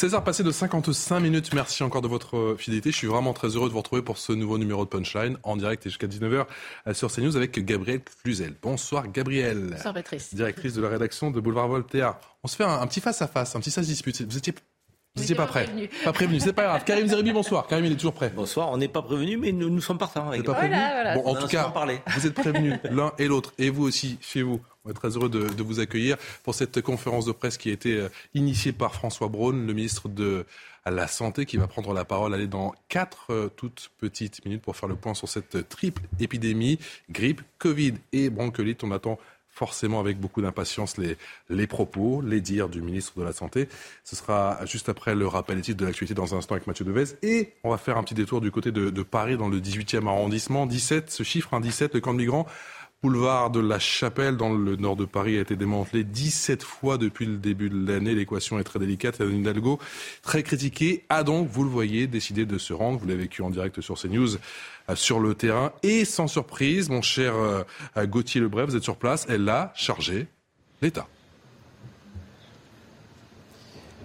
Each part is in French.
16h passé de 55 minutes. Merci encore de votre fidélité. Je suis vraiment très heureux de vous retrouver pour ce nouveau numéro de Punchline en direct et jusqu'à 19h sur CNews avec Gabrielle Cluzel. Bonsoir Gabrielle. Bonsoir Patrice. Directrice de la rédaction de Boulevard Voltaire. On se fait un, un petit face-à-face, un petit face dispute. Vous étiez vous n'étiez pas prêt. prévenu. Pas prévenu, c'est pas grave. Karim Zeribi, bonsoir. Karim, il est toujours prêt. Bonsoir, on n'est pas prévenu, mais nous, nous sommes partants. Vous avec- n'êtes pas prévenu Voilà, voilà. Bon, en On tout cas, vous êtes prévenus l'un et l'autre, et vous aussi, chez vous. On est très heureux de, de vous accueillir pour cette conférence de presse qui a été euh, initiée par François Braun, le ministre de la Santé, qui va prendre la parole, aller dans quatre euh, toutes petites minutes pour faire le point sur cette triple épidémie, grippe, Covid et bronchiolite. On attend forcément avec beaucoup d'impatience les, propos, les dires du ministre de la Santé. Ce sera juste après le rappel des titres de l'actualité dans un instant avec Mathieu Devez. Et on va faire un petit détour du côté de, Paris, dans le 18e arrondissement. 17, ce chiffre, un 17, le camp de migrants. Boulevard de la Chapelle, dans le nord de Paris, a été démantelé 17 fois depuis le début de l'année. L'équation est très délicate. Anne Hidalgo, très critiquée, a donc, vous le voyez, décidé de se rendre. Vous l'avez vécu en direct sur CNews, euh, sur le terrain. Et sans surprise, mon cher euh, Gauthier Lebray, vous êtes sur place. Elle a chargé l'État.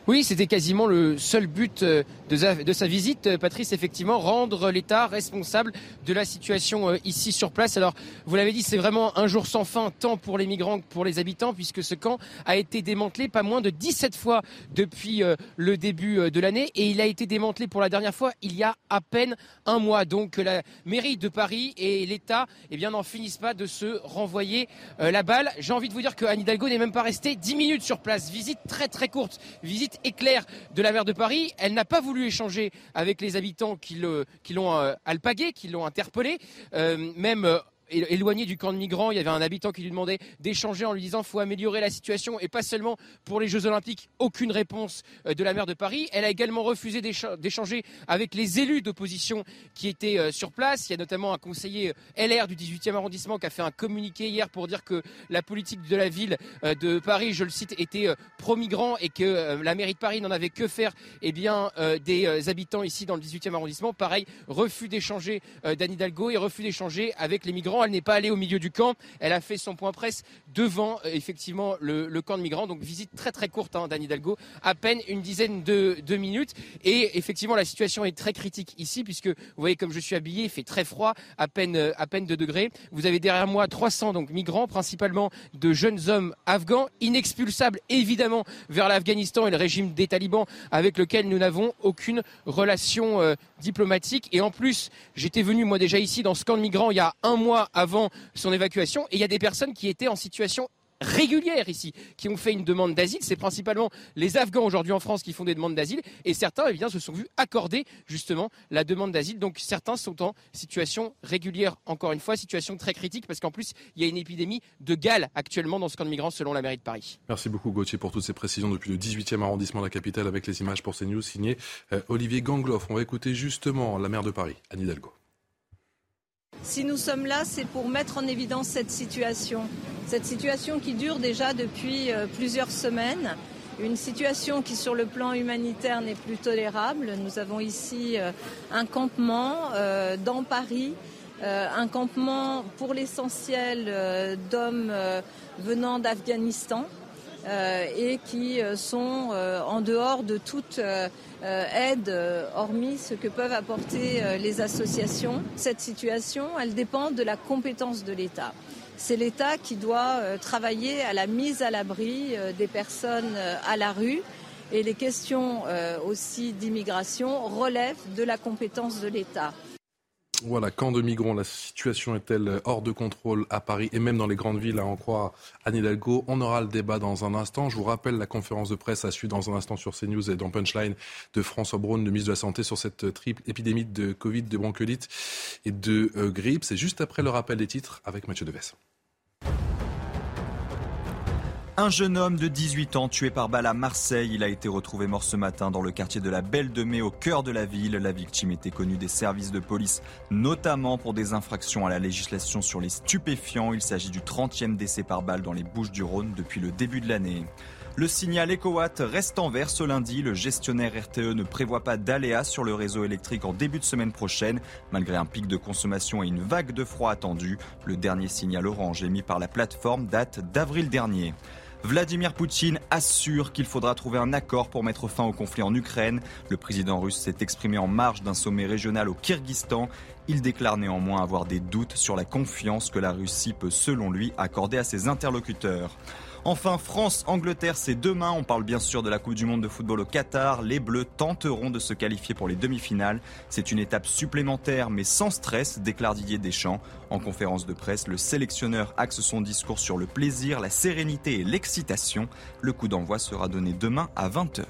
Oui, c'était quasiment le seul but euh, de sa, visite, euh, Patrice, effectivement, rendre l'État responsable de la situation euh, ici sur place. Alors, vous l'avez dit, c'est vraiment un jour sans fin, tant pour les migrants que pour les habitants, puisque ce camp a été démantelé pas moins de 17 fois depuis le début de l'année, et il a été démantelé pour la dernière fois il y a à peine un mois. Donc, la mairie de Paris et l'État, eh bien, n'en finissent pas de se renvoyer la balle. J'ai envie de vous dire que Anne Hidalgo n'est même pas restée 10 minutes sur place. Visite très très courte, visite éclair de la maire de Paris. Elle n'a pas voulu échanger avec les habitants qui l'ont euh, alpagué, qui l'ont interpellé, Euh, même. Éloigné du camp de migrants, il y avait un habitant qui lui demandait d'échanger en lui disant faut améliorer la situation et pas seulement pour les Jeux Olympiques. Aucune réponse euh, de la maire de Paris. Elle a également refusé d'écha- d'échanger avec les élus d'opposition qui étaient euh, sur place. Il y a notamment un conseiller euh, LR du 18e arrondissement qui a fait un communiqué hier pour dire que la politique de la ville de Paris, je le cite, était pro-migrants et que la mairie de Paris n'en avait que faire eh bien, des habitants ici dans le 18e arrondissement. Pareil, refus d'échanger d'Anne Hidalgo et refus d'échanger avec les migrants. Elle n'est pas allée au milieu du camp. Elle a fait son point presse devant euh, effectivement le, camp de migrants. Donc visite très très courte hein, d'Anne Hidalgo, à peine une dizaine de, de minutes. Et effectivement, la situation est très critique ici puisque vous voyez comme je suis habillé, il fait très froid, à peine euh, à peine 2 degrés. Vous avez derrière moi 300 donc migrants, principalement de jeunes hommes afghans, inexpulsables évidemment vers l'Afghanistan et le régime des talibans avec lequel nous n'avons aucune relation euh, diplomatique. Et en plus, j'étais venu moi déjà ici dans ce camp de migrants il y a un mois avant son évacuation et il y a des personnes qui étaient en situation régulière ici, qui ont fait une demande d'asile. C'est principalement les Afghans aujourd'hui en France qui font des demandes d'asile et certains eh se sont vus accorder justement la demande d'asile. Donc certains sont en situation régulière, encore une fois, situation très critique parce qu'en plus il y a une épidémie de Galles actuellement dans ce camp de migrants selon la mairie de Paris. Merci beaucoup Gauthier pour toutes ces précisions depuis le 18e arrondissement de la capitale avec les images pour CNews signé euh, Olivier Gangloff. On va écouter justement la maire de Paris, Anne Hidalgo. Si nous sommes là, c'est pour mettre en évidence cette situation. Cette situation qui dure déjà depuis euh, plusieurs semaines. Une situation qui, sur le plan humanitaire, n'est plus tolérable. Nous avons ici euh, un campement euh, dans Paris, un campement pour l'essentiel d'hommes venant d'Afghanistan et qui euh, sont euh, en dehors de toute euh, euh, aide, euh, hormis ce que peuvent apporter euh, les associations. Cette situation, elle dépend de la compétence de l'État. C'est l'État qui doit euh, travailler à la mise à l'abri euh, des personnes euh, à la rue. Et les questions euh, aussi d'immigration relèvent de la compétence de l'État. Voilà, camp de migrants, la situation est-elle hors de contrôle à Paris et même dans les grandes villes, à en croire Anne Hidalgo On aura le débat dans un instant. Je vous rappelle la conférence de presse à suivre dans un instant sur CNews et dans Punchline de François Braun, le ministre de la Santé, sur cette triple épidémie de Covid, de bronchiolite et de euh, grippe. C'est juste après le rappel des titres avec Mathieu Deves. Un jeune homme de 18 ans tué par balle à Marseille. Il a été retrouvé mort ce matin dans le quartier de la Belle de Mai au cœur de la ville. La victime était connue des services de police, notamment pour des infractions à la législation sur les stupéfiants. Il s'agit du 30e décès par balle dans les Bouches du Rhône depuis le début de l'année. Le signal EcoWatt reste en vert ce lundi. Le gestionnaire RTE ne prévoit pas d'aléas sur le réseau électrique en début de semaine prochaine, malgré un pic de consommation et une vague de froid attendue. Le dernier signal orange émis par la plateforme date d'avril dernier. Vladimir Poutine assure qu'il faudra trouver un accord pour mettre fin au conflit en Ukraine. Le président russe s'est exprimé en marge d'un sommet régional au Kyrgyzstan. Il déclare néanmoins avoir des doutes sur la confiance que la Russie peut, selon lui, accorder à ses interlocuteurs. Enfin, France-Angleterre, c'est demain. On parle bien sûr de la Coupe du Monde de football au Qatar. Les Bleus tenteront de se qualifier pour les demi-finales. C'est une étape supplémentaire, mais sans stress, déclare Didier Deschamps. En conférence de presse, le sélectionneur axe son discours sur le plaisir, la sérénité et l'excitation. Le coup d'envoi sera donné demain à 20h.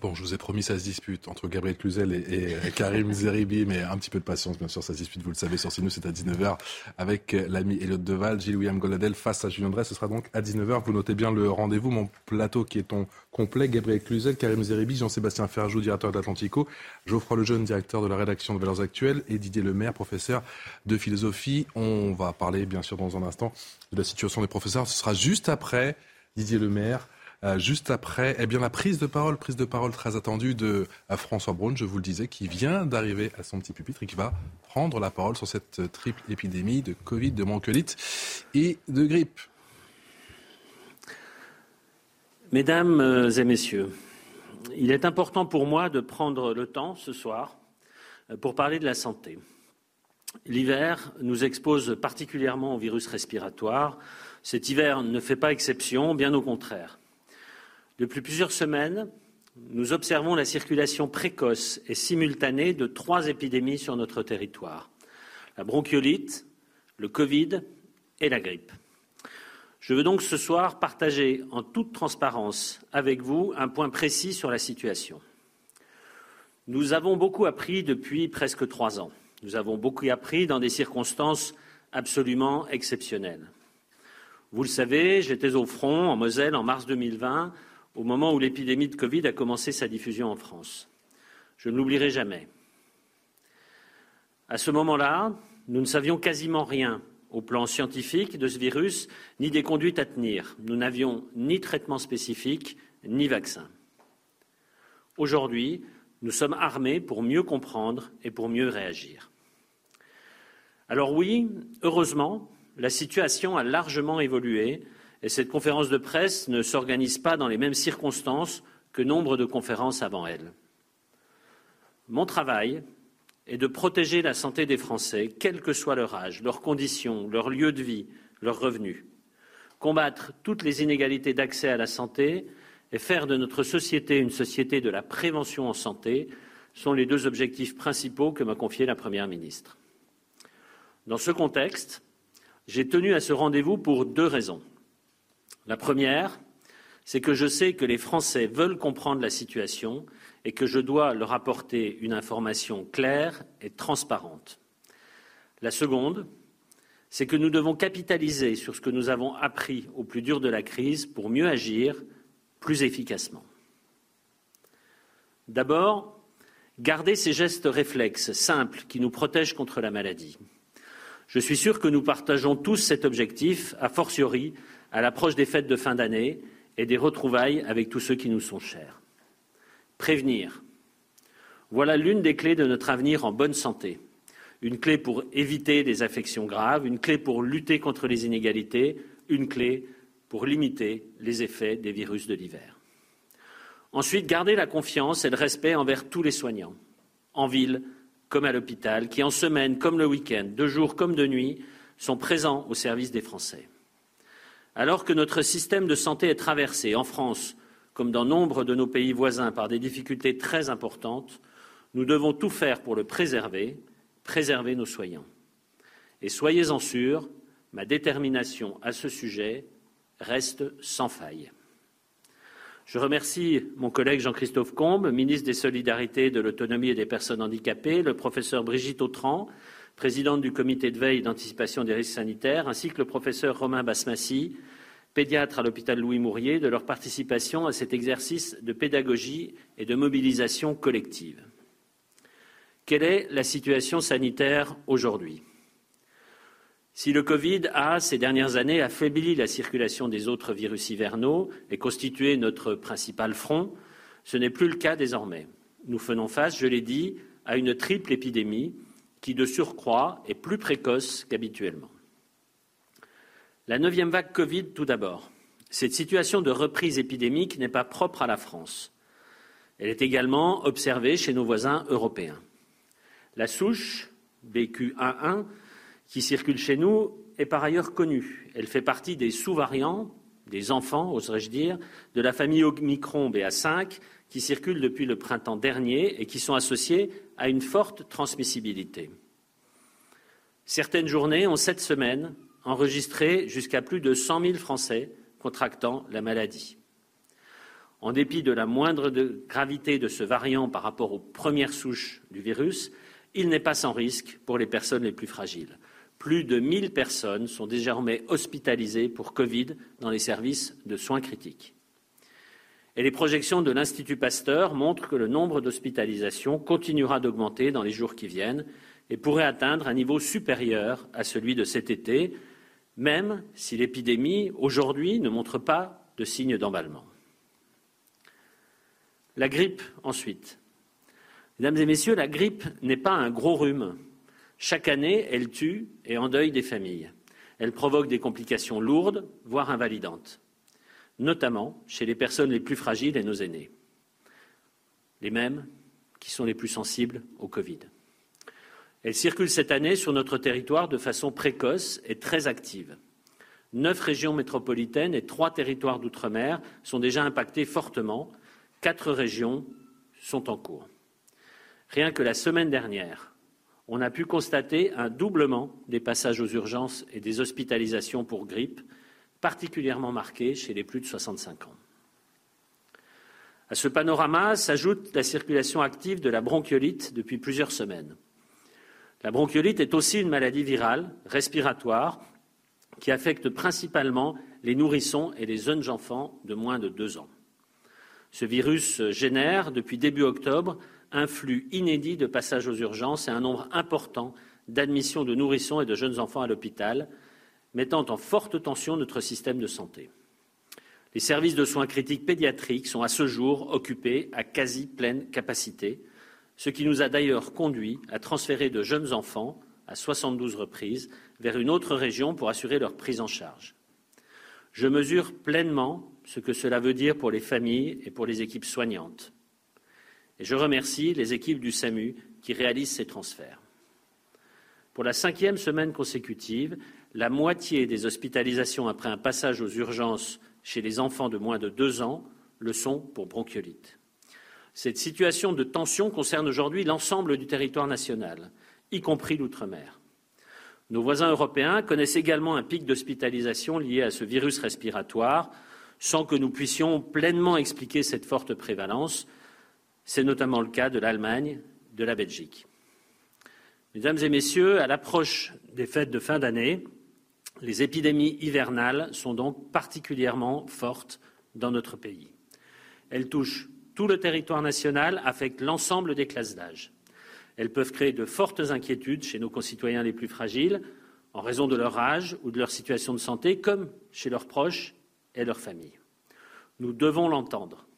Bon, je vous ai promis, ça se dispute entre Gabriel Cluzel et, Karim Zeribi, mais un petit peu de patience, bien sûr, ça se dispute, vous le savez, sur CNews, c'est à 19h avec l'ami Elliot Deval, Gilles-William Goladel face à Julien Drey, ce sera donc à 19h, vous notez bien le rendez-vous, mon plateau qui est ton complet, Gabriel Cluzel, Karim Zeribi, Jean-Sébastien Ferjou, directeur d'Atlantico, Geoffroy Lejeune, directeur de la rédaction de Valeurs Actuelles, et Didier Lemaire, professeur de philosophie. On va parler, bien sûr, dans un instant de la situation des professeurs, ce sera juste après Didier Lemaire, euh, juste après eh bien, la prise de parole, prise de parole très attendue de euh, François Braun, je vous le disais, qui vient d'arriver à son petit pupitre et qui va prendre la parole sur cette euh, triple épidémie de Covid, de bronchiolite et de grippe. Mesdames et messieurs, il est important pour moi de prendre le temps ce soir pour parler de la santé. L'hiver nous expose particulièrement au virus respiratoire. Cet hiver ne fait pas exception, bien au contraire. Depuis plusieurs semaines, nous observons la circulation précoce et simultanée de trois épidémies sur notre territoire la bronchiolite, le Covid et la grippe. Je veux donc ce soir partager en toute transparence avec vous un point précis sur la situation. Nous avons beaucoup appris depuis presque trois ans. Nous avons beaucoup appris dans des circonstances absolument exceptionnelles. Vous le savez, j'étais au front en Moselle en mars 2020 au moment où l'épidémie de Covid a commencé sa diffusion en France. Je ne l'oublierai jamais. À ce moment-là, nous ne savions quasiment rien au plan scientifique de ce virus, ni des conduites à tenir. Nous n'avions ni traitement spécifique, ni vaccin. Aujourd'hui, nous sommes armés pour mieux comprendre et pour mieux réagir. Alors oui, heureusement, la situation a largement évolué et cette conférence de presse ne s'organise pas dans les mêmes circonstances que nombre de conférences avant elle. Mon travail est de protéger la santé des Français, quel que soit leur âge, leurs conditions, leur lieu de vie, leurs revenus, combattre toutes les inégalités d'accès à la santé et faire de notre société une société de la prévention en santé sont les deux objectifs principaux que m'a confiés la Première ministre. Dans ce contexte, j'ai tenu à ce rendez-vous pour deux raisons. La première, c'est que je sais que les Français veulent comprendre la situation et que je dois leur apporter une information claire et transparente. La seconde, c'est que nous devons capitaliser sur ce que nous avons appris au plus dur de la crise pour mieux agir plus efficacement. D'abord, garder ces gestes réflexes simples qui nous protègent contre la maladie. Je suis sûr que nous partageons tous cet objectif, a fortiori à l'approche des fêtes de fin d'année et des retrouvailles avec tous ceux qui nous sont chers. Prévenir. Voilà l'une des clés de notre avenir en bonne santé. Une clé pour éviter les affections graves, une clé pour lutter contre les inégalités, une clé pour limiter les effets des virus de l'hiver. Ensuite, garder la confiance et le respect envers tous les soignants, en ville comme à l'hôpital, qui en semaine comme le week-end, de jour comme de nuit, sont présents au service des Français. Alors que notre système de santé est traversé, en France comme dans nombre de nos pays voisins, par des difficultés très importantes, nous devons tout faire pour le préserver, préserver nos soignants. Et soyez-en sûrs, ma détermination à ce sujet reste sans faille. Je remercie mon collègue Jean-Christophe Combe, ministre des Solidarités, de l'Autonomie et des Personnes handicapées, le professeur Brigitte Autran, présidente du comité de veille d'anticipation des risques sanitaires, ainsi que le professeur Romain Basmassi, pédiatres à l'hôpital Louis Mourier de leur participation à cet exercice de pédagogie et de mobilisation collective. Quelle est la situation sanitaire aujourd'hui? Si le Covid a, ces dernières années, affaibli la circulation des autres virus hivernaux et constitué notre principal front, ce n'est plus le cas désormais. Nous faisons face, je l'ai dit, à une triple épidémie qui, de surcroît, est plus précoce qu'habituellement. La neuvième vague Covid, tout d'abord. Cette situation de reprise épidémique n'est pas propre à la France. Elle est également observée chez nos voisins européens. La souche BQ11 qui circule chez nous est par ailleurs connue. Elle fait partie des sous-variants, des enfants, oserais-je dire, de la famille Omicron BA5 qui circulent depuis le printemps dernier et qui sont associés à une forte transmissibilité. Certaines journées ont cette semaine enregistré jusqu'à plus de 100 000 Français contractant la maladie. En dépit de la moindre gravité de ce variant par rapport aux premières souches du virus, il n'est pas sans risque pour les personnes les plus fragiles. Plus de 1000 personnes sont désormais hospitalisées pour Covid dans les services de soins critiques. Et les projections de l'Institut Pasteur montrent que le nombre d'hospitalisations continuera d'augmenter dans les jours qui viennent et pourrait atteindre un niveau supérieur à celui de cet été, même si l'épidémie, aujourd'hui, ne montre pas de signes d'emballement. La grippe, ensuite. Mesdames et messieurs, la grippe n'est pas un gros rhume. Chaque année, elle tue et endeuille des familles. Elle provoque des complications lourdes, voire invalidantes, notamment chez les personnes les plus fragiles et nos aînés, les mêmes qui sont les plus sensibles au Covid. Elle circule cette année sur notre territoire de façon précoce et très active. Neuf régions métropolitaines et trois territoires d'outre-mer sont déjà impactés fortement. Quatre régions sont en cours. Rien que la semaine dernière, on a pu constater un doublement des passages aux urgences et des hospitalisations pour grippe, particulièrement marqué chez les plus de 65 ans. À ce panorama s'ajoute la circulation active de la bronchiolite depuis plusieurs semaines. La bronchiolite est aussi une maladie virale, respiratoire, qui affecte principalement les nourrissons et les jeunes enfants de moins de deux ans. Ce virus génère, depuis début octobre, un flux inédit de passages aux urgences et un nombre important d'admissions de nourrissons et de jeunes enfants à l'hôpital, mettant en forte tension notre système de santé. Les services de soins critiques pédiatriques sont à ce jour occupés à quasi pleine capacité, ce qui nous a d'ailleurs conduit à transférer de jeunes enfants, à 72 reprises, vers une autre région pour assurer leur prise en charge. Je mesure pleinement ce que cela veut dire pour les familles et pour les équipes soignantes. Et je remercie les équipes du SAMU qui réalisent ces transferts. Pour la cinquième semaine consécutive, la moitié des hospitalisations après un passage aux urgences chez les enfants de moins de deux ans le sont pour bronchiolite. Cette situation de tension concerne aujourd'hui l'ensemble du territoire national, y compris l'outre-mer. Nos voisins européens connaissent également un pic d'hospitalisation lié à ce virus respiratoire, sans que nous puissions pleinement expliquer cette forte prévalence, c'est notamment le cas de l'Allemagne, de la Belgique. Mesdames et messieurs, à l'approche des fêtes de fin d'année, les épidémies hivernales sont donc particulièrement fortes dans notre pays. Elles touchent tout le territoire national, affectent l'ensemble des classes d'âge. Elles peuvent créer de fortes inquiétudes chez nos concitoyens les plus fragiles, en raison de leur âge ou de leur situation de santé, comme chez leurs proches et leurs familles. Nous devons l'entendre.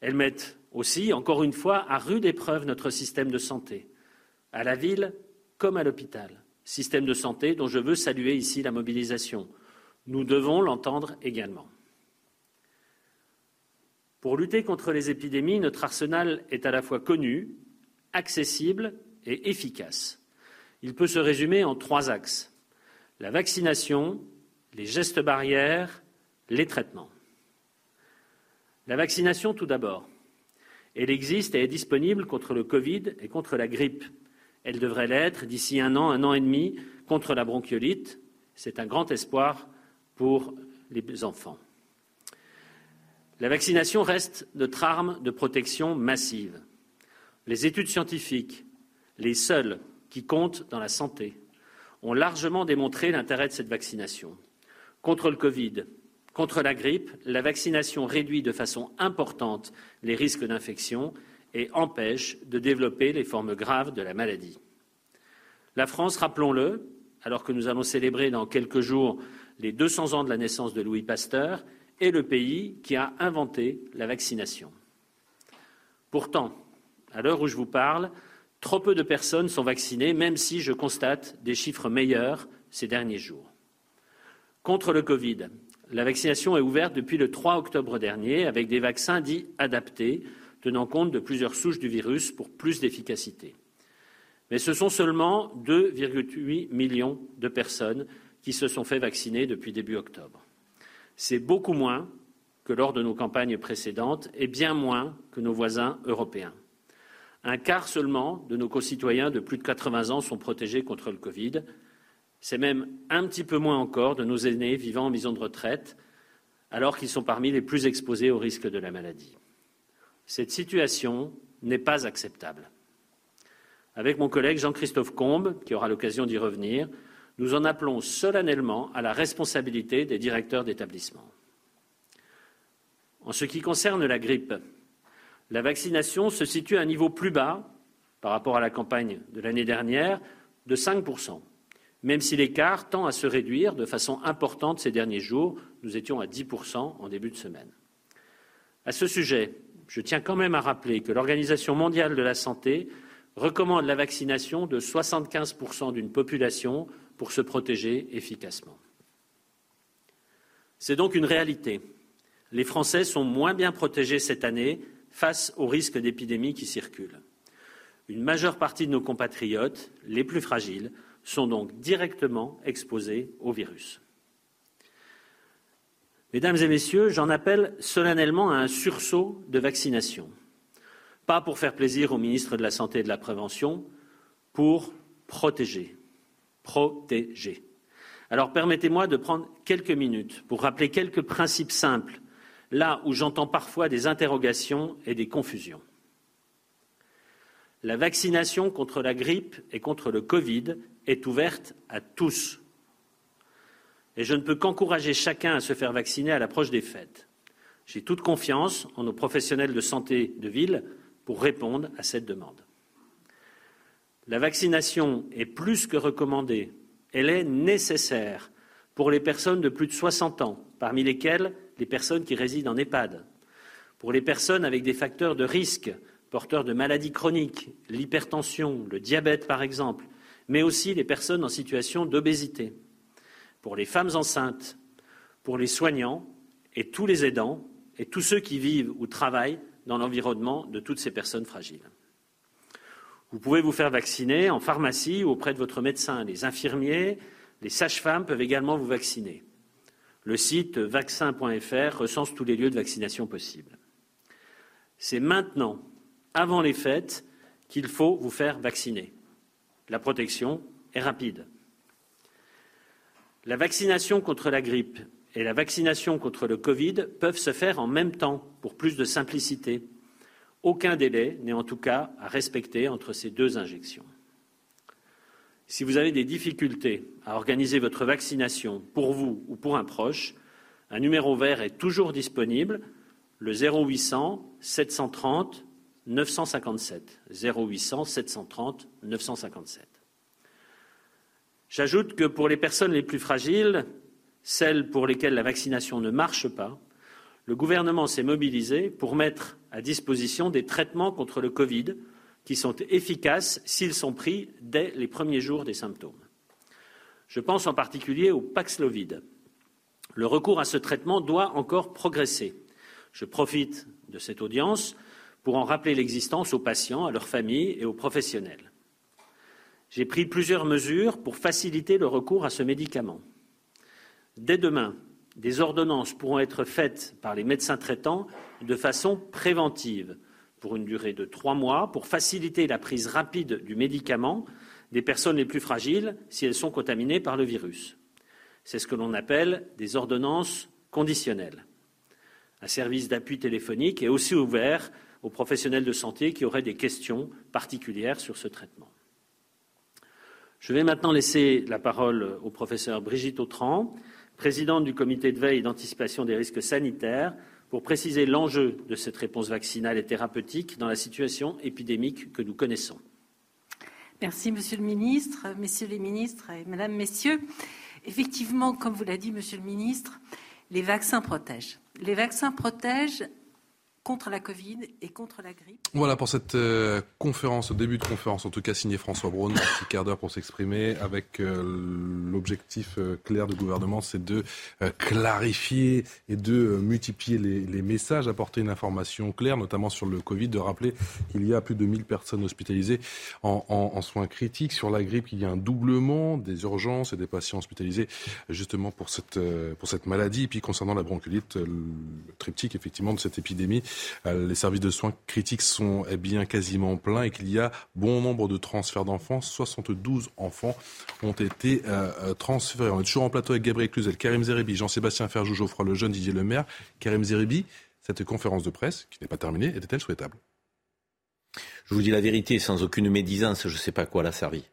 Elles mettent aussi, encore une fois, à rude épreuve notre système de santé, à la ville comme à l'hôpital. Système de santé dont je veux saluer ici la mobilisation. Nous devons l'entendre également. Pour lutter contre les épidémies, notre arsenal est à la fois connu, accessible et efficace. Il peut se résumer en trois axes la vaccination, les gestes barrières, les traitements. La vaccination tout d'abord. Elle existe et est disponible contre le Covid et contre la grippe. Elle devrait l'être d'ici un an, un an et demi contre la bronchiolite. C'est un grand espoir pour les enfants. La vaccination reste notre arme de protection massive. Les études scientifiques, les seules qui comptent dans la santé, ont largement démontré l'intérêt de cette vaccination contre le Covid, Contre la grippe, la vaccination réduit de façon importante les risques d'infection et empêche de développer les formes graves de la maladie. La France, rappelons-le, alors que nous allons célébrer dans quelques jours les 200 ans de la naissance de Louis Pasteur, est le pays qui a inventé la vaccination. Pourtant, à l'heure où je vous parle, trop peu de personnes sont vaccinées, même si je constate des chiffres meilleurs ces derniers jours. Contre le Covid, la vaccination est ouverte depuis le 3 octobre dernier avec des vaccins dits adaptés, tenant compte de plusieurs souches du virus pour plus d'efficacité. Mais ce sont seulement 2,8 millions de personnes qui se sont fait vacciner depuis début octobre. C'est beaucoup moins que lors de nos campagnes précédentes et bien moins que nos voisins européens. Un quart seulement de nos concitoyens de plus de 80 ans sont protégés contre le Covid. C'est même un petit peu moins encore de nos aînés vivant en maison de retraite, alors qu'ils sont parmi les plus exposés au risque de la maladie. Cette situation n'est pas acceptable. Avec mon collègue Jean-Christophe Combe, qui aura l'occasion d'y revenir, nous en appelons solennellement à la responsabilité des directeurs d'établissement. En ce qui concerne la grippe, la vaccination se situe à un niveau plus bas par rapport à la campagne de l'année dernière de 5% même si l'écart tend à se réduire de façon importante ces derniers jours. Nous étions à 10% en début de semaine. À ce sujet, je tiens quand même à rappeler que l'Organisation mondiale de la santé recommande la vaccination de 75 d'une population pour se protéger efficacement. C'est donc une réalité. Les Français sont moins bien protégés cette année face aux risques d'épidémie qui circulent. Une majeure partie de nos compatriotes, les plus fragiles, sont donc directement exposés au virus. Mesdames et Messieurs, j'en appelle solennellement à un sursaut de vaccination. Pas pour faire plaisir au ministre de la Santé et de la Prévention, pour protéger. Protéger. Alors permettez-moi de prendre quelques minutes pour rappeler quelques principes simples, là où j'entends parfois des interrogations et des confusions. La vaccination contre la grippe et contre le Covid est ouverte à tous. Et je ne peux qu'encourager chacun à se faire vacciner à l'approche des fêtes. J'ai toute confiance en nos professionnels de santé de ville pour répondre à cette demande. La vaccination est plus que recommandée, elle est nécessaire pour les personnes de plus de 60 ans, parmi lesquelles les personnes qui résident en EHPAD, pour les personnes avec des facteurs de risque, porteurs de maladies chroniques, l'hypertension, le diabète par exemple, mais aussi les personnes en situation d'obésité, pour les femmes enceintes, pour les soignants et tous les aidants et tous ceux qui vivent ou travaillent dans l'environnement de toutes ces personnes fragiles. Vous pouvez vous faire vacciner en pharmacie ou auprès de votre médecin. Les infirmiers, les sages-femmes peuvent également vous vacciner. Le site vaccin.fr recense tous les lieux de vaccination possibles. C'est maintenant, avant les fêtes, qu'il faut vous faire vacciner. La protection est rapide. La vaccination contre la grippe et la vaccination contre le Covid peuvent se faire en même temps pour plus de simplicité. Aucun délai n'est en tout cas à respecter entre ces deux injections. Si vous avez des difficultés à organiser votre vaccination pour vous ou pour un proche, un numéro vert est toujours disponible, le 0800 730 957. 0800 730 957. J'ajoute que pour les personnes les plus fragiles, celles pour lesquelles la vaccination ne marche pas, le gouvernement s'est mobilisé pour mettre à disposition des traitements contre le Covid qui sont efficaces s'ils sont pris dès les premiers jours des symptômes. Je pense en particulier au Paxlovid. Le recours à ce traitement doit encore progresser. Je profite de cette audience pour en rappeler l'existence aux patients, à leurs familles et aux professionnels. J'ai pris plusieurs mesures pour faciliter le recours à ce médicament. Dès demain, des ordonnances pourront être faites par les médecins traitants de façon préventive pour une durée de trois mois pour faciliter la prise rapide du médicament des personnes les plus fragiles si elles sont contaminées par le virus. C'est ce que l'on appelle des ordonnances conditionnelles. Un service d'appui téléphonique est aussi ouvert aux professionnels de santé qui auraient des questions particulières sur ce traitement. Je vais maintenant laisser la parole au professeur Brigitte Autran, présidente du comité de veille et d'anticipation des risques sanitaires, pour préciser l'enjeu de cette réponse vaccinale et thérapeutique dans la situation épidémique que nous connaissons. Merci, Monsieur le Ministre, Messieurs les ministres et Mesdames, Messieurs. Effectivement, comme vous l'a dit Monsieur le Ministre, les vaccins protègent. Les vaccins protègent contre la Covid et contre la grippe. Voilà pour cette euh, conférence, début de conférence, en tout cas signé François Braun, un petit quart d'heure pour s'exprimer, avec euh, l'objectif euh, clair du gouvernement, c'est de clarifier et de multiplier les, messages, apporter une information claire, notamment sur le Covid, de rappeler qu'il y a plus de 1000 personnes hospitalisées en, soins critiques. Sur la grippe, il y a un doublement des urgences et des patients hospitalisés justement pour cette, maladie. Et puis concernant la bronchiolite, le triptyque effectivement de cette épidémie, euh, les services de soins critiques sont eh bien quasiment pleins et qu'il y a bon nombre de transferts d'enfants. 72 enfants ont été euh, euh, transférés. On est toujours en plateau avec Gabriel Cluzel, Karim Zeribi, Jean-Sébastien Ferjou, Geoffroy Lejeune, Didier Lemaire. Karim Zeribi, cette conférence de presse, qui n'est pas terminée, était-elle souhaitable? Je vous dis la vérité, sans aucune médisance, je ne sais pas à quoi elle a servi.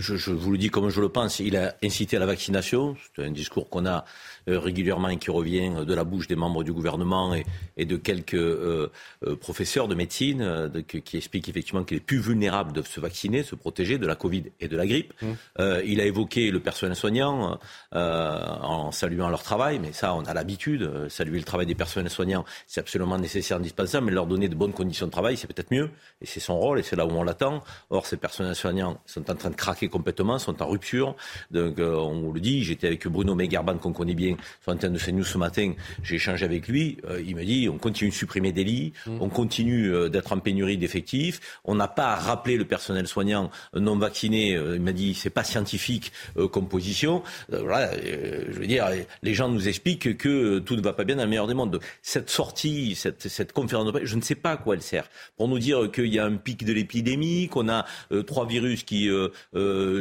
Je, je, vous le dis comme je le pense, il a incité à la vaccination. C'est un discours qu'on a euh, régulièrement et qui revient de la bouche des membres du gouvernement et, et de quelques euh, euh, professeurs de médecine de, qui expliquent effectivement qu'il est plus vulnérable de se vacciner, se protéger de la Covid et de la grippe. Mmh. Euh, il a évoqué le personnel soignant en saluant leur travail, mais ça, on a l'habitude. Saluer le travail des personnels soignants, c'est absolument nécessaire, indispensable, mais leur donner de bonnes conditions de travail, c'est peut-être mieux. Et c'est son rôle et c'est là où on l'attend. Or, ces personnels soignants sont en train de craquer complètement, sont en rupture. Donc, euh, on le dit, j'étais avec Bruno Megarban, qu'on connaît bien, sur l'antenne de CNews ce matin. J'ai échangé avec lui. Euh, il me dit, on continue de supprimer des lits, mmh. on continue euh, d'être en pénurie d'effectifs. On n'a pas à rappeler le personnel soignant non vacciné. Il m'a dit, c'est pas scientifique comme position. voilà, je veux dire, les gens nous expliquent que tout ne va pas bien dans le meilleur des mondes. Cette sortie, cette, cette conférence de presse, je ne sais pas à quoi elle sert. Pour nous dire qu'il y a un pic de l'épidémie, qu'on a trois virus qui euh,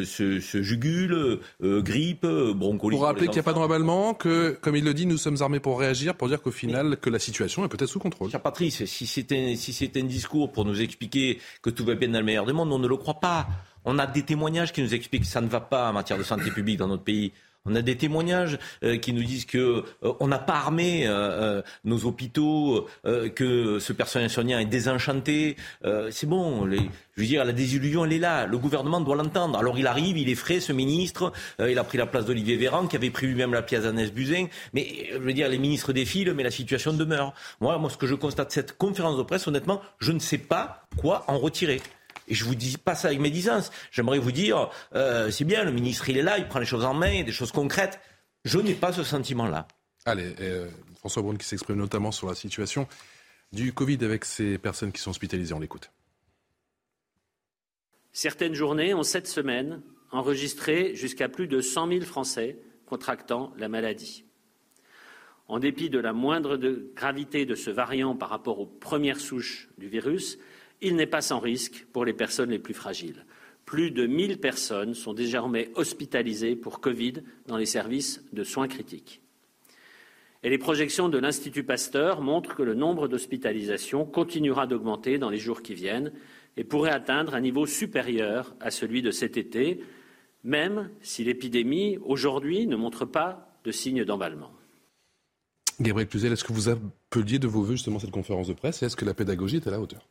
se, se, jugule, euh, grippe, broncholie. Pour rappeler qu'il n'y a pas de remballement, que, comme il le dit, nous sommes armés pour réagir, pour dire qu'au final, que la situation est peut-être sous contrôle. Cher Patrice, si c'était si un discours pour nous expliquer que tout va bien dans le meilleur des mondes, on ne le croit pas. On a des témoignages qui nous expliquent que ça ne va pas en matière de santé publique dans notre pays. On a des témoignages euh, qui nous disent que euh, on n'a pas armé euh, nos hôpitaux, que ce personnel soignant est désenchanté. C'est bon. Je veux dire, la désillusion, elle est là. Le gouvernement doit l'entendre. Alors il arrive, il est frais, ce ministre. il a pris la place d'Olivier Véran, qui avait pris lui-même la pièce d'Agnès Buzyn. Mais je veux dire, les ministres défilent, mais la situation demeure. Moi, moi, ce que je constate cette conférence de presse, honnêtement, je ne sais pas quoi en retirer. Et je vous dis pas ça avec médisance. J'aimerais vous dire, euh, c'est bien, le ministre il est là, il prend les choses en main, des choses concrètes. Je n'ai pas ce sentiment-là. Allez, euh, François Braun qui s'exprime notamment sur la situation du Covid avec ces personnes qui sont hospitalisées. On l'écoute. Certaines journées ont cette semaine enregistré jusqu'à plus de 100 000 Français contractant la maladie. En dépit de la moindre de gravité de ce variant par rapport aux premières souches du virus, il n'est pas sans risque pour les personnes les plus fragiles. Plus de 1000 personnes sont désormais hospitalisées pour Covid dans les services de soins critiques. Et les projections de l'Institut Pasteur montrent que le nombre d'hospitalisations continuera d'augmenter dans les jours qui viennent et pourrait atteindre un niveau supérieur à celui de cet été, même si l'épidémie aujourd'hui ne montre pas de signes d'emballement. Gabriel Cluzel, est-ce que vous appeliez de vos voeux justement cette conférence de presse et est-ce que la pédagogie est à la hauteur?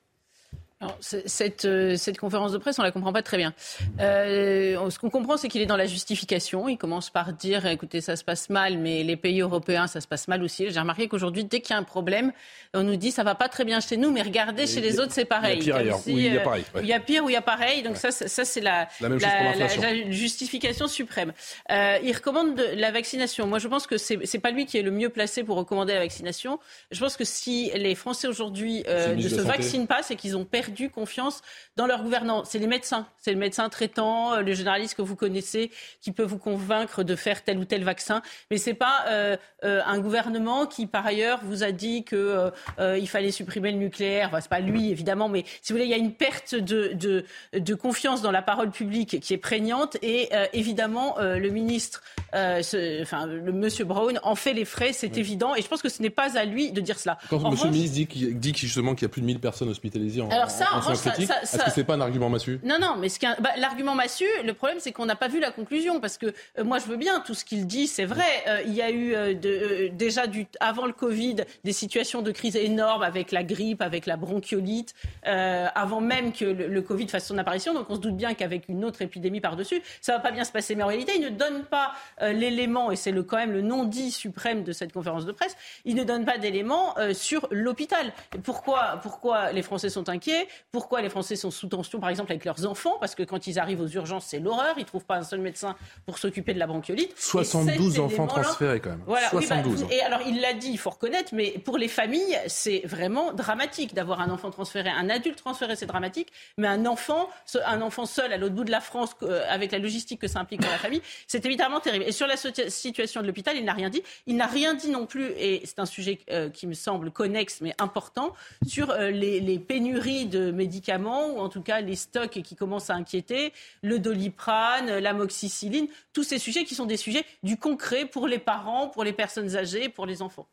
Alors, cette, euh, cette, conférence de presse, on la comprend pas très bien. Euh, ce qu'on comprend, c'est qu'il est dans la justification. Il commence par dire, écoutez, ça se passe mal, mais les pays européens, ça se passe mal aussi. J'ai remarqué qu'aujourd'hui, dès qu'il y a un problème, on nous dit, ça va pas très bien chez nous, mais regardez, chez les autres, c'est pareil. Il y a pire ailleurs. Si, oui, il y a pareil. Ouais. Il y a pire ou il y a pareil. Donc ouais. ça, ça c'est la, la, même la, la, la justification suprême. Euh, il recommande de, la vaccination. Moi, je pense que c'est, c'est pas lui qui est le mieux placé pour recommander la vaccination. Je pense que si les Français aujourd'hui ne se vaccinent pas, c'est qu'ils ont perdu perdu confiance dans leur gouvernants. C'est les médecins, c'est le médecin traitant, le généraliste que vous connaissez, qui peut vous convaincre de faire tel ou tel vaccin. Mais c'est pas euh, euh, un gouvernement qui, par ailleurs, vous a dit que euh, il fallait supprimer le nucléaire. Enfin, c'est pas lui, évidemment, mais si vous voulez, il y a une perte de, de, de confiance dans la parole publique qui est prégnante. Et évidemment, le ministre, ce, enfin, le Monsieur Brown en fait les frais, c'est oui. évident. Et je pense que ce n'est pas à lui de dire cela. Quand M. le ministre dit, dit justement qu'il y a plus de 1000 personnes hospitalisées en, Alors ça, critique. Est-ce que c'est pas un argument massu Non, non, mais bah, l'argument massu, le problème, c'est qu'on n'a pas vu la conclusion. Parce que euh, moi, je veux bien, tout ce qu'il dit, c'est vrai. Euh, il y a eu de, déjà, du, avant le Covid, des situations de crise énormes avec la grippe, avec la bronchiolite, avant même que le, le, Covid fasse son apparition. Donc on se doute bien qu'avec une autre épidémie par-dessus, ça va pas bien se passer. Mais en réalité, il ne donne pas l'élément, et c'est le, quand même le non-dit suprême de cette conférence de presse, il ne donne pas d'éléments sur l'hôpital. Pourquoi, pourquoi les Français sont inquiets? Pourquoi les Français sont sous tension, par exemple, avec leurs enfants? Parce que quand ils arrivent aux urgences, c'est l'horreur. Ils ne trouvent pas un seul médecin pour s'occuper de la bronchiolite. 72 enfants transférés, quand même. Voilà, 72. Bah, et alors, il l'a dit, il faut reconnaître, mais pour les familles, c'est vraiment dramatique d'avoir un enfant transféré. Un adulte transféré, c'est dramatique. Mais un enfant, un enfant seul à l'autre bout de la France, euh, avec la logistique que ça implique pour la famille, c'est évidemment terrible. Et sur la situation de l'hôpital, il n'a rien dit. Il n'a rien dit non plus, et c'est un sujet euh, qui me semble connexe mais important, sur euh, les, pénuries de médicaments, ou en tout cas les stocks qui commencent à inquiéter, le doliprane, l'amoxicilline, tous ces sujets qui sont des sujets du concret pour les parents, pour les personnes âgées, pour les enfants.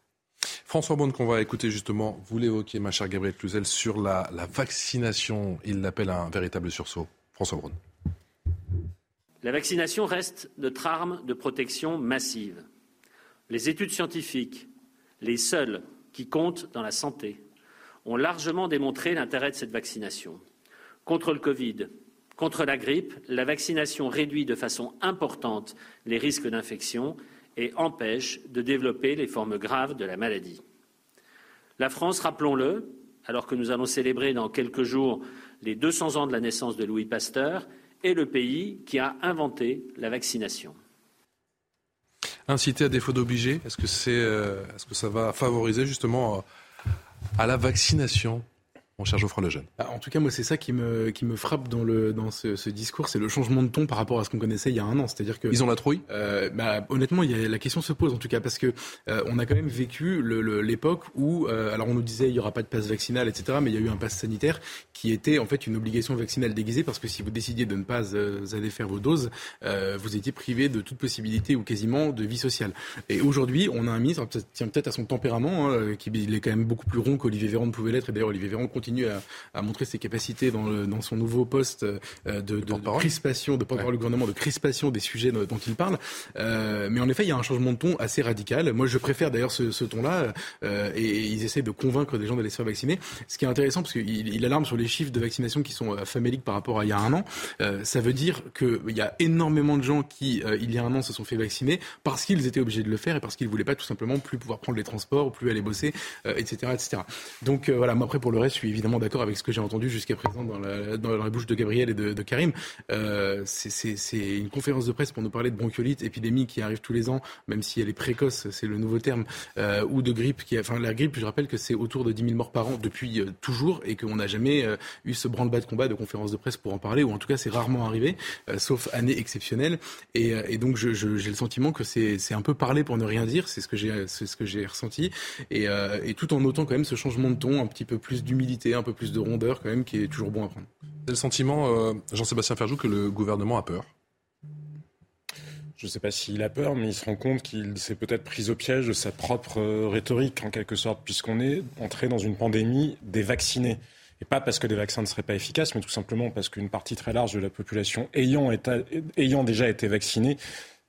François Bonne, qu'on va écouter justement, vous l'évoquez, ma chère Gabrielle Cluzel, sur la, vaccination. Il l'appelle un véritable sursaut. François Braun. La vaccination reste notre arme de protection massive. Les études scientifiques, les seules qui comptent dans la santé, ont largement démontré l'intérêt de cette vaccination. Contre le Covid, contre la grippe, la vaccination réduit de façon importante les risques d'infection et empêche de développer les formes graves de la maladie. La France, rappelons-le, alors que nous allons célébrer dans quelques jours les 200 ans de la naissance de Louis Pasteur, est le pays qui a inventé la vaccination. Inciter à défaut d'obliger, est-ce que, euh, que ça va favoriser justement euh, à la vaccination mon cher Geoffroy Lejeune. Bah, en tout cas, moi, c'est ça qui me, qui me frappe dans, le, dans ce, ce discours, c'est le changement de ton par rapport à ce qu'on connaissait il y a un an. C'est-à-dire que ils ont la trouille? Euh, bah, honnêtement, il y a, la question se pose en tout cas parce que euh, on a quand même vécu l'époque où, euh, alors on nous disait il y aura pas de passe vaccinal, etc. Mais il y a eu un passe sanitaire qui était en fait une obligation vaccinale déguisée parce que si vous décidiez de ne pas euh, aller faire vos doses, vous étiez privé de toute possibilité ou quasiment de vie sociale. Et aujourd'hui, on a un ministre, tient peut-être à son tempérament, hein, qui il est quand même beaucoup plus rond qu'Olivier Véran ne pouvait l'être. Et d'ailleurs, Olivier Véran continue à, à montrer ses capacités dans, le, dans son nouveau poste euh, de, de, de crispation, de porte-parole du gouvernement, de crispation des sujets dont il parle. Euh, mais en effet, il y a un changement de ton assez radical. Moi, je préfère d'ailleurs ce, ce ton-là, euh, et, ils essaient de convaincre des gens d'aller se faire vacciner. Ce qui est intéressant, parce qu'il il alarme sur les chiffres de vaccination qui sont faméliques par rapport à il y a un an. Euh, ça veut dire qu'il y a énormément de gens qui, il y a un an, se sont fait vacciner parce qu'ils étaient obligés de le faire et parce qu'ils voulaient pas tout simplement plus pouvoir prendre les transports, plus aller bosser, etc., etc. Donc voilà, moi après pour le reste, je suis évidemment d'accord avec ce que j'ai entendu jusqu'à présent dans la, bouche de Gabriel et de, Karim. Euh, c'est une conférence de presse pour nous parler de bronchiolite, épidémie qui arrive tous les ans, même si elle est précoce, c'est le nouveau terme, euh, ou de grippe. Qui, enfin, la grippe, je rappelle que c'est autour de 10 000 morts par an depuis euh, toujours et qu'on n'a jamais eu ce branle-bas de combat de conférence de presse pour en parler, ou en tout cas c'est rarement arrivé, sauf année exceptionnelle. Et, donc j'ai le sentiment que c'est un peu parler pour ne rien dire, c'est ce que j'ai ressenti, et tout en notant quand même ce changement de ton, un petit peu plus d'humilité, un peu plus de rondeur quand même, qui est toujours bon à prendre. C'est le sentiment, euh, Jean-Sébastien Ferjou, que le gouvernement a peur? Je ne sais pas s'il a peur, mais il se rend compte qu'il s'est peut-être pris au piège de sa propre euh, rhétorique, en quelque sorte, puisqu'on est entré dans une pandémie des vaccinés. Et pas parce que des vaccins ne seraient pas efficaces, mais tout simplement parce qu'une partie très large de la population ayant, ayant déjà été vaccinée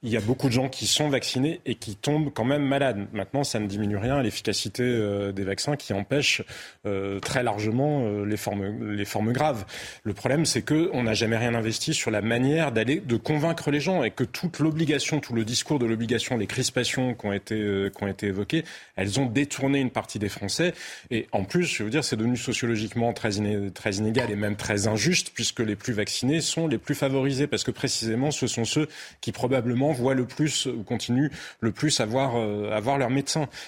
il y a beaucoup de gens qui sont vaccinés et qui tombent quand même malades. Maintenant, ça ne diminue rien à l'efficacité euh, des vaccins qui empêchent euh, très largement euh, les, formes, les formes graves. Le problème, c'est qu'on n'a jamais rien investi sur la manière d'aller, de convaincre les gens et que toute l'obligation, tout le discours de l'obligation, les crispations qui ont été, qui ont été évoquées, elles ont détourné une partie des Français. Et en plus, je veux dire, c'est devenu sociologiquement très, très inégal et même très injuste puisque les plus vaccinés sont les plus favorisés parce que précisément, ce sont ceux qui probablement voient le plus ou continuent le plus à voir, euh, à.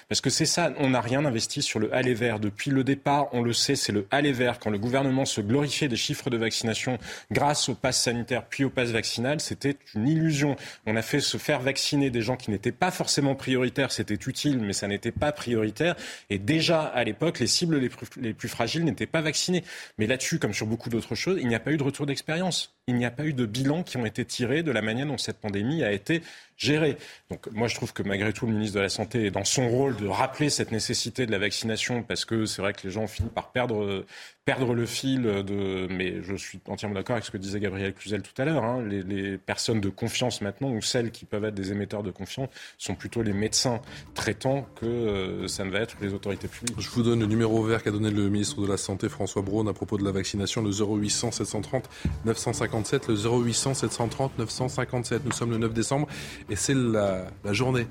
Parce que c'est ça, on n'a rien investi sur le aller vert. Depuis le départ, on le sait, c'est le aller vert. Quand le gouvernement se glorifiait des chiffres de vaccination grâce au pass sanitaire puis au pass vaccinal, c'était une illusion. On a fait se faire vacciner des gens qui n'étaient pas forcément prioritaires. C'était utile, mais ça n'était pas prioritaire. Et déjà, à l'époque, les cibles les plus, les plus fragiles n'étaient pas vaccinées. Mais là-dessus, comme sur beaucoup d'autres choses, il n'y a pas eu de retour d'expérience. Il n'y a pas eu de bilan qui ont été tirés de la manière dont cette pandémie a été c'est gérer. Donc moi je trouve que malgré tout le ministre de la Santé est dans son rôle de rappeler cette nécessité de la vaccination parce que c'est vrai que les gens finissent par perdre perdre le fil de. Mais je suis entièrement d'accord avec ce que disait Gabriel Cluzel tout à l'heure. Hein. Les, personnes de confiance maintenant, ou celles qui peuvent être des émetteurs de confiance, sont plutôt les médecins traitants que euh, ça ne va être les autorités publiques. Je vous donne le numéro vert qu'a donné le ministre de la Santé François Braun à propos de la vaccination, le 0800 730 957, le 0800 730 957. Nous sommes le 9 décembre et c'est la, journée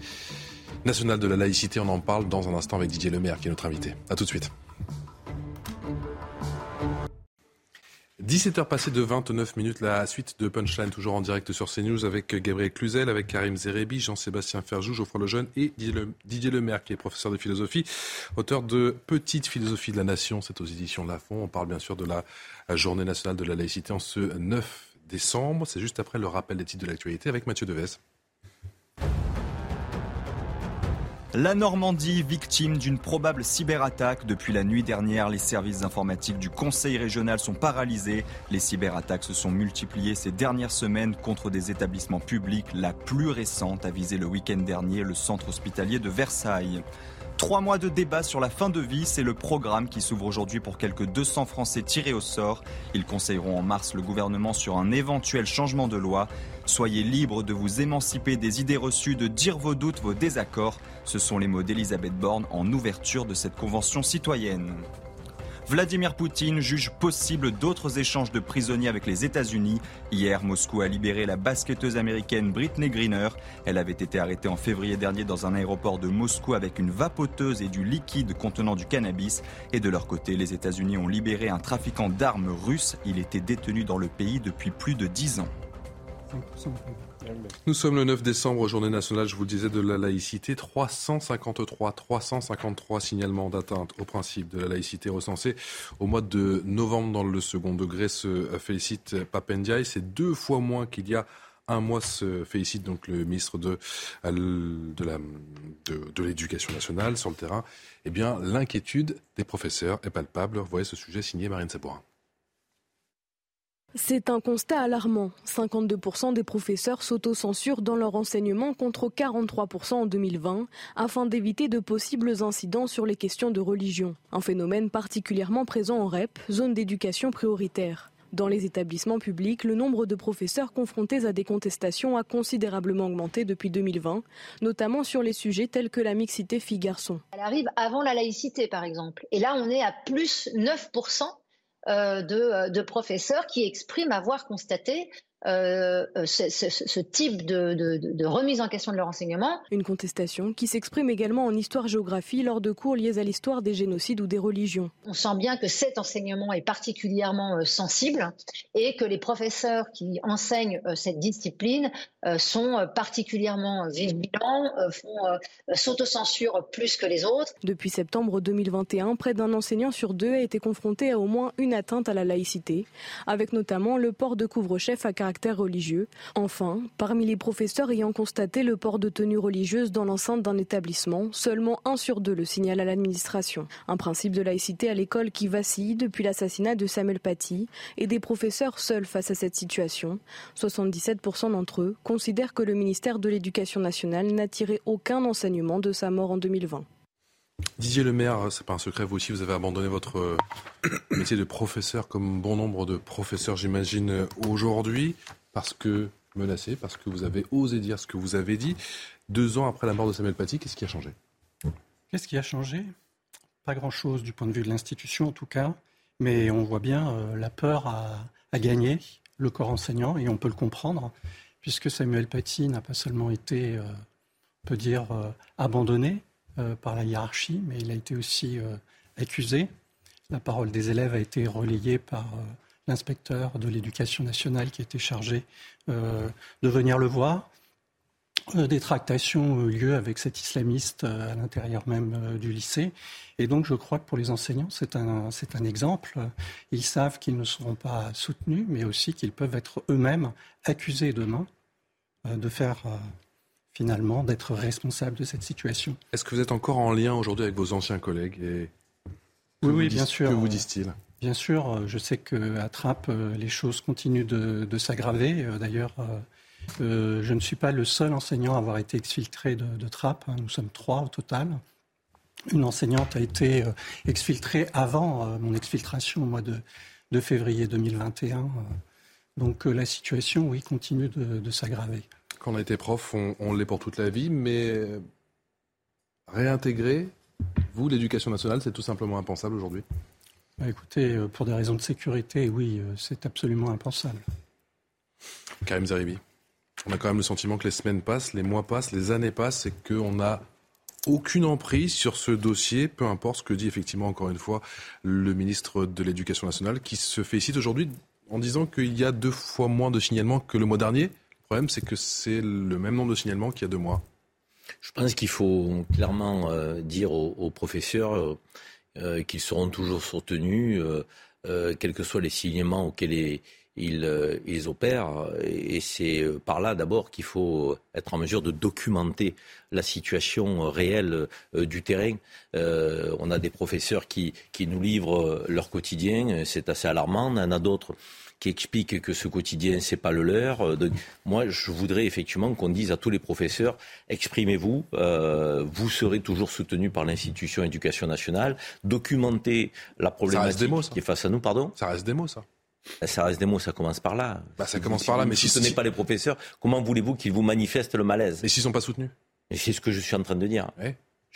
nationale de la laïcité. On en parle dans un instant avec Didier Lemaire qui est notre invité. A tout de suite. 17h passées de 29 minutes, la suite de Punchline, toujours en direct sur CNews avec Gabriel Cluzel, avec Karim Zerebi, Jean-Sébastien Ferjou, Geoffroy Lejeune et Didier Lemaire, qui est professeur de philosophie, auteur de Petite philosophie de la nation, c'est aux éditions de Lafont. On parle bien sûr de la journée nationale de la laïcité en ce 9 décembre. C'est juste après le rappel des titres de l'actualité avec Mathieu Deves. La Normandie, victime d'une probable cyberattaque. Depuis la nuit dernière, les services informatiques du Conseil régional sont paralysés. Les cyberattaques se sont multipliées ces dernières semaines contre des établissements publics. La plus récente a visé le week-end dernier le centre hospitalier de Versailles. Trois mois de débat sur la fin de vie, c'est le programme qui s'ouvre aujourd'hui pour quelques 200 Français tirés au sort. Ils conseilleront en mars le gouvernement sur un éventuel changement de loi. Soyez libres de vous émanciper des idées reçues, de dire vos doutes, vos désaccords. Ce sont les mots d'Elisabeth Borne en ouverture de cette convention citoyenne. Vladimir Poutine juge possible d'autres échanges de prisonniers avec les États-Unis. Hier, Moscou a libéré la basketteuse américaine Britney Greener. Elle avait été arrêtée en février dernier dans un aéroport de Moscou avec une vapoteuse et du liquide contenant du cannabis. Et de leur côté, les États-Unis ont libéré un trafiquant d'armes russe. Il était détenu dans le pays depuis plus de dix ans. Nous sommes le 9 décembre, journée nationale, je vous le disais, de la laïcité. 353, 353 signalements d'atteinte au principe de la laïcité recensés au mois de novembre dans le second degré, se félicite Papendiaï. C'est deux fois moins qu'il y a un mois, se félicite donc le ministre de, de, l'Éducation nationale sur le terrain. Eh bien, l'inquiétude des professeurs est palpable. Voyez ce sujet signé Marine Sabourin. C'est un constat alarmant. 52% des professeurs s'autocensurent dans leur enseignement contre 43% en 2020 afin d'éviter de possibles incidents sur les questions de religion. Un phénomène particulièrement présent en REP, zone d'éducation prioritaire. Dans les établissements publics, le nombre de professeurs confrontés à des contestations a considérablement augmenté depuis 2020, notamment sur les sujets tels que la mixité filles-garçons. Elle arrive avant la laïcité, par exemple. Et là, on est à plus 9% euh, euh, de, professeurs qui expriment avoir constaté euh, euh, ce, type de, remise en question de leur enseignement. Une contestation qui s'exprime également en histoire-géographie lors de cours liés à l'histoire des génocides ou des religions. On sent bien que cet enseignement est particulièrement euh, sensible et que les professeurs qui enseignent cette discipline sont particulièrement vigilants, font s'autocensurent plus que les autres. Depuis septembre 2021, près d'un enseignant sur deux a été confronté à au moins une atteinte à la laïcité, avec notamment le port de couvre-chef à caractère Enfin, parmi les professeurs ayant constaté le port de tenue religieuse dans l'enceinte d'un établissement, seulement un sur deux le signale à l'administration. Un principe de laïcité à l'école qui vacille depuis l'assassinat de Samuel Paty et des professeurs seuls face à cette situation. 77% d'entre eux considèrent que le ministère de l'Éducation nationale n'a tiré aucun enseignement de sa mort en 2020. Didier Lemaire, c'est pas un secret, vous aussi, vous avez abandonné votre euh, métier de professeur comme bon nombre de professeurs, j'imagine, aujourd'hui, parce que menacé, parce que vous avez osé dire ce que vous avez dit. Deux ans après la mort de Samuel Paty, qu'est-ce qui a changé? Qu'est-ce qui a changé? Pas grand-chose du point de vue de l'institution, en tout cas, mais on voit bien euh, la peur à, gagner le corps enseignant, et on peut le comprendre, puisque Samuel Paty n'a pas seulement été, euh, on peut dire, abandonné, euh, par la hiérarchie, mais il a été aussi euh, accusé. La parole des élèves a été relayée par euh, l'inspecteur de l'éducation nationale qui était chargé de venir le voir. Des tractations ont eu lieu avec cet islamiste à l'intérieur même du lycée. Et donc, je crois que pour les enseignants, c'est un, c'est un exemple. Ils savent qu'ils ne seront pas soutenus, mais aussi qu'ils peuvent être eux-mêmes accusés demain de faire finalement, d'être responsable de cette situation. Est-ce que vous êtes encore en lien aujourd'hui avec vos anciens collègues et Oui, oui, bien sûr. Que vous disent-ils? Bien sûr, je sais qu'à Trappes, les choses continuent de, s'aggraver. D'ailleurs, je ne suis pas le seul enseignant à avoir été exfiltré de, de trappe. Hein. Nous sommes trois au total. Une enseignante a été exfiltrée avant mon exfiltration au mois de, de février 2021. Donc la situation, oui, continue de, de s'aggraver. Quand on a été prof, on, on l'est pour toute la vie, mais réintégrer, vous, l'éducation nationale, c'est tout simplement impensable aujourd'hui bah, Écoutez, euh, pour des raisons de sécurité, oui, euh, c'est absolument impensable. Karim Zeribi, on a quand même le sentiment que les semaines passent, les mois passent, les années passent et qu'on n'a aucune emprise sur ce dossier, peu importe ce que dit effectivement encore une fois le ministre de l'Éducation nationale, qui se félicite aujourd'hui en disant qu'il y a deux fois moins de signalements que le mois dernier. Le problème, c'est que c'est le même nombre de signalements qu'il y a deux mois. Je pense qu'il faut clairement euh, dire aux, professeurs euh, euh, qu'ils seront toujours soutenus, quels que soient les signalements auxquels ils, opèrent. Et c'est par là d'abord qu'il faut être en mesure de documenter la situation réelle du terrain. on a des professeurs qui, qui nous livrent leur quotidien, c'est assez alarmant. On en a d'autres qui expliquent que ce quotidien, c'est pas le leur. Euh, moi, je voudrais effectivement qu'on dise à tous les professeurs, exprimez-vous, euh, vous serez toujours soutenus par l'institution éducation nationale, documentez la problématique qui est face à nous, pardon Ça reste des mots, ça. Ben, ça reste des mots, ça commence par là. Bah, ça commence par là, mais si, ce n'est pas les professeurs, comment voulez-vous qu'ils vous manifestent le malaise? Et s'ils ne sont pas soutenus? Et c'est ce que je suis en train de dire.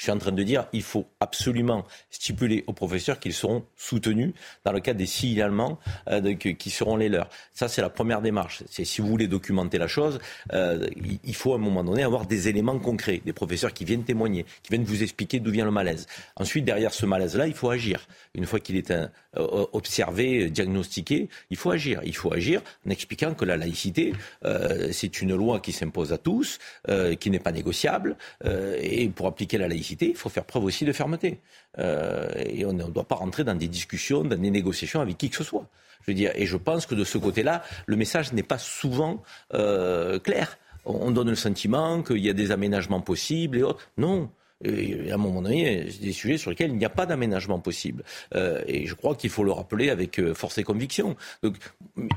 Je suis en train de dire il faut absolument stipuler aux professeurs qu'ils seront soutenus dans le cas des signalements euh, qui seront les leurs. Ça, c'est la première démarche. Si vous voulez documenter la chose, euh, il faut à un moment donné avoir des éléments concrets, des professeurs qui viennent témoigner, qui viennent vous expliquer d'où vient le malaise. Ensuite, derrière ce malaise-là, il faut agir. Une fois qu'il est un, euh, observé, diagnostiqué, il faut agir. Il faut agir en expliquant que la laïcité, euh, c'est une loi qui s'impose à tous, euh, qui n'est pas négociable, euh, et pour appliquer la laïcité, il faut faire preuve aussi de fermeté. Euh, et on ne doit pas rentrer dans des discussions, dans des négociations avec qui que ce soit. Je veux et je pense que de ce côté-là, le message n'est pas souvent euh, clair. On donne le sentiment qu'il y a des aménagements possibles et autres. Non. Et à un moment donné, c'est des sujets sur lesquels il n'y a pas d'aménagement possible. Euh, et je crois qu'il faut le rappeler avec euh, force et conviction.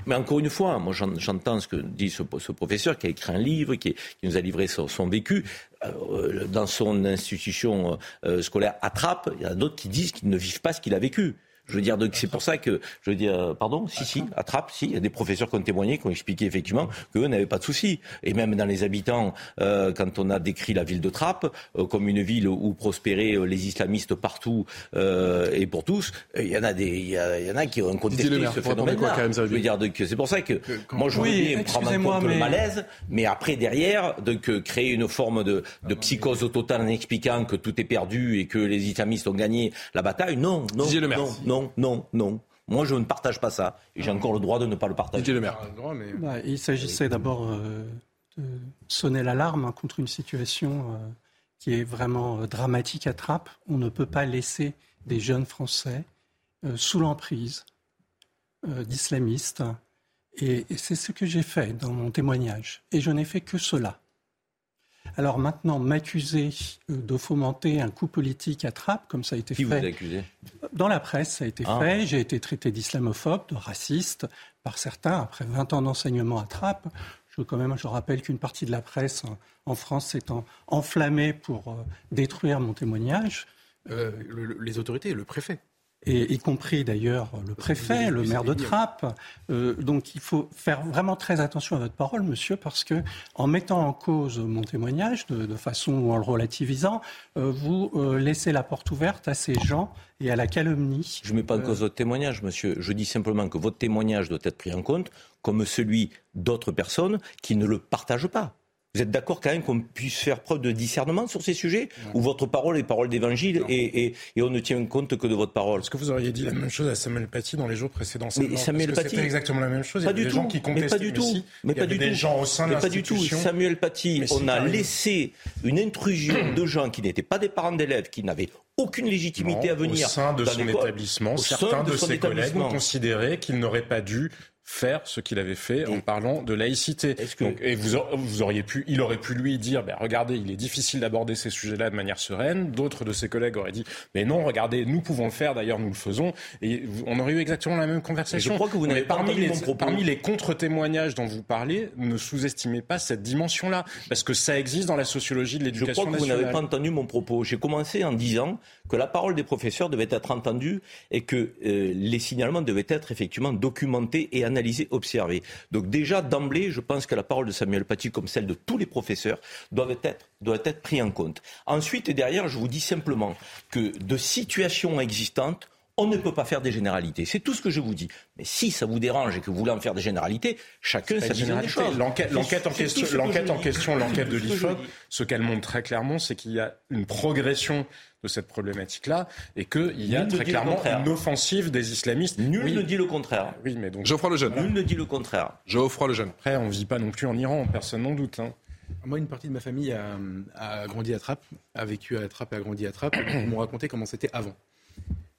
Mais encore une fois, moi j'entends ce que dit ce, professeur qui a écrit un livre, qui, nous a livré son, vécu. Euh, dans son institution scolaire attrape, il y en a d'autres qui disent qu'ils ne vivent pas ce qu'il a vécu. Je veux dire, donc c'est pour ça que, je veux dire, pardon, si, si, attrape, si, il y a des professeurs qui ont témoigné, qui ont expliqué effectivement qu'eux n'avaient pas de soucis. Et même dans les habitants, euh, quand on a décrit la ville de Trappes euh, comme une ville où prospéraient euh, les islamistes partout et pour tous, il y en a des, il y, en a qui ont contesté ce phénomène-là. Je veux dire, donc c'est pour ça que, moi je veux bien prendre en compte le malaise, mais après derrière, donc créer une forme de, de psychose totale en expliquant que tout est perdu et que les islamistes ont gagné la bataille, non, non, non, non non, non, non. Moi, je ne partage pas ça. Et j'ai encore le droit de ne pas le partager. Le maire. Bah, il s'agissait d'abord euh, de sonner l'alarme hein, contre une situation euh, qui est vraiment euh, dramatique à Trappes. On ne peut pas laisser des jeunes Français sous l'emprise d'islamistes. et c'est ce que j'ai fait dans mon témoignage. Et je n'ai fait que cela. Alors maintenant, m'accuser de fomenter un coup politique à Trappes, comme ça a été fait. Qui vous accusé? Dans la presse, ça a été ah. fait. J'ai été traité d'islamophobe, de raciste par certains après 20 ans d'enseignement à Trappes. Je, quand même, je rappelle qu'une partie de la presse en, France s'est enflammée pour euh, détruire mon témoignage. Euh, les autorités, le préfet et y compris d'ailleurs le préfet, le maire de Trappes. Euh, donc il faut faire vraiment très attention à votre parole, monsieur, parce que en mettant en cause mon témoignage de, façon ou en le relativisant, euh, vous euh, laissez la porte ouverte à ces gens et à la calomnie. Je ne mets pas en cause votre témoignage, monsieur. Je dis simplement que votre témoignage doit être pris en compte comme celui d'autres personnes qui ne le partagent pas. Vous êtes d'accord quand même qu'on puisse faire preuve de discernement sur ces sujets Ou votre parole est parole d'évangile et, on ne tient compte que de votre parole? Est-ce que vous auriez dit la même chose à Samuel Paty dans les jours précédents? Mais Samuel Paty. C'était exactement la même chose. Pas Il y du des tout. gens qui mais pas du tout. Mais pas du des tout. gens au sein de pas du tout. Samuel Paty, on a laissé une intrusion de gens qui n'étaient pas des parents d'élèves, qui n'avaient aucune légitimité à venir. Au sein de son établissement, certains de, ses collègues ont considéré qu'il n'aurait pas dû faire ce qu'il avait fait en parlant de laïcité. et vous, vous, auriez pu, il aurait pu lui dire, ben, regardez, il est difficile d'aborder ces sujets-là de manière sereine. D'autres de ses collègues auraient dit, mais non, regardez, nous pouvons le faire, d'ailleurs nous le faisons. Et on aurait eu exactement la même conversation. je crois que vous n'avez pas parmi les. Parmi contre-témoignages dont vous parlez, ne sous-estimez pas cette dimension-là, parce que ça existe dans la sociologie de l'éducation nationale. Je crois que vous n'avez pas entendu mon propos. J'ai commencé en disant que la parole des professeurs devait être entendue et que euh, les signalements devaient être effectivement documentés et analysés, observés. Donc déjà, d'emblée, je pense que la parole de Samuel Paty, comme celle de tous les professeurs, doit être, doit être pris en compte. Ensuite et derrière, je vous dis simplement que de situations existantes, on ne peut pas faire des généralités. C'est tout ce que je vous dis. Mais si ça vous dérange et que vous voulez en faire des généralités, chacun sa vision des choses. L'enquête en question, l'enquête en question, l'enquête de l'IFOP, ce qu'elle montre très clairement, c'est qu'il y a une progression de cette problématique-là et qu'il y a très clairement une offensive des islamistes. Nul ne dit le contraire. Oui, mais donc. Geoffroy le jeune. Nul ne dit le contraire. Geoffroy le jeune. Après, on ne vit pas non plus en Iran, personne n'en doute. Hein. Moi, une partie de ma famille a, grandi à Trappes, a vécu à Trappes et a grandi à Trappes. Ils m'ont raconté comment c'était avant.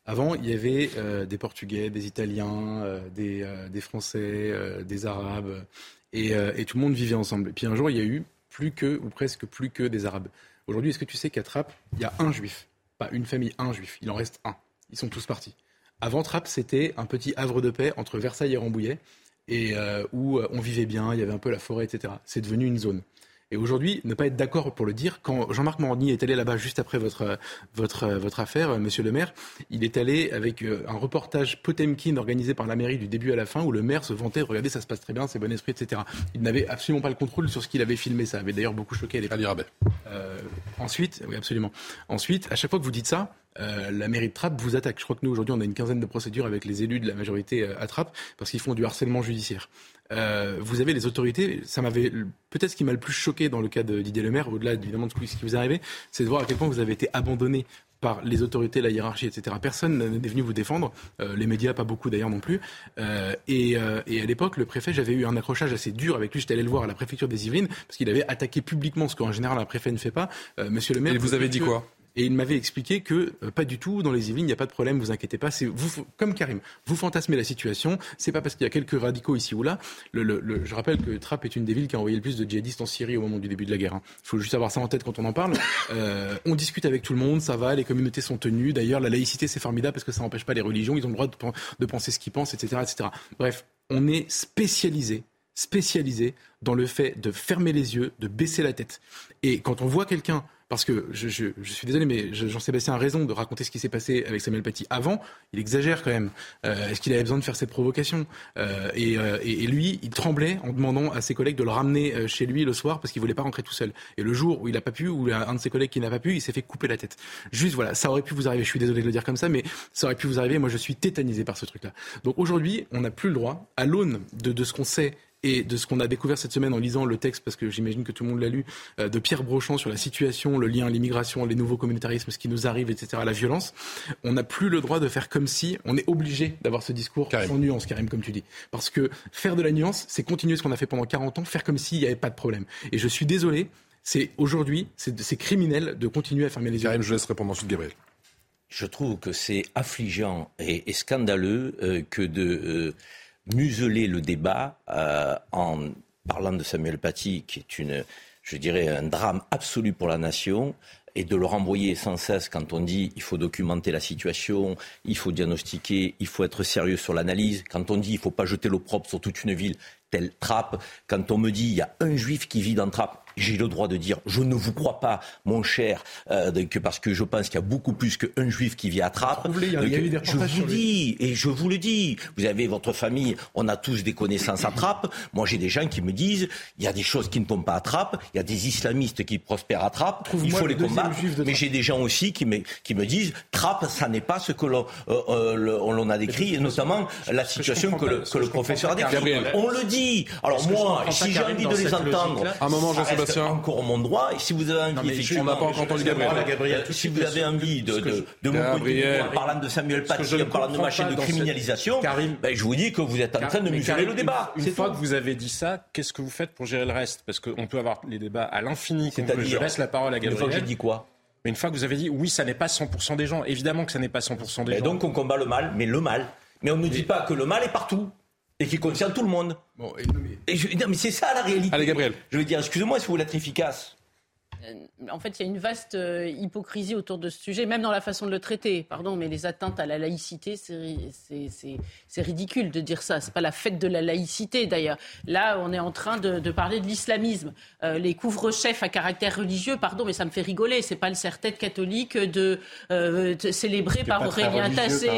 Avant, il y avait euh, des Portugais, des Italiens, euh, des, euh, des, Français, des Arabes, et, et, tout le monde vivait ensemble. Et puis un jour, il y a eu plus que, ou presque plus que des Arabes. Aujourd'hui, est-ce que tu sais qu'à Trappes, il y a un juif? Pas une famille, un juif. Il en reste un. Ils sont tous partis. Avant Trappes, c'était un petit havre de paix entre Versailles et Rambouillet, et où on vivait bien, il y avait un peu la forêt, etc. C'est devenu une zone. Et aujourd'hui, ne pas être d'accord pour le dire, quand Jean-Marc Morny est allé là-bas juste après votre, votre, votre affaire, monsieur le maire, il est allé avec euh, un reportage Potemkin organisé par la mairie du début à la fin où le maire se vantait, regardez, ça se passe très bien, c'est bon esprit, etc. Il n'avait absolument pas le contrôle sur ce qu'il avait filmé. Ça avait d'ailleurs beaucoup choqué les Ali euh, ensuite, oui, absolument. Ensuite, à chaque fois que vous dites ça, euh, la mairie de Trappes vous attaque. Je crois que nous, aujourd'hui, on a une quinzaine de procédures avec les élus de la majorité euh, à Trappes parce qu'ils font du harcèlement judiciaire. Euh, vous avez les autorités, ça m'avait peut-être ce qui m'a le plus choqué dans le cas de Didier Lemaire, au-delà évidemment de ce qui vous est arrivé, c'est de voir à quel point vous avez été abandonné par les autorités, la hiérarchie, etc. Personne n'est venu vous défendre, les médias pas beaucoup d'ailleurs non plus. et, et, à l'époque, le préfet, j'avais eu un accrochage assez dur avec lui. J'étais allé le voir à la préfecture des Yvelines parce qu'il avait attaqué publiquement ce qu'en général un préfet ne fait pas. Monsieur le maire. Et vous avez dit quoi? Et il m'avait expliqué que euh, pas du tout, dans les Yvelines, il n'y a pas de problème, vous inquiétez pas. C'est vous, comme Karim, vous fantasmez la situation. C'est pas parce qu'il y a quelques radicaux ici ou là. Le, le, je rappelle que Trappes est une des villes qui a envoyé le plus de djihadistes en Syrie au moment du début de la guerre. Il hein. faut juste avoir ça en tête quand on en parle. Euh, on discute avec tout le monde, ça va, les communautés sont tenues. D'ailleurs, la laïcité, c'est formidable parce que ça n'empêche pas les religions. Ils ont le droit de, de penser ce qu'ils pensent, etc., etc. Bref, on est spécialisé spécialisé dans le fait de fermer les yeux, de baisser la tête. Et quand on voit quelqu'un parce que je, suis désolé, mais Jean-Sébastien a raison de raconter ce qui s'est passé avec Samuel Paty avant. Il exagère quand même. Euh, Est-ce qu'il avait besoin de faire cette provocation? Euh, et, euh, et, lui, il tremblait en demandant à ses collègues de le ramener chez lui le soir parce qu'il voulait pas rentrer tout seul. Et le jour où il n'a pas pu, ou un de ses collègues qui n'a pas pu, il s'est fait couper la tête. Juste voilà, ça aurait pu vous arriver. Je suis désolé de le dire comme ça, mais ça aurait pu vous arriver. Moi, je suis tétanisé par ce truc-là. Donc aujourd'hui, on n'a plus le droit, à l'aune de ce qu'on sait et de ce qu'on a découvert cette semaine en lisant le texte, parce que j'imagine que tout le monde l'a lu, euh, de Pierre Brochant sur la situation, le lien à l'immigration, les nouveaux communautarismes, ce qui nous arrive, etc., la violence, on n'a plus le droit de faire comme si on est obligé d'avoir ce discours sans nuance, Karim, comme tu dis. Parce que faire de la nuance, c'est continuer ce qu'on a fait pendant 40 ans, faire comme s'il n'y avait pas de problème. Et je suis désolé, c'est aujourd'hui, c'est criminel de continuer à fermer les yeux. Karim, je laisse répondre ensuite Gabriel. Je trouve que c'est affligeant et, scandaleux euh, que de... Euh, museler le débat euh, en parlant de Samuel Paty, qui est une, je dirais, un drame absolu pour la nation, et de le renvoyer sans cesse quand on dit il faut documenter la situation, il faut diagnostiquer, il faut être sérieux sur l'analyse, quand on dit il faut pas jeter l'opprobre sur toute une ville telle Trappe, quand on me dit il y a un juif qui vit dans Trappe, j'ai le droit de dire je ne vous crois pas, mon cher, euh, que parce que je pense qu'il y a beaucoup plus qu'un juif qui vit à Trappes. je vous dis, et je vous le dis, vous avez votre famille, on a tous des connaissances à Trappes. Moi, j'ai des gens qui me disent il y a des choses qui ne tombent pas à Trappes, il y a des islamistes qui prospèrent à Trappes, il faut les combattre. Mais j'ai des gens aussi qui me, qui me disent Trappes, ça n'est pas ce que l'on euh, euh a décrit, et notamment la situation que, le, que le professeur a décrit. On le dit. Alors moi, si j'ai envie de les entendre, un moment, encore mon droit. Et si vous avez envie, on n'a pas encore entendu Gabriel. Si vous avez envie de, de, de mon en parlant de Samuel Paty, en parlant de machine de criminalisation, ben, je vous dis que vous êtes en train de museler le débat. Une fois que vous avez dit ça, qu'est-ce que vous faites pour gérer le reste? Parce qu'on peut avoir les débats à l'infini. Je laisse la parole à Gabriel. Une fois que j'ai dit quoi? Mais une fois que vous avez dit oui, ça n'est pas 100% des gens, évidemment que ça n'est pas 100% des gens. Et donc on combat le mal, mais le mal. Mais on ne dit pas que le mal est partout. Et qui concerne tout le monde. Bon, et, non, mais... c'est ça la réalité. Allez, Gabriel. Je veux dire, excusez-moi si vous voulez être efficace. Euh, en fait, il y a une vaste euh, hypocrisie autour de ce sujet, même dans la façon de le traiter. Pardon, mais les atteintes à la laïcité, c'est ridicule de dire ça. C'est pas la fête de la laïcité, d'ailleurs. Là, on est en train de, parler de l'islamisme. Euh, les couvre-chefs à caractère religieux, pardon, mais ça me fait rigoler. C'est pas le serre-tête catholique de, célébrer par Aurélien Tassé.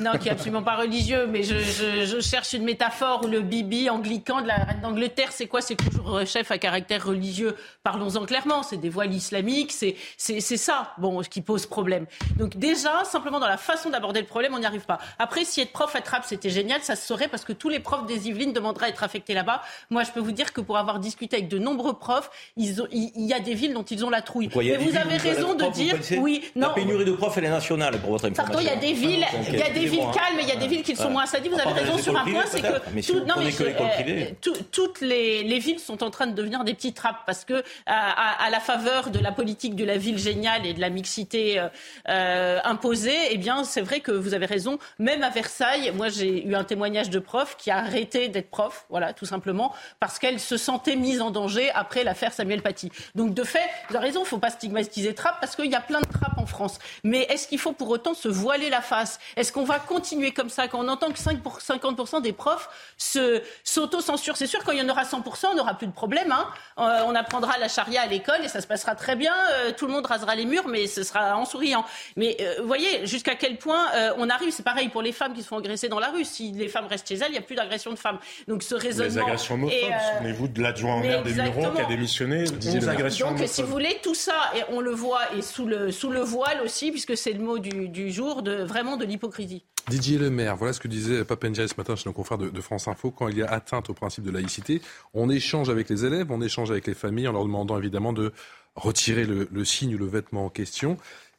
Non, qui est absolument pas religieux, mais je, je, cherche une métaphore où le bibi anglican de la reine d'Angleterre, c'est quoi? Ces couvre-chefs à caractère religieux Parlons-en clairement. C'est des voiles islamiques, c'est ça bon, qui pose problème. Donc déjà, simplement dans la façon d'aborder le problème, on n'y arrive pas. Après, si être prof à Trappes, c'était génial, ça se saurait parce que tous les profs des Yvelines demanderaient à être affectés là-bas. Moi, je peux vous dire que pour avoir discuté avec de nombreux profs, il y a des villes dont ils ont la trouille. Mais vous avez raison de dire, oui, non. La pénurie de profs, elle est nationale, pour votre information. Pardon, il y a des villes, il y a des villes calmes, il y a des villes qui sont moins sadies. Vous avez raison sur un point, c'est que, euh, toutes les, villes sont en train de devenir des petites trappes parce que à la faveur de la politique de la ville géniale et de la mixité euh, euh, imposée, eh bien, c'est vrai que vous avez raison. Même à Versailles, moi, j'ai eu un témoignage de prof qui a arrêté d'être prof, voilà, tout simplement, parce qu'elle se sentait mise en danger après l'affaire Samuel Paty. Donc, de fait, vous avez raison, il ne faut pas stigmatiser Trappes parce qu'il y a plein de trappes en France. Mais est-ce qu'il faut pour autant se voiler la face? Est-ce qu'on va continuer comme ça quand on entend que 5 pour 50% des profs se s'auto-censurent? C'est sûr, quand il y en aura 100%, on n'aura plus de problème. Hein. Euh, on apprendra la charia à l'école et ça se passera très bien. Euh, tout le monde rasera les murs, mais ce sera en souriant. Mais euh, vous voyez jusqu'à quel point euh, on arrive. C'est pareil pour les femmes qui se font agresser dans la rue. Si les femmes restent chez elles, il n'y a plus d'agression de femmes. Donc ce raisonnement. Les agressions homophobes. Souvenez-vous de l'adjoint au maire des Mureaux qui a démissionné. Des agressions Donc si vous voulez tout ça, et on le voit et sous le sous le voile aussi, puisque c'est le mot du, du jour, de vraiment de l'hypocrisie. Didier Lemaire, voilà ce que disait Papendia ce matin chez nos confrères de, France Info. Quand il y a atteinte au principe de laïcité, on échange avec les élèves, on échange avec les familles en leur demandant évidemment de retirer le, signe ou le vêtement en question.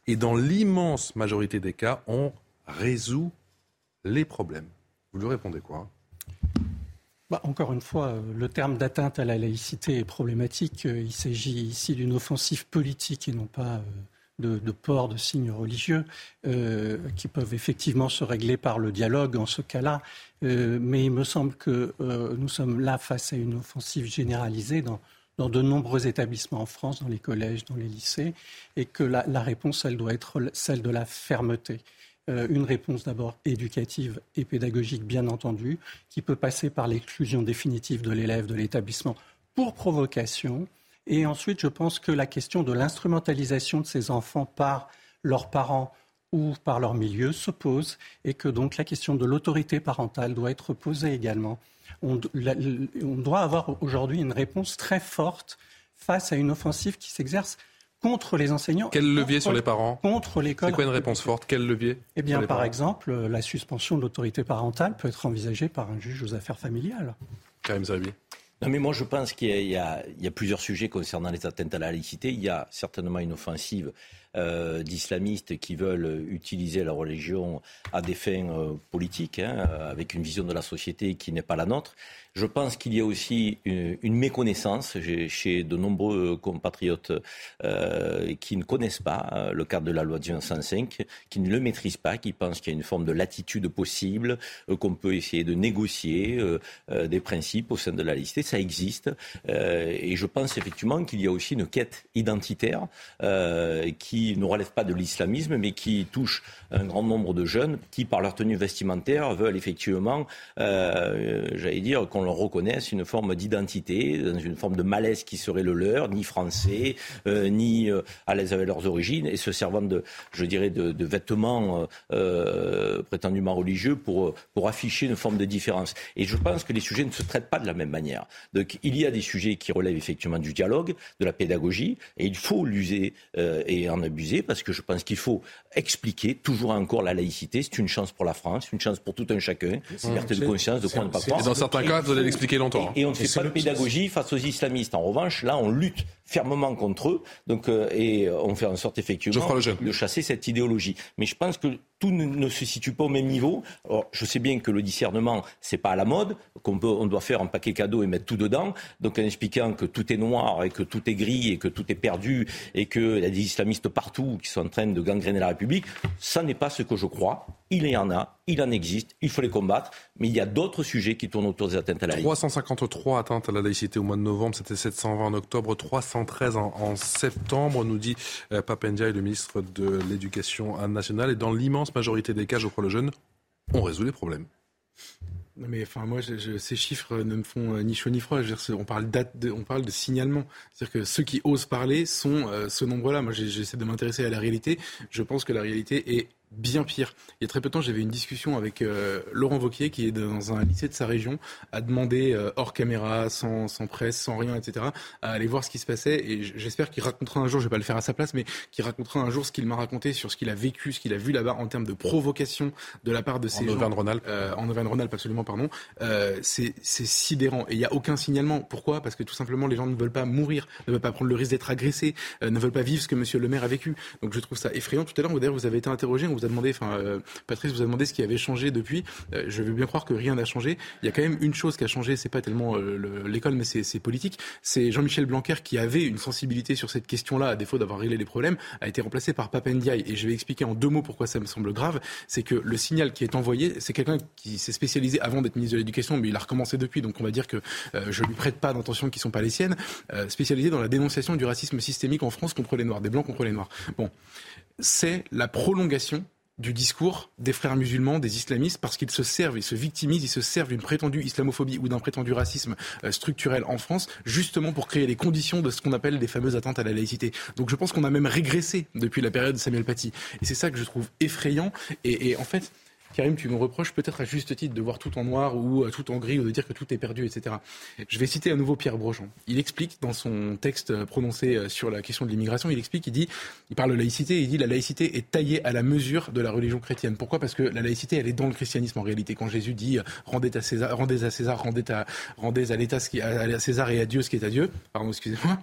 Et dans l'immense majorité des cas, on résout les problèmes. Vous lui répondez quoi bah, encore une fois, euh, le terme d'atteinte à la laïcité est problématique. Euh, il s'agit ici d'une offensive politique et non pas euh, de, port de signes religieux qui peuvent effectivement se régler par le dialogue en ce cas-là. mais il me semble que nous sommes là face à une offensive généralisée dans, de nombreux établissements en France, dans les collèges, dans les lycées, et que la, réponse, elle doit être celle de la fermeté. Euh, une réponse d'abord éducative et pédagogique, bien entendu, qui peut passer par l'exclusion définitive de l'élève de l'établissement pour provocation. Et ensuite, je pense que la question de l'instrumentalisation de ces enfants par leurs parents ou par leur milieu se pose et que donc la question de l'autorité parentale doit être posée également on, doit avoir aujourd'hui une réponse très forte face à une offensive qui s'exerce contre les enseignants. Quel levier sur les parents? Contre l'école. C'est quoi une réponse forte? Quel levier Eh bien, par exemple, la suspension de l'autorité parentale peut être envisagée par un juge aux affaires familiales. Karim Zabi. Non, mais moi, je pense qu'il y, a plusieurs sujets concernant les atteintes à la laïcité. Il y a certainement une offensive euh, d'islamistes qui veulent utiliser la religion à des fins euh, politiques, hein, avec une vision de la société qui n'est pas la nôtre. Je pense qu'il y a aussi une, méconnaissance chez de nombreux compatriotes euh, qui ne connaissent pas euh, le cadre de la loi de 1905, qui ne le maîtrisent pas, qui pensent qu'il y a une forme de latitude possible, euh, qu'on peut essayer de négocier des principes au sein de la liste. Ça existe. et je pense effectivement qu'il y a aussi une quête identitaire qui ne relève pas de l'islamisme, mais qui touche un grand nombre de jeunes qui, par leur tenue vestimentaire, veulent effectivement, j'allais dire, qu'on leur reconnaisse une forme d'identité, une forme de malaise qui serait le leur, ni français, euh, ni euh, à l'aise avec leurs origines, et se servant de, je dirais, de, vêtements euh, prétendument religieux pour, pour afficher une forme de différence. Et je pense que les sujets ne se traitent pas de la même manière. Donc il y a des sujets qui relèvent effectivement du dialogue, de la pédagogie, et il faut l'user et en abuser, parce que je pense qu'il faut expliquer toujours encore la laïcité. C'est une chance pour la France, une chance pour tout un chacun, liberté de conscience, de quoi ne pas croire. Et dans certains cas, allez l'expliquer longtemps. Et, on ne fait pas de pédagogie face aux islamistes. En revanche, là, on lutte fermement contre eux. Donc, euh, et on fait en sorte effectivement de chasser cette idéologie. Mais je pense que tout ne, se situe pas au même niveau. Alors, je sais bien que le discernement, c'est pas à la mode, qu'on peut, on doit faire un paquet cadeau et mettre tout dedans. Donc, en expliquant que tout est noir et que tout est gris et que tout est perdu et qu'il y a des islamistes partout qui sont en train de gangréner la République, ça n'est pas ce que je crois. il y en a, il en existe, il faut les combattre, mais il y a d'autres sujets qui tournent autour des atteintes à la laïcité. 353 atteintes à la laïcité au mois de novembre, c'était 720 en octobre, 313 en, septembre, nous dit euh, Papendia, le ministre de l'Éducation nationale. Et dans l'immense majorité des cas, je crois le jeune, on résout les problèmes. Non mais enfin moi ces chiffres ne me font euh, ni chaud ni froid. on parle de, on parle de signalement. C'est-à-dire que ceux qui osent parler sont euh, ce nombre-là. Moi j'essaie de m'intéresser à la réalité. Je pense que la réalité est bien pire. Il y a très peu de temps, j'avais une discussion avec euh, Laurent Vauquier, qui est dans un lycée de sa région, a demandé euh, hors caméra, sans, sans, presse, sans rien, etc., à aller voir ce qui se passait. Et j'espère qu'il racontera un jour, je vais pas le faire à sa place, mais qu'il racontera un jour ce qu'il m'a raconté sur ce qu'il a vécu, ce qu'il a vu là-bas en termes de provocation de la part de ces en gens. Auvergne-Rhône-Alpes. Euh, en Auvergne-Rhône-Alpes, absolument, pardon. Euh, c'est sidérant. Et il n'y a aucun signalement. Pourquoi? Parce que tout simplement, les gens ne veulent pas mourir, ne veulent pas prendre le risque d'être agressés, ne veulent pas vivre ce que Monsieur le maire a vécu. Donc je trouve ça effrayant. Tout à l'heure, vous avez été interrogé, on vous a demandé, enfin, Patrice vous a demandé ce qui avait changé depuis. Euh, je veux bien croire que rien n'a changé. Il y a quand même une chose qui a changé, c'est pas tellement euh, l'école, mais c'est politique. C'est Jean-Michel Blanquer qui avait une sensibilité sur cette question-là, à défaut d'avoir réglé les problèmes, a été remplacé par Papendiaï. Et je vais expliquer en deux mots pourquoi ça me semble grave. C'est que le signal qui est envoyé, c'est quelqu'un qui s'est spécialisé avant d'être ministre de l'Éducation, mais il a recommencé depuis, donc on va dire que euh, je lui prête pas d'intentions qui sont pas les siennes, spécialisé dans la dénonciation du racisme systémique en France contre les Noirs, des Blancs contre les Noirs. Bon, c'est la prolongation du discours des frères musulmans, des islamistes, parce qu'ils se servent, ils se victimisent, ils se servent d'une prétendue islamophobie ou d'un prétendu racisme euh, structurel en France, justement pour créer les conditions de ce qu'on appelle des fameuses atteintes à la laïcité. Donc je pense qu'on a même régressé depuis la période de Samuel Paty. Et c'est ça que je trouve effrayant. et en fait, Karim, tu me reproches peut-être à juste titre de voir tout en noir ou euh, tout en gris ou de dire que tout est perdu, etc. Je vais citer à nouveau Pierre Brochon. Il explique dans son texte euh, prononcé euh, sur la question de l'immigration, il explique, il dit, il parle de laïcité, il dit la laïcité est taillée à la mesure de la religion chrétienne. Pourquoi? Parce que la laïcité, elle est dans le christianisme en réalité. Quand Jésus dit rendez à César, rendez à César, rendez à, rendez à l'État ce qui à César et à Dieu ce qui est à Dieu. Pardon, excusez-moi.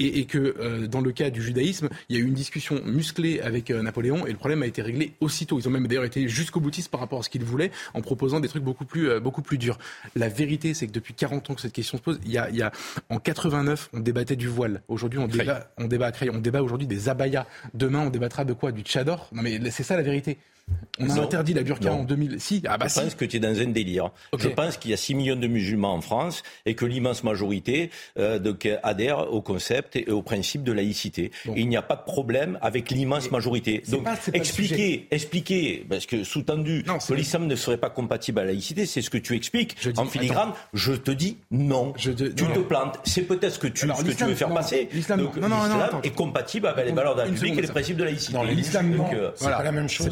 Et, que dans le cas du judaïsme, il y a eu une discussion musclée avec Napoléon et le problème a été réglé aussitôt. Ils ont même d'ailleurs été juste jusqu'au boutiste par rapport à ce qu'il voulait en proposant des trucs beaucoup plus, euh, beaucoup plus durs. La vérité, c'est que depuis 40 ans que cette question se pose, il y a, il y a en 89, on débattait du voile. Aujourd'hui, on débat, on débat à on débat aujourd'hui des abayas. Demain, on débattra de quoi? Du tchador? Non, mais c'est ça la vérité. On a interdit la burqa en 2000. Si, ah bah je pense que tu es dans un délire. Je pense qu'il y a 6 millions de musulmans en France et que l'immense majorité euh, adhère au concept et au principe de laïcité. il n'y a pas de problème avec l'immense majorité. Donc expliquer, expliquer, parce que sous-tendu que l'islam ne serait pas compatible à la laïcité, c'est ce que tu expliques en filigrane. Je te dis non. tu te plantes. C'est peut-être ce que tu, ce que tu veux faire passer. L'islam est compatible avec les valeurs de la République et les principes de laïcité. L'islam, euh, c'est pas la même chose.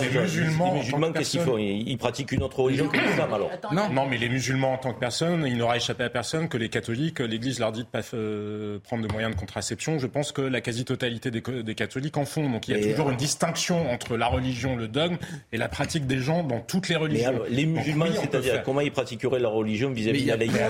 Les musulmans, les musulmans qu'est-ce qu'ils font ils, pratiquent une autre religion que l'islam alors non. non, mais les musulmans en tant que personne, il n'aura échappé à personne que les catholiques, l'Église leur dit de pas euh, prendre de moyens de contraception. Je pense que la quasi-totalité des, catholiques en font. Donc il y a toujours une distinction entre la religion, le dogme et la pratique des gens dans toutes les religions. Mais alors, les musulmans, c'est-à-dire comment ils pratiqueraient leur religion vis-à-vis de la laïcité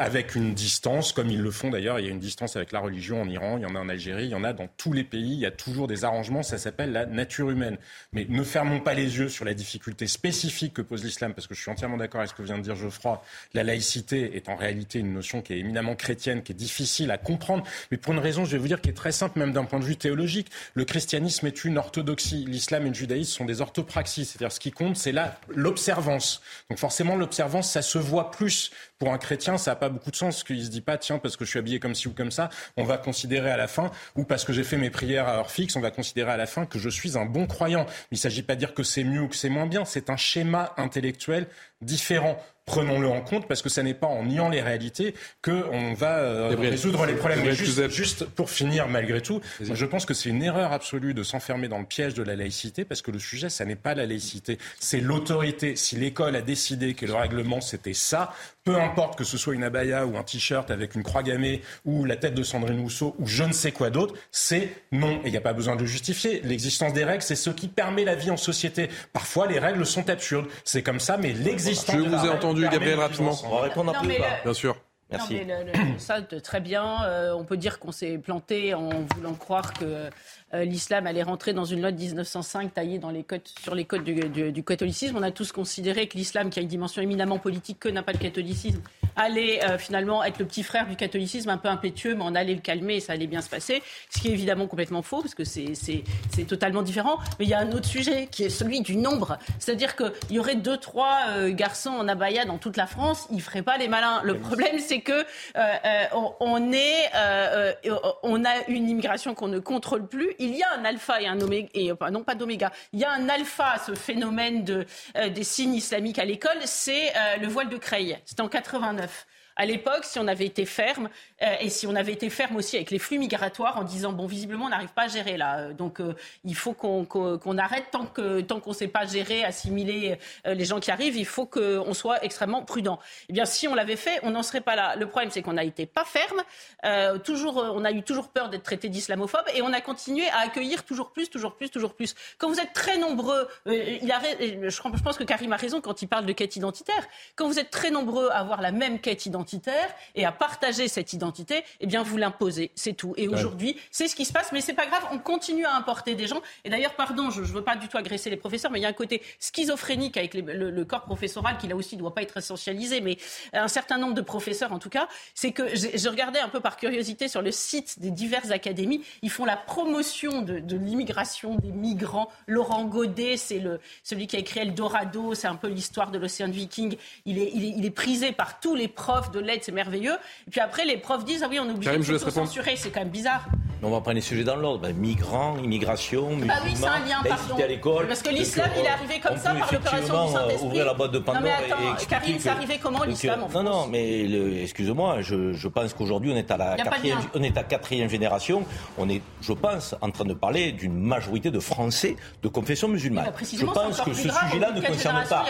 avec une distance, comme ils le font d'ailleurs. Il y a une distance avec la religion en Iran, il y en a en Algérie, il y en a dans tous les pays. Il y a toujours des arrangements. Ça s'appelle la nature humaine. Mais ne fermons pas les yeux sur la difficulté spécifique que pose l'islam, parce que je suis entièrement d'accord avec ce que vient de dire Geoffroy. La laïcité est en réalité une notion qui est éminemment chrétienne, qui est difficile à comprendre, mais pour une raison, je vais vous dire, qui est très simple, même d'un point de vue théologique. Le christianisme est une orthodoxie. L'islam et le judaïsme sont des orthopraxies. C'est-à-dire, ce qui compte, c'est là l'observance. Donc forcément, l'observance, ça se voit plus pour un chrétien, ça n'a pas beaucoup de sens qu'il se dit pas, tiens, parce que je suis habillé comme ci ou comme ça, on va considérer à la fin, ou parce que j'ai fait mes prières à heure fixe, on va considérer à la fin que je suis un bon croyant. Il ne s'agit pas de dire que c'est mieux ou que c'est moins bien, c'est un schéma intellectuel différent prenons-le en compte parce que ce n'est pas en niant les réalités qu'on va euh, résoudre les problèmes. juste, juste, pour finir, malgré tout, je pense que c'est une erreur absolue de s'enfermer dans le piège de la laïcité parce que le sujet, ça n'est pas la laïcité, c'est l'autorité. Si l'école a décidé que le règlement c'était ça, peu importe que ce soit une abaya ou un t-shirt avec une croix gammée ou la tête de Sandrine Rousseau ou je ne sais quoi d'autre, c'est non. Et il n'y a pas besoin de le justifier. L'existence des règles, c'est ce qui permet la vie en société. Parfois, les règles sont absurdes. C'est comme ça, mais l'existence. Je vous ai entendu, Gabriel, rapidement. On va répondre un peu. Bien sûr. Merci. ça, très bien. Euh, on peut dire qu'on s'est planté en voulant croire que l'islam allait rentrer dans une loi de 1905 taillée dans les codes, sur les codes du, catholicisme. On a tous considéré que l'islam, qui a une dimension éminemment politique que n'a pas le catholicisme, allait finalement être le petit frère du catholicisme, un peu impétueux, mais on allait le calmer et ça allait bien se passer. Ce qui est évidemment complètement faux, parce que c'est totalement différent. Mais il y a un autre sujet qui est celui du nombre. C'est-à-dire qu'il y aurait deux, trois garçons en abaya dans toute la France, ils feraient pas les malins. Le problème, c'est que on est, on a une immigration qu'on ne contrôle plus. Il y a un alpha et un oméga, et, non pas d'oméga, il y a un alpha, ce phénomène de, euh, des signes islamiques à l'école, c'est euh, le voile de Creil. C'était en 89. À l'époque, si on avait été ferme, euh, et si on avait été ferme aussi avec les flux migratoires en disant, bon, visiblement, on n'arrive pas à gérer là. Euh, donc, euh, il faut qu'on arrête tant qu'on tant qu'on ne sait pas gérer, assimiler les gens qui arrivent, il faut qu'on soit extrêmement prudent. Eh bien, si on l'avait fait, on n'en serait pas là. Le problème, c'est qu'on n'a été pas ferme. toujours, on a eu toujours peur d'être traité d'islamophobe et on a continué à accueillir toujours plus, toujours plus, toujours plus. Quand vous êtes très nombreux, je pense que Karim a raison quand il parle de quête identitaire. Quand vous êtes très nombreux à avoir la même quête identitaire, et à partager cette identité, eh bien vous l'imposez, c'est tout. Et aujourd'hui, c'est ce qui se passe, mais c'est pas grave, on continue à importer des gens. Et d'ailleurs, pardon, je ne veux pas du tout agresser les professeurs, mais il y a un côté schizophrénique avec le, corps professoral qui là aussi ne doit pas être essentialisé, mais un certain nombre de professeurs en tout cas, c'est que je regardais un peu par curiosité sur le site des diverses académies, ils font la promotion de, l'immigration des migrants. Laurent Godet, c'est le, celui qui a écrit Eldorado, c'est un peu l'histoire de l'océan Viking. Il est, il, est, il est prisé par tous les profs de l'aide, c'est merveilleux. Et puis après, les profs disent Ah oui, on est obligé de censurer, c'est quand même bizarre. On va prendre les sujets dans l'ordre. Ben, migrants, immigration, musulmans, bah oui, un lien, à l'école. Parce que l'islam, il est arrivé comme ça par l'opération du Saint-Esprit. ouvrir la boîte de Pandore non, mais attends, Karine, c'est arrivé comment l'islam en France Non, non, mais excuse-moi, je, je, pense qu'aujourd'hui, on est à la quatrième, on est à quatrième génération. On est, je pense, en train de parler d'une majorité de Français de confession musulmane. Bah, je pense que ce sujet-là ne concerne pas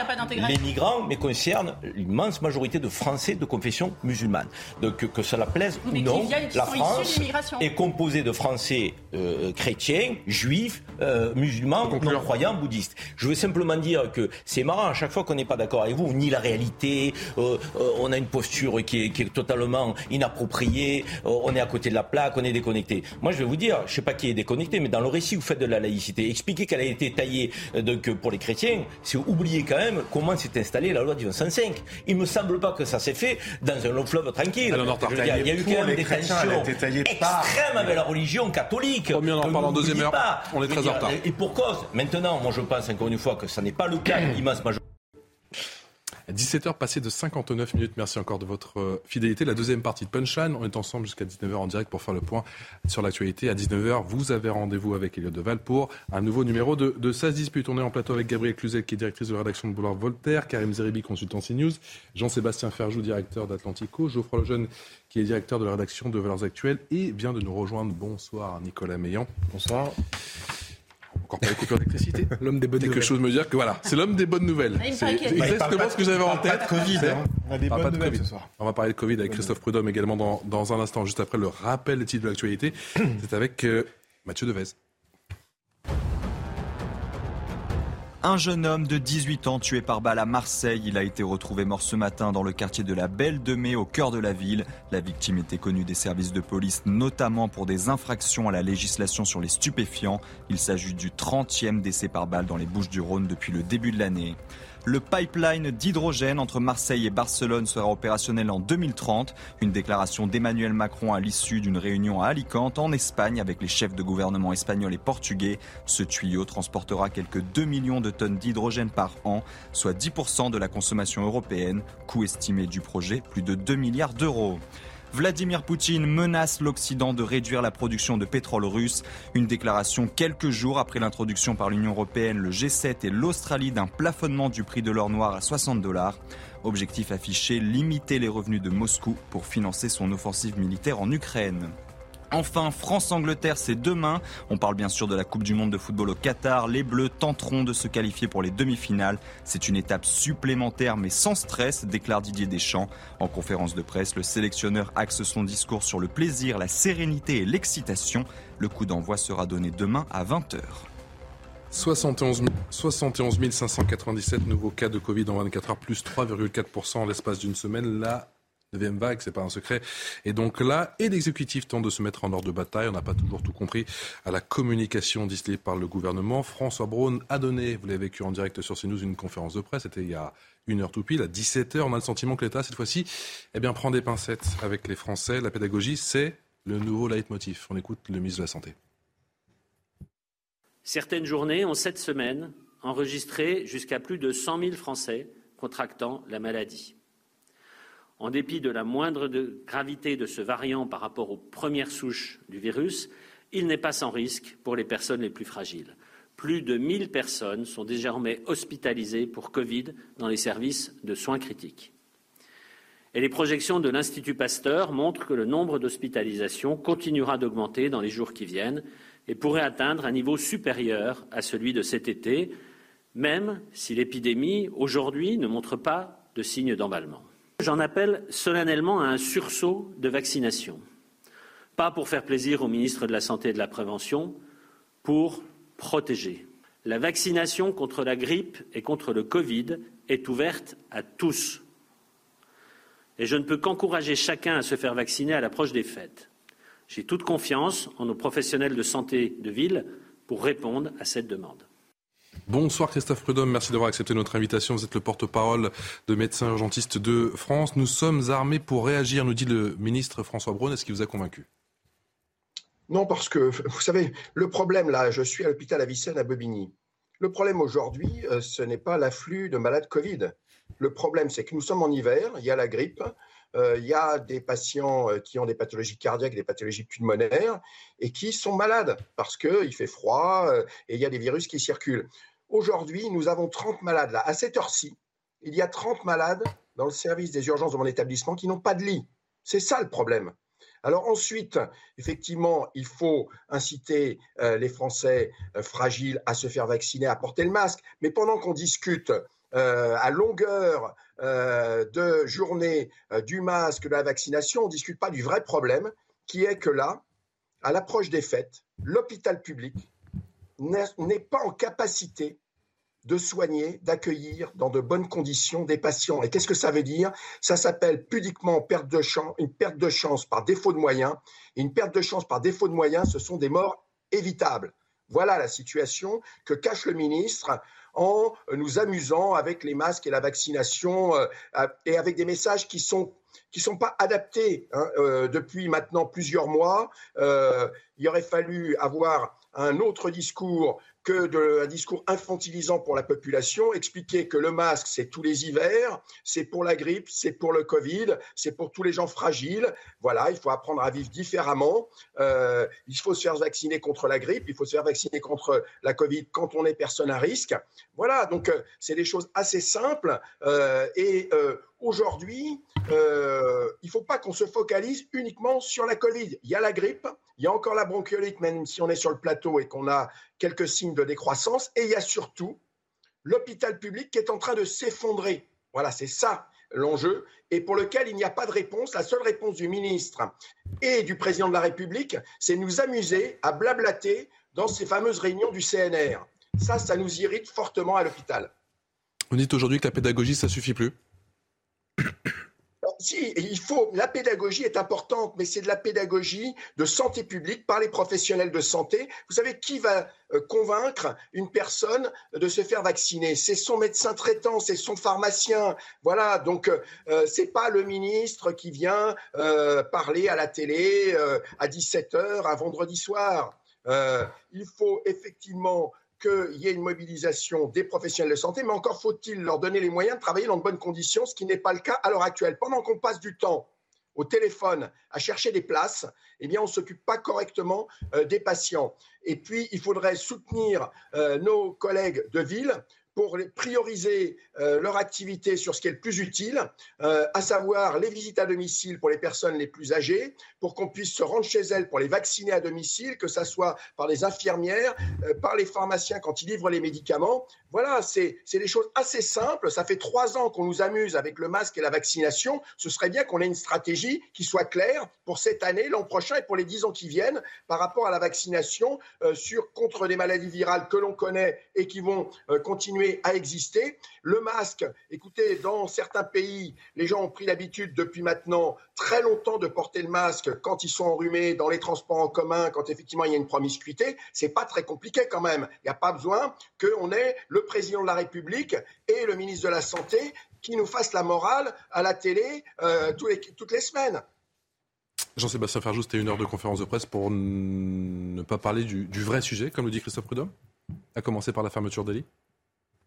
les migrants, mais concerne l'immense majorité de Français de confession musulmane. Donc que cela plaise ou non, la France est composée de Français euh, chrétiens, juifs, euh, musulmans, non-croyants, bouddhistes. Je veux simplement dire que c'est marrant, à chaque fois qu'on n'est pas d'accord avec vous, on nie la réalité, euh, on a une posture qui est, totalement inappropriée, on est à côté de la plaque, on est déconnecté. Moi, je vais vous dire, je ne sais pas qui est déconnecté, mais dans le récit, vous faites de la laïcité. Expliquer qu'elle a été taillée donc, pour les chrétiens, c'est oublier quand même comment s'est installée la loi du 1905. Il ne me semble pas que ça s'est fait dans un long fleuve tranquille. il y a eu quand même des tensions extrêmes avec la religion catholique. on en parle en deuxième heure. On est très en retard. Et pour cause, maintenant, moi je pense encore une fois que ça n'est pas le cas, l'immense majorité. 17h passé de 59 minutes. Merci encore de votre euh, fidélité. La deuxième partie de Punchline. On est ensemble jusqu'à 19h en direct pour faire le point sur l'actualité. À 19h, vous avez rendez-vous avec Elliot Deval pour un nouveau numéro de, de 16 disputes. On est en plateau avec Gabriel Cluzel, qui est directrice de la rédaction de Boulevard Voltaire, Karim Zeribi, consultant CNews, Jean-Sébastien Ferjou, directeur d'Atlantico, Geoffroy Lejeune, qui est directeur de la rédaction de Valeurs Actuelles et vient de nous rejoindre. Bonsoir Nicolas Meillan. Bonsoir encore pas les coupures d'électricité. L'homme des bonnes Quelque chose me dire que voilà, c'est l'homme des bonnes nouvelles. Ah, c'est exactement ce que j'avais en tête. Pas de Covid, hein. On a des bonnes nouvelles ce soir. On va parler de Covid avec Christophe Prudhomme également dans, dans un instant, juste après le rappel des titres de l'actualité. c'est avec euh, Mathieu Devez. Un jeune homme de 18 ans tué par balle à Marseille. Il a été retrouvé mort ce matin dans le quartier de la Belle de Mai au cœur de la ville. La victime était connue des services de police, notamment pour des infractions à la législation sur les stupéfiants. Il s'agit du 30e décès par balle dans les Bouches du Rhône depuis le début de l'année. Le pipeline d'hydrogène entre Marseille et Barcelone sera opérationnel en 2030. Une déclaration d'Emmanuel Macron à l'issue d'une réunion à Alicante, en Espagne, avec les chefs de gouvernement espagnols et portugais. Ce tuyau transportera quelques 2 millions de tonnes d'hydrogène par an, soit 10% de la consommation européenne. Coût estimé du projet, plus de 2 milliards d'euros. Vladimir Poutine menace l'Occident de réduire la production de pétrole russe. Une déclaration quelques jours après l'introduction par l'Union européenne, le G7 et l'Australie d'un plafonnement du prix de l'or noir à 60 dollars. Objectif affiché, limiter les revenus de Moscou pour financer son offensive militaire en Ukraine. Enfin, France-Angleterre, c'est demain. On parle bien sûr de la Coupe du Monde de football au Qatar. Les Bleus tenteront de se qualifier pour les demi-finales. C'est une étape supplémentaire mais sans stress, déclare Didier Deschamps. En conférence de presse, le sélectionneur axe son discours sur le plaisir, la sérénité et l'excitation. Le coup d'envoi sera donné demain à 20h. 71, 71 597 nouveaux cas de Covid en 24 heures, plus 3,4% en l'espace d'une semaine. Neuvième vague, c'est pas un secret. Et donc là, et l'exécutif tente de se mettre en ordre de bataille. On n'a pas toujours tout compris à la communication distillée par le gouvernement. François Braun a donné, vous l'avez vécu en direct sur CNews, une conférence de presse. C'était il y a une heure tout pile, à 17h. On a le sentiment que l'État, cette fois-ci, eh bien, prend des pincettes avec les Français. La pédagogie, c'est le nouveau leitmotiv. On écoute le ministre de la Santé. Certaines journées ont cette semaine enregistré jusqu'à plus de 100 000 Français contractant la maladie. En dépit de la moindre gravité de ce variant par rapport aux premières souches du virus, il n'est pas sans risque pour les personnes les plus fragiles. Plus de 1000 personnes sont désormais hospitalisées pour Covid dans les services de soins critiques. Et les projections de l'Institut Pasteur montrent que le nombre d'hospitalisations continuera d'augmenter dans les jours qui viennent et pourrait atteindre un niveau supérieur à celui de cet été, même si l'épidémie, aujourd'hui, ne montre pas de signes d'emballement. J'en appelle solennellement à un sursaut de vaccination. Pas pour faire plaisir au ministre de la Santé et de la Prévention, pour protéger. La vaccination contre la grippe et contre le Covid est ouverte à tous. Et je ne peux qu'encourager chacun à se faire vacciner à l'approche des fêtes. J'ai toute confiance en nos professionnels de santé de ville pour répondre à cette demande. Bonsoir Christophe Prudhomme, merci d'avoir accepté notre invitation. Vous êtes le porte-parole de Médecins Urgentistes de France. Nous sommes armés pour réagir, nous dit le ministre François Braun. Est-ce qu'il vous a convaincu? Non, parce que, vous savez, le problème là, je suis à l'hôpital Avicenne à Bobigny. Le problème aujourd'hui, euh, ce n'est pas l'afflux de malades Covid. Le problème, c'est que nous sommes en hiver, il y a la grippe, il y a des patients euh, qui ont des pathologies cardiaques, des pathologies pulmonaires et qui sont malades parce qu'il fait froid euh, et il y a des virus qui circulent. Aujourd'hui, nous avons 30 malades là. À cette heure-ci, il y a 30 malades dans le service des urgences de mon établissement qui n'ont pas de lit. C'est ça le problème. Alors ensuite, effectivement, il faut inciter les Français fragiles à se faire vacciner, à porter le masque. Mais pendant qu'on discute euh, à longueur euh, de journée euh, du masque, de la vaccination, on ne discute pas du vrai problème, qui est que là, à l'approche des fêtes, l'hôpital public n'est pas en capacité de soigner, d'accueillir dans de bonnes conditions des patients. Et qu'est-ce que ça veut dire? Ça s'appelle pudiquement perte de chance, une perte de chance par défaut de moyens. Une perte de chance par défaut de moyens, ce sont des morts évitables. Voilà la situation que cache le ministre en nous amusant avec les masques et la vaccination euh, et avec des messages qui sont qui sont pas adaptés hein, euh, depuis maintenant plusieurs mois. Euh, il aurait fallu avoir un autre discours que de, un discours infantilisant pour la population, expliquer que le masque, c'est tous les hivers, c'est pour la grippe, c'est pour le Covid, c'est pour tous les gens fragiles. Voilà, il faut apprendre à vivre différemment. Euh, il faut se faire vacciner contre la grippe, il faut se faire vacciner contre la Covid quand on est personne à risque. Voilà, donc euh, c'est des choses assez simples. Euh, et aujourd'hui, il ne faut pas qu'on se focalise uniquement sur la Covid. Il y a la grippe, il y a encore la bronchiolite, même si on est sur le plateau et qu'on a quelques signes de décroissance. Et il y a surtout l'hôpital public qui est en train de s'effondrer. Voilà, c'est ça l'enjeu, et pour lequel il n'y a pas de réponse. La seule réponse du ministre et du président de la République, c'est nous amuser à blablater dans ces fameuses réunions du CNR. Ça, ça nous irrite fortement à l'hôpital. Vous dites aujourd'hui que la pédagogie, ça suffit plus il faut. La pédagogie est importante, mais c'est de la pédagogie de santé publique par les professionnels de santé. Vous savez qui va euh, convaincre une personne de se faire vacciner? C'est son médecin traitant, c'est son pharmacien. Voilà. Donc, euh, euh c'est pas le ministre qui vient euh, parler à la télé à 17 h un vendredi soir. il faut effectivement qu'il y ait une mobilisation des professionnels de santé, mais encore faut-il leur donner les moyens de travailler dans de bonnes conditions, ce qui n'est pas le cas à l'heure actuelle. Pendant qu'on passe du temps au téléphone à chercher des places, eh on ne s'occupe pas correctement euh, des patients. Et puis, il faudrait soutenir euh, nos collègues de ville pour prioriser euh, leur activité sur ce qui est le plus utile, euh, à savoir les visites à domicile pour les personnes les plus âgées, pour qu'on puisse se rendre chez elles pour les vacciner à domicile, que ce soit par les infirmières, euh, par les pharmaciens quand ils livrent les médicaments. Voilà, c'est des choses assez simples. Ça fait trois ans qu'on nous amuse avec le masque et la vaccination. Ce serait bien qu'on ait une stratégie qui soit claire pour cette année, l'an prochain et pour les dix ans qui viennent par rapport à la vaccination sur contre des maladies virales que l'on connaît et qui vont continuer à exister. Le masque, écoutez, dans certains pays, les gens ont pris l'habitude depuis maintenant très longtemps de porter le masque quand ils sont enrhumés dans les transports en commun, quand effectivement il y a une promiscuité. C'est pas très compliqué quand même. Il n'y a pas besoin qu'on ait le président de la République et le ministre de la Santé qui nous fassent la morale à la télé euh, toutes les semaines. Jean-Sébastien Ferjou, c'était une heure de conférence de presse pour ne pas parler du, vrai sujet, comme le dit Christophe Prudhomme, à commencer par la fermeture des lits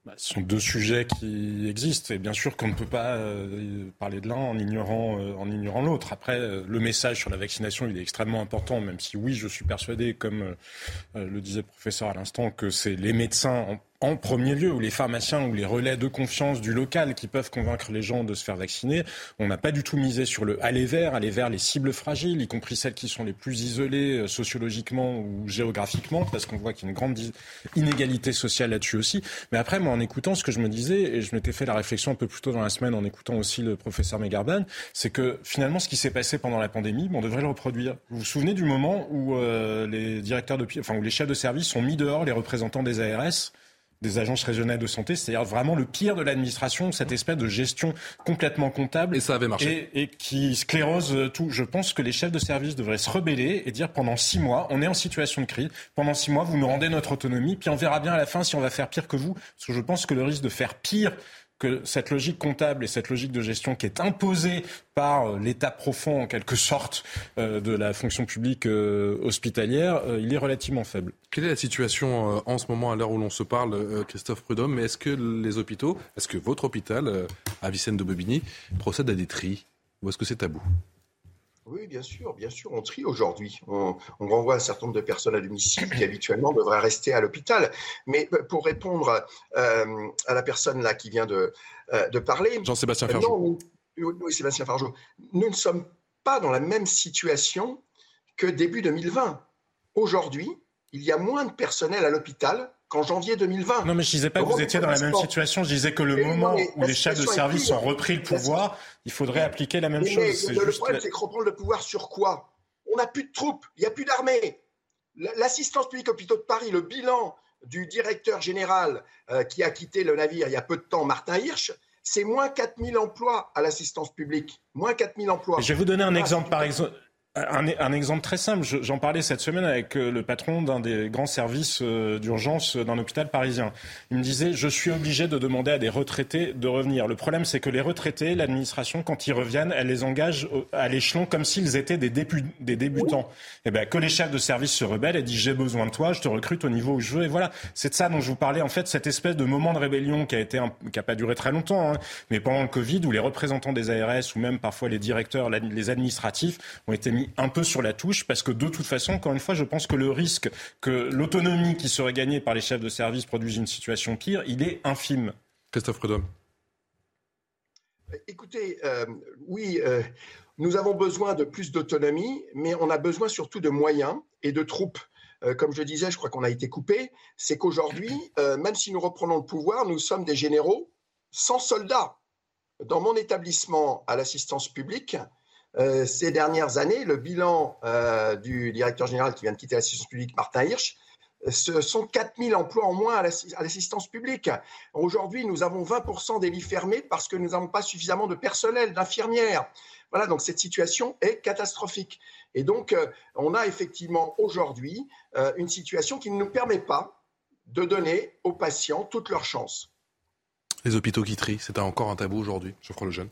bah, ce sont deux sujets qui existent et bien sûr qu'on ne peut pas euh, parler de l'un en ignorant, euh, en ignorant l'autre. Après, euh, le message sur la vaccination, il est extrêmement important, même si oui, je suis persuadé, comme le disait le professeur à l'instant, que c'est les médecins premier lieu, ou les pharmaciens ou les relais de confiance du local qui peuvent convaincre les gens de se faire vacciner. On n'a pas du tout misé sur le aller vers, aller vers les cibles fragiles, y compris celles qui sont les plus isolées euh, sociologiquement ou géographiquement, parce qu'on voit qu'il y a une grande inégalité sociale là-dessus aussi. Mais après, moi, en écoutant ce que je me disais, et je m'étais fait la réflexion un peu plus tôt dans la semaine en écoutant aussi le professeur Megarban, c'est que finalement, ce qui s'est passé pendant la pandémie, on devrait le reproduire. Vous vous souvenez du moment où euh, les directeurs de, enfin, où les chefs de service ont mis dehors les représentants des ARS des agences régionales de santé, c'est-à-dire vraiment le pire de l'administration, cette espèce de gestion complètement comptable. Et ça avait marché. Et, qui sclérose tout. Je pense que les chefs de service devraient se rebeller et dire pendant six mois, on est en situation de crise, pendant six mois, vous nous rendez notre autonomie, puis on verra bien à la fin si on va faire pire que vous. Parce que je pense que le risque de faire pire que cette logique comptable et cette logique de gestion qui est imposée par euh, l'état profond en quelque sorte euh, de la fonction publique euh, hospitalière, il est relativement faible. Quelle est la situation en ce moment à l'heure où l'on se parle, Christophe Prudhomme? Est-ce que les hôpitaux, est-ce que votre hôpital à Vicenne de Bobigny procède à des tris? Ou est-ce que c'est tabou? Oui, bien sûr, bien sûr, on trie aujourd'hui. On, renvoie un certain nombre de personnes à domicile qui habituellement devraient rester à l'hôpital. Mais euh, pour répondre euh, à la personne là qui vient de, euh, de parler, Jean-Sébastien Fargeau. oui, Sébastien Fargeau, nous ne sommes pas dans la même situation que début 2020. Aujourd'hui, il y a moins de personnel à l'hôpital qu'en janvier 2020. Non, mais je disais pas que vous étiez dans la même situation. Je disais que le moment où les chefs de service ont repris le pouvoir, il faudrait appliquer la même chose. le, problème, c'est que reprendre le pouvoir sur quoi? On n'a plus de troupes, il n'y a plus d'armée. L'assistance publique hôpitaux de Paris, le bilan du directeur général euh, qui a quitté le navire il y a peu de temps, Martin Hirsch, c'est moins 4000 emplois à l'assistance publique. Moins 4000 emplois. Je vais vous donner un exemple, par exemple. Un, exemple très simple, j'en parlais cette semaine avec euh, le patron d'un des grands services euh, d'urgence d'un hôpital parisien. Il me disait, je suis obligé de demander à des retraités de revenir. Le problème, c'est que les retraités, l'administration, quand ils reviennent, elle les engage à l'échelon comme s'ils étaient des, des débutants. Et eh ben, que les chefs de service se rebellent et disent, j'ai besoin de toi, je te recrute au niveau où je veux. Et voilà, c'est de ça dont je vous parlais, en fait, cette espèce de moment de rébellion qui a pas duré très longtemps, hein, mais pendant le Covid, où les représentants des ARS ou même parfois les directeurs, les administratifs ont été mis un peu sur la touche parce que de toute façon, encore une fois, je pense que le risque que l'autonomie qui serait gagnée par les chefs de service produise une situation pire, il est infime. Christophe Prudhomme. Écoutez, euh, oui, euh, nous avons besoin de plus d'autonomie, mais on a besoin surtout de moyens et de troupes. Euh, comme je disais, je crois qu'on a été coupé, c'est qu'aujourd'hui, même si nous reprenons le pouvoir, nous sommes des généraux sans soldats. Dans mon établissement à l'assistance publique, euh, ces dernières années, le bilan euh, du directeur général qui vient de quitter l'assistance publique, Martin Hirsch, euh, ce sont 4000 emplois en moins à l'assistance publique. Aujourd'hui, nous avons 20% des lits fermés parce que nous n'avons pas suffisamment de personnel, d'infirmières. Voilà, donc cette situation est catastrophique. Et donc, on a effectivement aujourd'hui une situation qui ne nous permet pas de donner aux patients toutes leurs chances. Les hôpitaux qui trient, c'est encore un tabou aujourd'hui, je crois le jeune.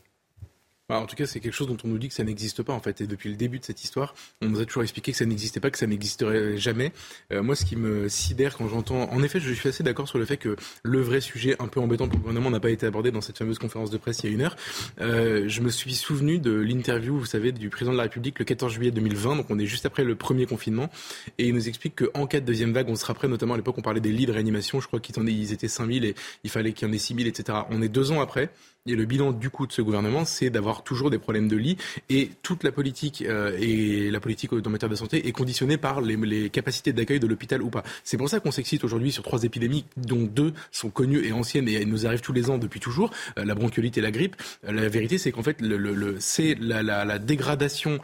En tout cas, c'est quelque chose dont on nous dit que ça n'existe pas en fait. Et depuis le début de cette histoire, on nous a toujours expliqué que ça n'existait pas, que ça n'existerait jamais. Euh, moi, ce qui me sidère quand j'entends, en effet, je suis assez d'accord sur le fait que le vrai sujet un peu embêtant pour le gouvernement n'a pas été abordé dans cette fameuse conférence de presse il y a une heure. Euh, je me suis souvenu de l'interview, vous savez, du président de la République le 14 juillet 2020. Donc, on est juste après le premier confinement, et il nous explique qu'en cas de deuxième vague, on sera prêt. Notamment à l'époque, on parlait des lits de réanimation. Je crois qu'ils étaient 5000 et il fallait qu'il y en ait 6000, etc. On est deux ans après. Et le bilan du coup de ce gouvernement, c'est d'avoir avoir toujours des problèmes de lit. Et toute la politique et la politique en matière de santé est conditionnée par les, les capacités d'accueil de l'hôpital ou pas. C'est pour ça qu'on s'excite aujourd'hui sur trois épidémies, dont deux sont connues et anciennes et nous arrivent tous les ans depuis toujours, la bronchiolite et la grippe. La vérité, c'est qu'en fait, le, le, c'est la, la, la, dégradation.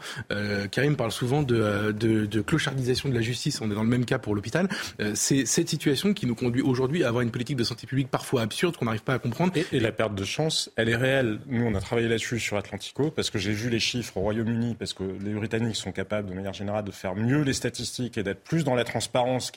Karim parle souvent de, de, de, clochardisation de la justice. On est dans le même cas pour l'hôpital. c'est cette situation qui nous conduit aujourd'hui à avoir une politique de santé publique parfois absurde qu'on n'arrive pas à comprendre. Et, la perte de chance, elle est réelle. Nous, on a travaillé là-dessus sur Atlantico parce que j'ai vu les chiffres au Royaume-Uni, parce que les Britanniques sont capables, de manière générale, de faire mieux les statistiques et d'être plus dans la transparence,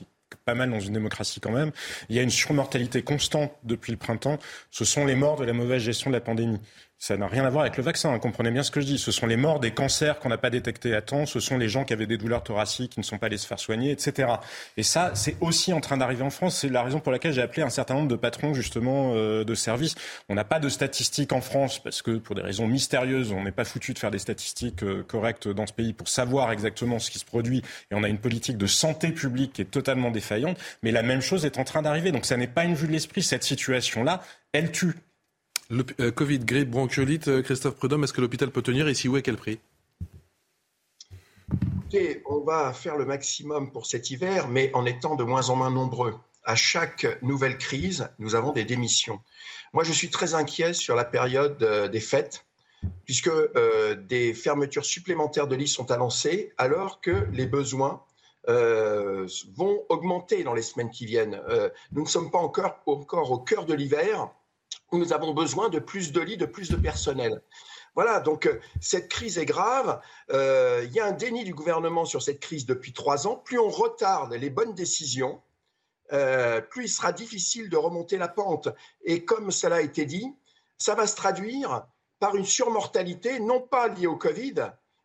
pas mal dans une démocratie quand même. Il y a une surmortalité constante depuis le printemps. Ce sont les morts de la mauvaise gestion de la pandémie. Ça n'a rien à voir avec le vaccin, hein. comprenez bien ce que je dis. Ce sont les morts des cancers qu'on n'a pas détectés à temps, ce sont les gens qui avaient des douleurs thoraciques, qui ne sont pas allés se faire soigner, etc. Et ça, c'est aussi en train d'arriver en France. C'est la raison pour laquelle j'ai appelé un certain nombre de patrons, justement, euh, de services. On n'a pas de statistiques en France, parce que pour des raisons mystérieuses, on n'est pas foutu de faire des statistiques euh, correctes dans ce pays pour savoir exactement ce qui se produit. Et on a une politique de santé publique qui est totalement défaillante. Mais la même chose est en train d'arriver. Donc ça n'est pas une vue de l'esprit. Cette situation-là, elle tue. Le, euh, Covid, grippe, bronchiolite, euh, Christophe Prudhomme, est-ce que l'hôpital peut tenir et si oui, à quel prix Écoutez, on va faire le maximum pour cet hiver, mais en étant de moins en moins nombreux. À chaque nouvelle crise, nous avons des démissions. Moi, je suis très inquiet sur la période euh, des fêtes, puisque des fermetures supplémentaires de lits sont annoncées, alors que les besoins vont augmenter dans les semaines qui viennent. nous ne sommes pas encore, encore au cœur de l'hiver où nous avons besoin de plus de lits, de plus de personnel. Voilà, donc euh, cette crise est grave. Euh, il y a un déni du gouvernement sur cette crise depuis trois ans. Plus on retarde les bonnes décisions, euh, plus il sera difficile de remonter la pente. Et comme cela a été dit, ça va se traduire par une surmortalité, non pas liée au Covid,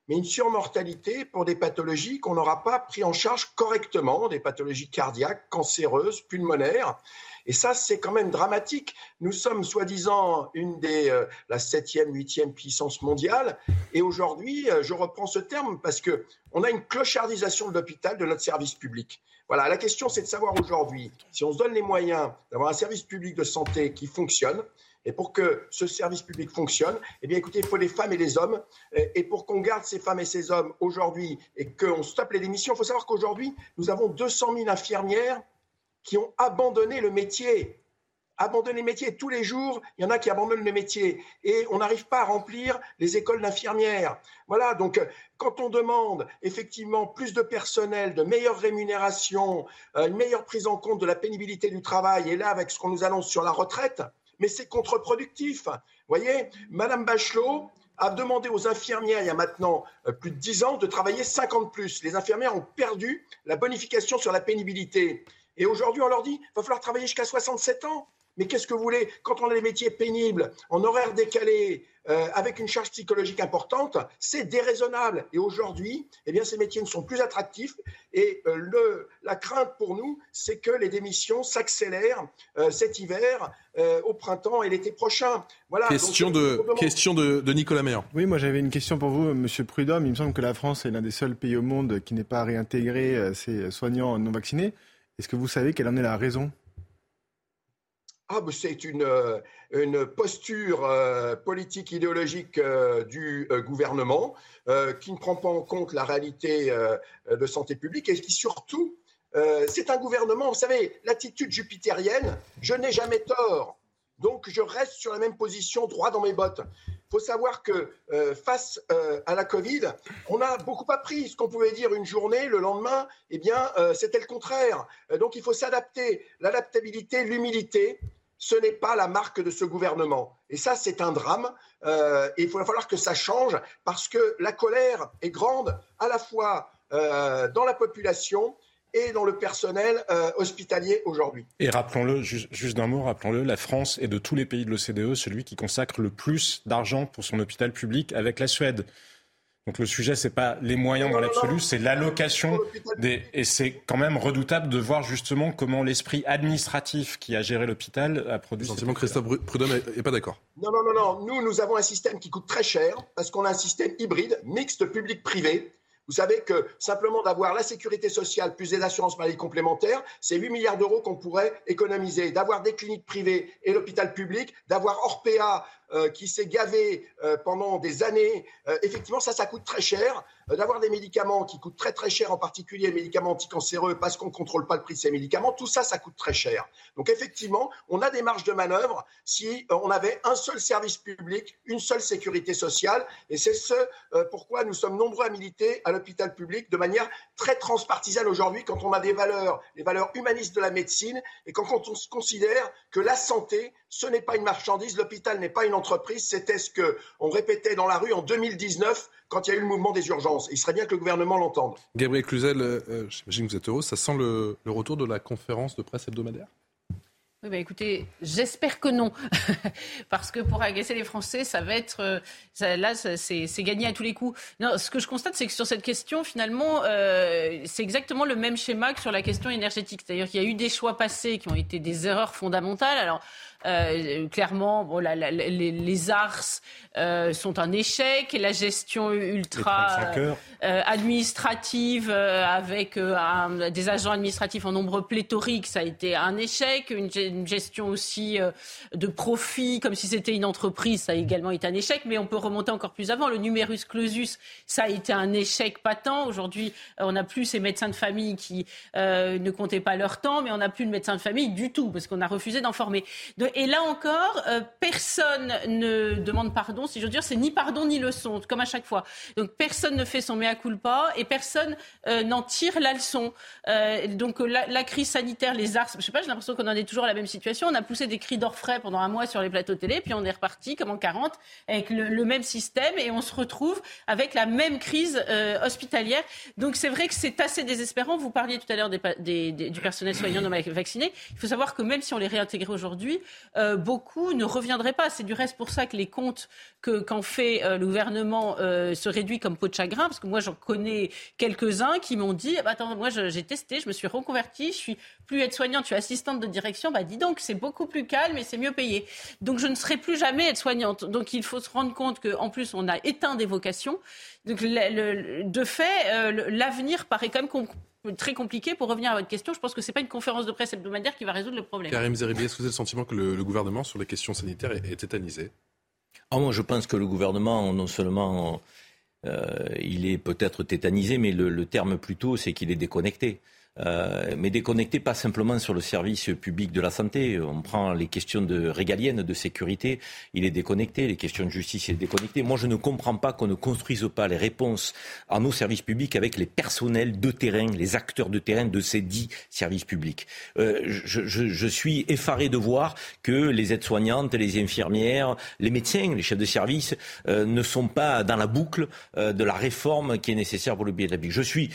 mais une surmortalité pour des pathologies qu'on n'aura pas pris en charge correctement, des pathologies cardiaques, cancéreuses, pulmonaires. Et ça, c'est quand même dramatique. Nous sommes soi-disant une des, euh, la septième, huitième puissance mondiale. Et aujourd'hui, euh, je reprends ce terme parce que on a une clochardisation de l'hôpital, de notre service public. Voilà, la question, c'est de savoir aujourd'hui si on se donne les moyens d'avoir un service public de santé qui fonctionne. Et pour que ce service public fonctionne, eh bien, écoutez, il faut les femmes et les hommes. Et pour qu'on garde ces femmes et ces hommes aujourd'hui et qu'on stoppe les démissions, il faut savoir qu'aujourd'hui, nous avons 200 000 infirmières qui ont abandonné le métier. Abandonné le métier. Tous les jours, il y en a qui abandonnent le métier. Et on n'arrive pas à remplir les écoles d'infirmières. Voilà, donc quand on demande effectivement plus de personnel, de meilleures rémunérations, euh, une meilleure prise en compte de la pénibilité du travail, et là avec ce qu'on nous annonce sur la retraite, mais c'est contre-productif. Vous voyez, Madame Bachelot, a demandé aux infirmières il y a maintenant euh, plus de 10 ans de travailler 50 plus. Les infirmières ont perdu la bonification sur la pénibilité. Et aujourd'hui, on leur dit, il va falloir travailler jusqu'à 67 ans. Mais qu'est-ce que vous voulez Quand on a des métiers pénibles, en horaire décalé, euh, avec une charge psychologique importante, c'est déraisonnable. Et aujourd'hui, eh bien, ces métiers ne sont plus attractifs. Et euh, le, la crainte pour nous, c'est que les démissions s'accélèrent euh, cet hiver, au printemps et l'été prochain. Voilà. Question, de, question de, de, Nicolas Maire. Oui, moi j'avais une question pour vous, Monsieur Prudhomme. Il me semble que la France est l'un des seuls pays au monde qui n'est pas réintégré ses soignants non vaccinés. Est-ce que vous savez quelle en est la raison? Ah, c'est une, euh, posture euh, politique idéologique euh, du gouvernement qui ne prend pas en compte la réalité de santé publique et qui surtout, c'est un gouvernement, vous savez, l'attitude jupitérienne, je n'ai jamais tort. Donc je reste sur la même position, droit dans mes bottes. Faut savoir que euh, face euh, à la Covid, on a beaucoup appris. Ce qu'on pouvait dire une journée, le lendemain, eh bien, euh, c'était le contraire. donc il faut s'adapter. L'adaptabilité, l'humilité, ce n'est pas la marque de ce gouvernement. Et ça, c'est un drame. il va falloir que ça change parce que la colère est grande à la fois dans la population et dans le personnel euh, hospitalier aujourd'hui. Et rappelons-le, juste, d'un mot, rappelons-le, la France est de tous les pays de l'OCDE celui qui consacre le plus d'argent pour son hôpital public avec la Suède. Donc le sujet, c'est pas les moyens dans l'absolu, c'est l'allocation des... Et c'est quand même redoutable de voir justement comment l'esprit administratif qui a géré l'hôpital a produit... Sentiment Christophe Prudhomme n'est pas d'accord. Non, non, non, non. Nous, nous avons un système qui coûte très cher parce qu'on a un système hybride, mixte public-privé Vous savez que simplement d'avoir la sécurité sociale plus des assurances maladie complémentaires, c'est 8 milliards d'euros qu'on pourrait économiser. D'avoir des cliniques privées et l'hôpital public, d'avoir Orpea euh, qui s'est gavé euh, pendant des années, euh, effectivement, ça, ça coûte très cher. D'avoir des médicaments qui coûtent très très cher, en particulier les médicaments anticancéreux, parce qu'on ne contrôle pas le prix de ces médicaments, tout ça, ça coûte très cher. Donc effectivement, on a des marges de manœuvre si on avait un seul service public, une seule sécurité sociale, et c'est ce pourquoi nous sommes nombreux à militer à l'hôpital public de manière très transpartisane aujourd'hui, quand on a des valeurs, les valeurs humanistes de la médecine, et quand on considère que la santé, ce n'est pas une marchandise, l'hôpital n'est pas une entreprise, c'était ce qu'on répétait dans la rue en 2019 quand il y a eu le mouvement des urgences. Il serait bien que le gouvernement l'entende. Gabriel Cluzel, euh, euh, j'imagine que vous êtes heureux, ça sent le retour de la conférence de presse hebdomadaire? Oui, bah écoutez, j'espère que non. Parce que pour agacer les Français, ça va être. Euh, là, c'est gagné à tous les coups. Non, ce que je constate, c'est que sur cette question, finalement, euh, c'est exactement le même schéma que sur la question énergétique. C'est-à-dire qu'il y a eu des choix passés qui ont été des erreurs fondamentales. Alors, euh, clairement, bon, la, les, les, ARS euh, sont un échec et la gestion ultra euh, administrative avec des agents administratifs en nombre pléthorique, ça a été un échec. Une, une gestion aussi de profit, comme si c'était une entreprise, ça a également été un échec. Mais on peut remonter encore plus avant. Le numerus clausus, ça a été un échec patent. Aujourd'hui, on n'a plus ces médecins de famille qui ne comptaient pas leur temps, mais on n'a plus de médecins de famille du tout parce qu'on a refusé d'en former. De, et là encore, euh, personne ne demande pardon, si je veux dire, c'est ni pardon ni leçon, comme à chaque fois. Donc personne ne fait son mea culpa et personne euh, n'en tire la leçon. Euh, donc la, crise sanitaire, les arts, je sais pas, j'ai l'impression qu'on en est toujours à la même situation. On a poussé des cris d'orfraie pendant un mois sur les plateaux télé, puis on est reparti comme en 40 avec le, même système et on se retrouve avec la même crise hospitalière. Donc c'est vrai que c'est assez désespérant. Vous parliez tout à l'heure des, du personnel soignant non vacciné. Il faut savoir que même si on les réintégrait aujourd'hui, euh, beaucoup ne reviendraient pas. C'est du reste pour ça que les comptes qu'en fait euh, le gouvernement euh, se réduit comme peau de chagrin, parce que moi j'en connais quelques-uns qui m'ont dit, ah bah, attends, moi j'ai testé, je me suis reconvertie, je suis plus aide-soignante, je suis assistante de direction, bah dis donc, c'est beaucoup plus calme et c'est mieux payé. Donc je ne serai plus jamais aide-soignante. Donc il faut se rendre compte qu'en plus on a éteint des vocations. Donc de fait, l'avenir paraît quand même très compliqué. Pour revenir à votre question, je pense que ce n'est pas une conférence de presse hebdomadaire qui va résoudre le problème. Karim Zeribi, est-ce que vous avez le sentiment que le, gouvernement, sur les questions sanitaires, est, tétanisé? Ah, Moi, je pense que le gouvernement, non seulement euh, il est peut-être tétanisé, mais le, le terme plutôt, c'est qu'il est déconnecté. Euh, mais déconnecté pas simplement sur le service public de la santé. On prend les questions de régaliennes, de sécurité, il est déconnecté. Les questions de justice, il est déconnecté. Moi, je ne comprends pas qu'on ne construise pas les réponses à nos services publics avec les personnels de terrain, les acteurs de terrain de ces dix services publics. Euh, je, suis effaré de voir que les aides-soignantes, les infirmières, les médecins, les chefs de service euh, ne sont pas dans la boucle de la réforme qui est nécessaire pour le bien de la vie. Je suis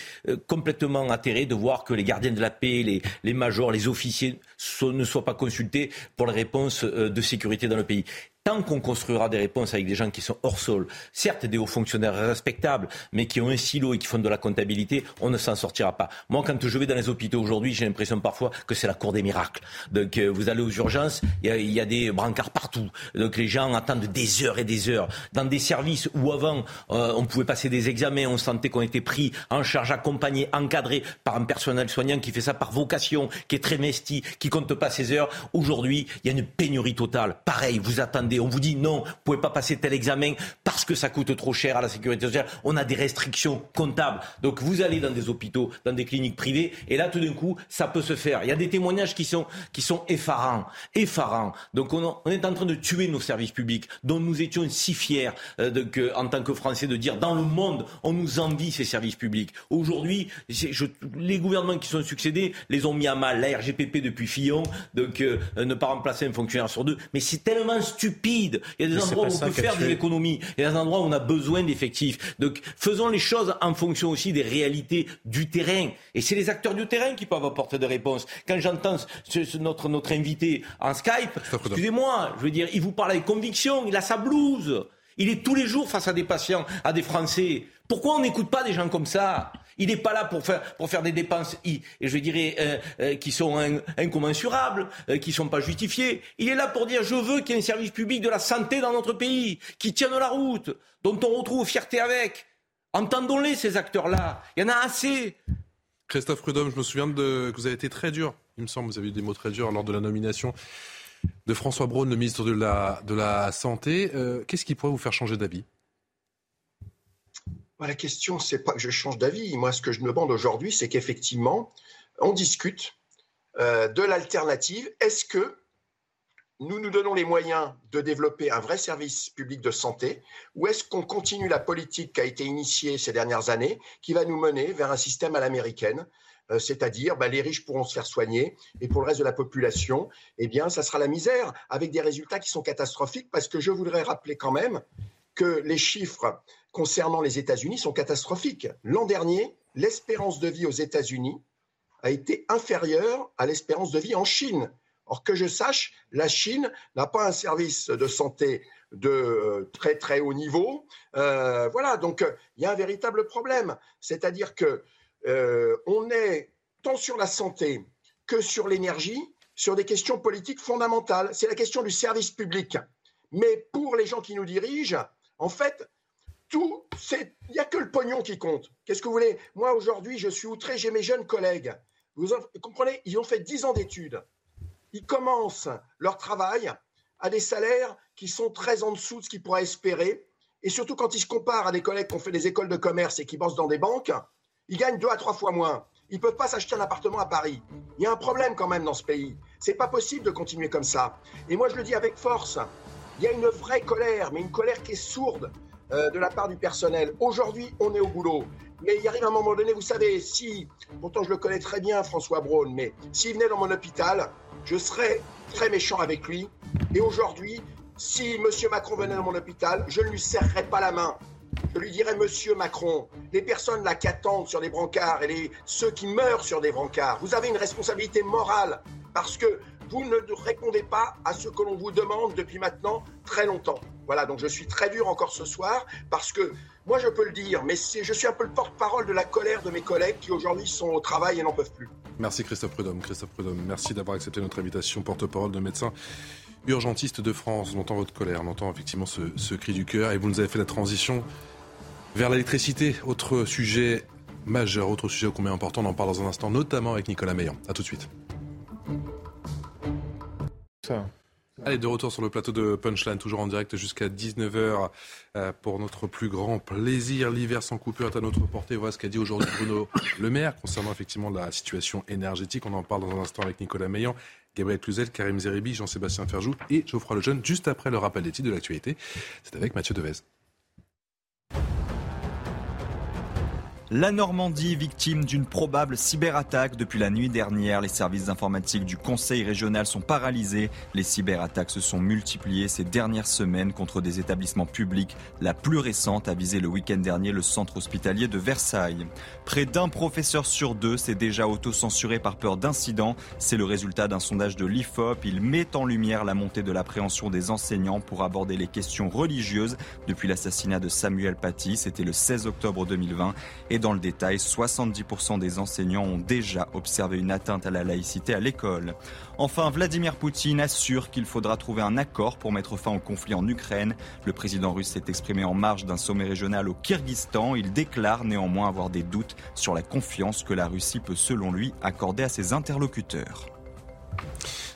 complètement atterré de voir que les gardiens de la paix, les, majors, les officiers ne soient pas consultés pour les réponses euh, de sécurité dans le pays tant qu'on construira des réponses avec des gens qui sont hors sol, certes des hauts fonctionnaires respectables, mais qui ont un silo et qui font de la comptabilité, on ne s'en sortira pas. Moi, quand je vais dans les hôpitaux aujourd'hui, j'ai l'impression parfois que c'est la cour des miracles. Donc, euh, vous allez aux urgences, il y, a des brancards partout. Donc, les gens attendent des heures et des heures. Dans des services où avant, euh, on pouvait passer des examens, on sentait qu'on était pris en charge, accompagné, encadré par un personnel soignant qui fait ça par vocation, qui est très mesti, qui compte pas ses heures. Aujourd'hui, il y a une pénurie totale. Pareil, vous attendez on vous dit non, vous pouvez pas passer tel examen parce que ça coûte trop cher à la sécurité sociale. On a des restrictions comptables. Donc vous allez dans des hôpitaux, dans des cliniques privées, et là tout d'un coup, ça peut se faire. Il y a des témoignages qui sont, effarants, effarants. Donc on, est en train de tuer nos services publics, dont nous étions si fiers euh, en tant que Français de dire dans le monde, on nous envie ces services publics. Aujourd'hui, les gouvernements qui sont succédés les ont mis à mal. La RGPP depuis Fillon, donc euh, ne pas remplacer un fonctionnaire sur deux. Mais c'est tellement stupide il y a des endroits où on peut faire de l'économie. Il y a des endroits où on a besoin d'effectifs. Donc faisons les choses en fonction aussi des réalités du terrain. Et c'est les acteurs du terrain qui peuvent apporter des réponses. Quand j'entends notre, notre invité en Skype, excusez-moi, je veux dire, il vous parle avec conviction, il a sa blouse. Il est tous les jours face à des patients, à des Français. Pourquoi on n'écoute pas des gens comme ça? Il n'est pas là pour faire, des dépenses, je dirais, euh, euh, qui sont incommensurables, euh, qui ne sont pas justifiées. Il est là pour dire je veux qu'il y ait un service public de la santé dans notre pays, qui tienne la route, dont on retrouve fierté avec. Entendons-les, ces acteurs-là. Il y en a assez. Christophe Prudhomme, je me souviens que vous avez été très dur, il me semble, vous avez eu des mots très durs lors de la nomination de François Braun, le ministre de la, de la Santé. Qu'est-ce qui pourrait vous faire changer d'avis? La question, c'est pas que je change d'avis. Moi, ce que je me demande aujourd'hui, c'est qu'effectivement, on discute euh, de l'alternative. Est-ce que nous nous donnons les moyens de développer un vrai service public de santé ou est-ce qu'on continue la politique qui a été initiée ces dernières années, qui va nous mener vers un système à l'américaine euh, c'est-à-dire bah, les riches pourront se faire soigner et pour le reste de la population, eh bien, ça sera la misère avec des résultats qui sont catastrophiques parce que je voudrais rappeler quand même que les chiffres concernant les États-Unis sont catastrophiques. L'an dernier, l'espérance de vie aux États-Unis a été inférieure à l'espérance de vie en Chine. Or, que je sache, la Chine n'a pas un service de santé de euh, très très haut niveau. Euh, voilà, donc il y a un véritable problème. C'est-à-dire que euh, est tant sur la santé que sur l'énergie, sur des questions politiques fondamentales. C'est la question du service public. Mais pour les gens qui nous dirigent, en fait, tout, il n'y a que le pognon qui compte. Qu'est-ce que vous voulez? Moi, aujourd'hui, je suis outré, j'ai mes jeunes collègues. Vous comprenez? Ils ont fait 10 ans d'études ils commencent leur travail à des salaires qui sont très en dessous de ce qu'ils pourraient espérer. Et surtout quand ils se comparent à des collègues qui ont fait des écoles de commerce et qui bossent dans des banques, ils gagnent deux à trois fois moins. Ils ne peuvent pas s'acheter un appartement à Paris. Il y a un problème quand même dans ce pays. C'est pas possible de continuer comme ça. Et moi je le dis avec force. Il y a une vraie colère, mais une colère qui est sourde euh, de la part du personnel. Aujourd'hui, on est au boulot. Mais il arrive un moment donné, vous savez, si, pourtant je le connais très bien, François Braun, mais s'il venait dans mon hôpital, je serais très méchant avec lui. Et aujourd'hui, si M. Macron venait dans mon hôpital, je ne lui serrerais pas la main. Je lui dirais, Monsieur Macron, les personnes là qui attendent sur des brancards et les, ceux qui meurent sur des brancards, vous avez une responsabilité morale parce que vous ne répondez pas à ce que l'on vous demande depuis maintenant très longtemps. Voilà, donc je suis très dur encore ce soir parce que moi je peux le dire, mais je suis un peu le porte-parole de la colère de mes collègues qui aujourd'hui sont au travail et n'en peuvent plus. Merci Christophe Prudhomme. Christophe Prudhomme, merci d'avoir accepté notre invitation, porte-parole de médecins urgentistes de France. On entend votre colère, on entend effectivement ce, cri du cœur et vous nous avez fait la transition vers l'électricité. Autre sujet majeur, autre sujet combien important, on en parle dans un instant, notamment avec Nicolas Meillan. A tout de suite. Allez, de retour sur le plateau de Punchline, toujours en direct jusqu'à 19h euh, pour notre plus grand plaisir. L'hiver sans coupure est à notre portée. Voilà ce qu'a dit aujourd'hui Bruno Le Maire concernant effectivement la situation énergétique. On en parle dans un instant avec Nicolas Meillan, Gabriel Cluzel, Karim Zeribi, Jean-Sébastien Ferjou et Geoffroy Lejeune, juste après le rappel des de l'actualité. C'est avec Mathieu Devez. La Normandie, victime d'une probable cyberattaque depuis la nuit dernière. Les services informatiques du Conseil régional sont paralysés. Les cyberattaques se sont multipliées ces dernières semaines contre des établissements publics. La plus récente a visé le week-end dernier le centre hospitalier de Versailles. Près d'un professeur sur deux s'est déjà auto-censuré par peur d'incident. C'est le résultat d'un sondage de l'IFOP. Il met en lumière la montée de l'appréhension des enseignants pour aborder les questions religieuses depuis l'assassinat de Samuel Paty. C'était le 16 octobre 2020. Et dans le détail, 70% des enseignants ont déjà observé une atteinte à la laïcité à l'école. Enfin, Vladimir Poutine assure qu'il faudra trouver un accord pour mettre fin au conflit en Ukraine. Le président russe s'est exprimé en marge d'un sommet régional au Kyrgyzstan. Il déclare néanmoins avoir des doutes sur la confiance que la Russie peut, selon lui, accorder à ses interlocuteurs.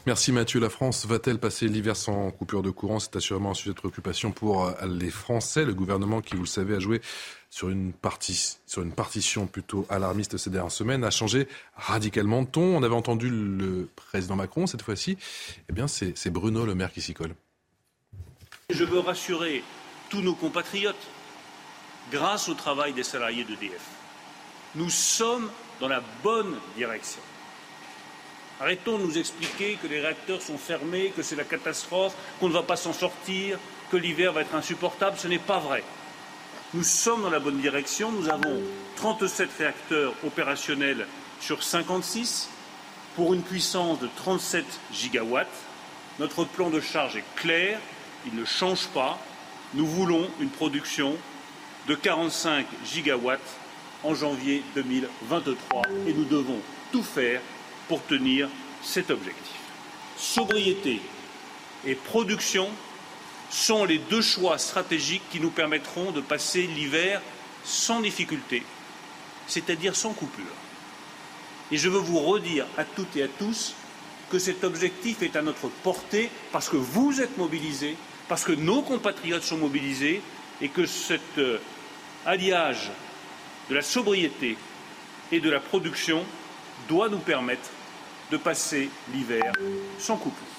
Merci Mathieu. La France va-t-elle passer l'hiver sans coupure de courant? C'est assurément un sujet de préoccupation pour euh, les Français. Le gouvernement qui, vous le savez, a joué sur une, partie, sur une partition plutôt alarmiste ces dernières semaines, a changé radicalement de ton. On avait entendu le président Macron cette fois-ci. Eh bien, c'est Bruno Le Maire qui s'y colle. Je veux rassurer tous nos compatriotes, grâce au travail des salariés d'EDF, nous sommes dans la bonne direction. Arrêtons de nous expliquer que les réacteurs sont fermés, que c'est la catastrophe, qu'on ne va pas s'en sortir, que l'hiver va être insupportable. Ce n'est pas vrai. Nous sommes dans la bonne direction. Nous avons 37 réacteurs opérationnels sur 56 pour une puissance de 37 gigawatts. Notre plan de charge est clair, il ne change pas. Nous voulons une production de 45 gigawatts en janvier 2023 et nous devons tout faire pour tenir cet objectif. Sobriété et production sont les deux choix stratégiques qui nous permettront de passer l'hiver sans difficulté, c'est-à-dire sans coupure. Et je veux vous redire à toutes et à tous que cet objectif est à notre portée parce que vous êtes mobilisés, parce que nos compatriotes sont mobilisés et que cet euh, alliage de la sobriété et de la production doit nous permettre de passer l'hiver sans coupure.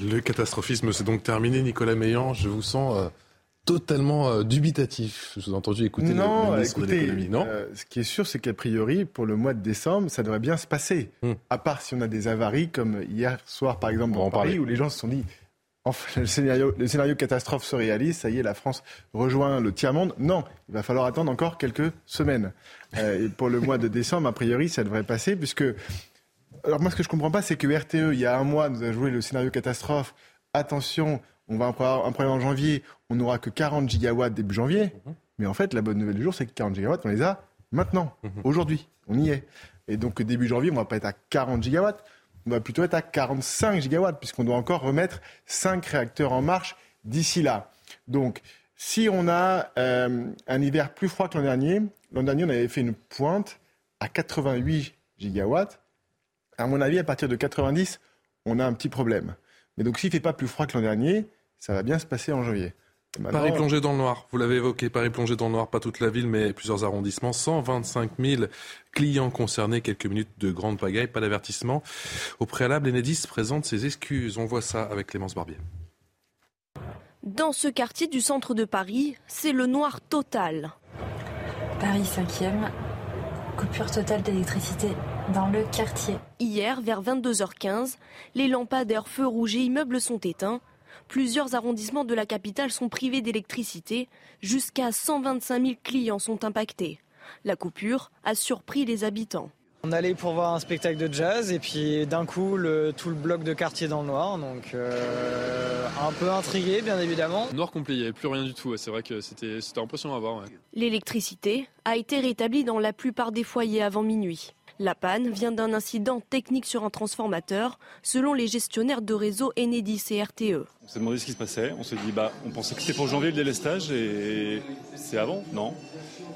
Le catastrophisme s'est donc terminé, Nicolas Meillan. Je vous sens euh, totalement euh, dubitatif. Je vous ai entendu écouter non, le, ministre écoutez, de l'économie. Non, euh, ce qui est sûr, c'est qu'a priori, pour le mois de décembre, ça devrait bien se passer. Hmm. À part si on a des avaries, comme hier soir, par exemple, dans en Paris, parler. où les gens se sont dit. Enfin, le scénario, le scénario catastrophe se réalise, ça y est, la France rejoint le tiers-monde. Non, il va falloir attendre encore quelques semaines. Euh, et pour le mois de décembre, a priori, ça devrait passer, puisque alors moi, ce que je comprends pas, c'est que RTE, il y a un mois, nous a joué le scénario catastrophe. Attention, on va avoir un problème en janvier, on n'aura que 40 gigawatts début janvier. Mais en fait, la bonne nouvelle du jour, c'est que 40 gigawatts, on les a maintenant, aujourd'hui. On y est. Et donc, début janvier, on va pas être à 40 gigawatts, on va plutôt être à 45 gigawatts, puisqu'on doit encore remettre 5 réacteurs en marche d'ici là. Donc, si on a euh, un hiver plus froid que l'an dernier, l'an dernier, on avait fait une pointe à 88 gigawatts. À mon avis, à partir de 90, on a un petit problème. Mais donc, s'il ne fait pas plus froid que l'an dernier, ça va bien se passer en janvier. Paris plongé dans le noir, vous l'avez évoqué, Paris plongé dans le noir, pas toute la ville, mais plusieurs arrondissements. 125 000 clients concernés, quelques minutes de grande pagaille, pas d'avertissement. Au préalable, Enedis présente ses excuses. On voit ça avec Clémence Barbier. Dans ce quartier du centre de Paris, c'est le noir total. Paris 5e, coupure totale d'électricité dans le quartier. Hier, vers 22h15, les lampadaires feux rouges et immeubles sont éteints. Plusieurs arrondissements de la capitale sont privés d'électricité. Jusqu'à 125 000 clients sont impactés. La coupure a surpris les habitants. On allait pour voir un spectacle de jazz et puis d'un coup le- tout le bloc de quartier dans le noir, donc euh, un peu intrigué bien évidemment. Noir complet, il n'y avait plus rien du tout. C'est vrai que c'était c'était impressionnant à voir. ouais. L'électricité a été rétablie dans la plupart des foyers avant minuit. La panne vient d'un incident technique sur un transformateur, selon les gestionnaires de réseau Enedis et RTE. On s'est demandé ce qui se passait. On s'est dit, bah, on pensait que c'était pour janvier le délestage et c'est avant, non?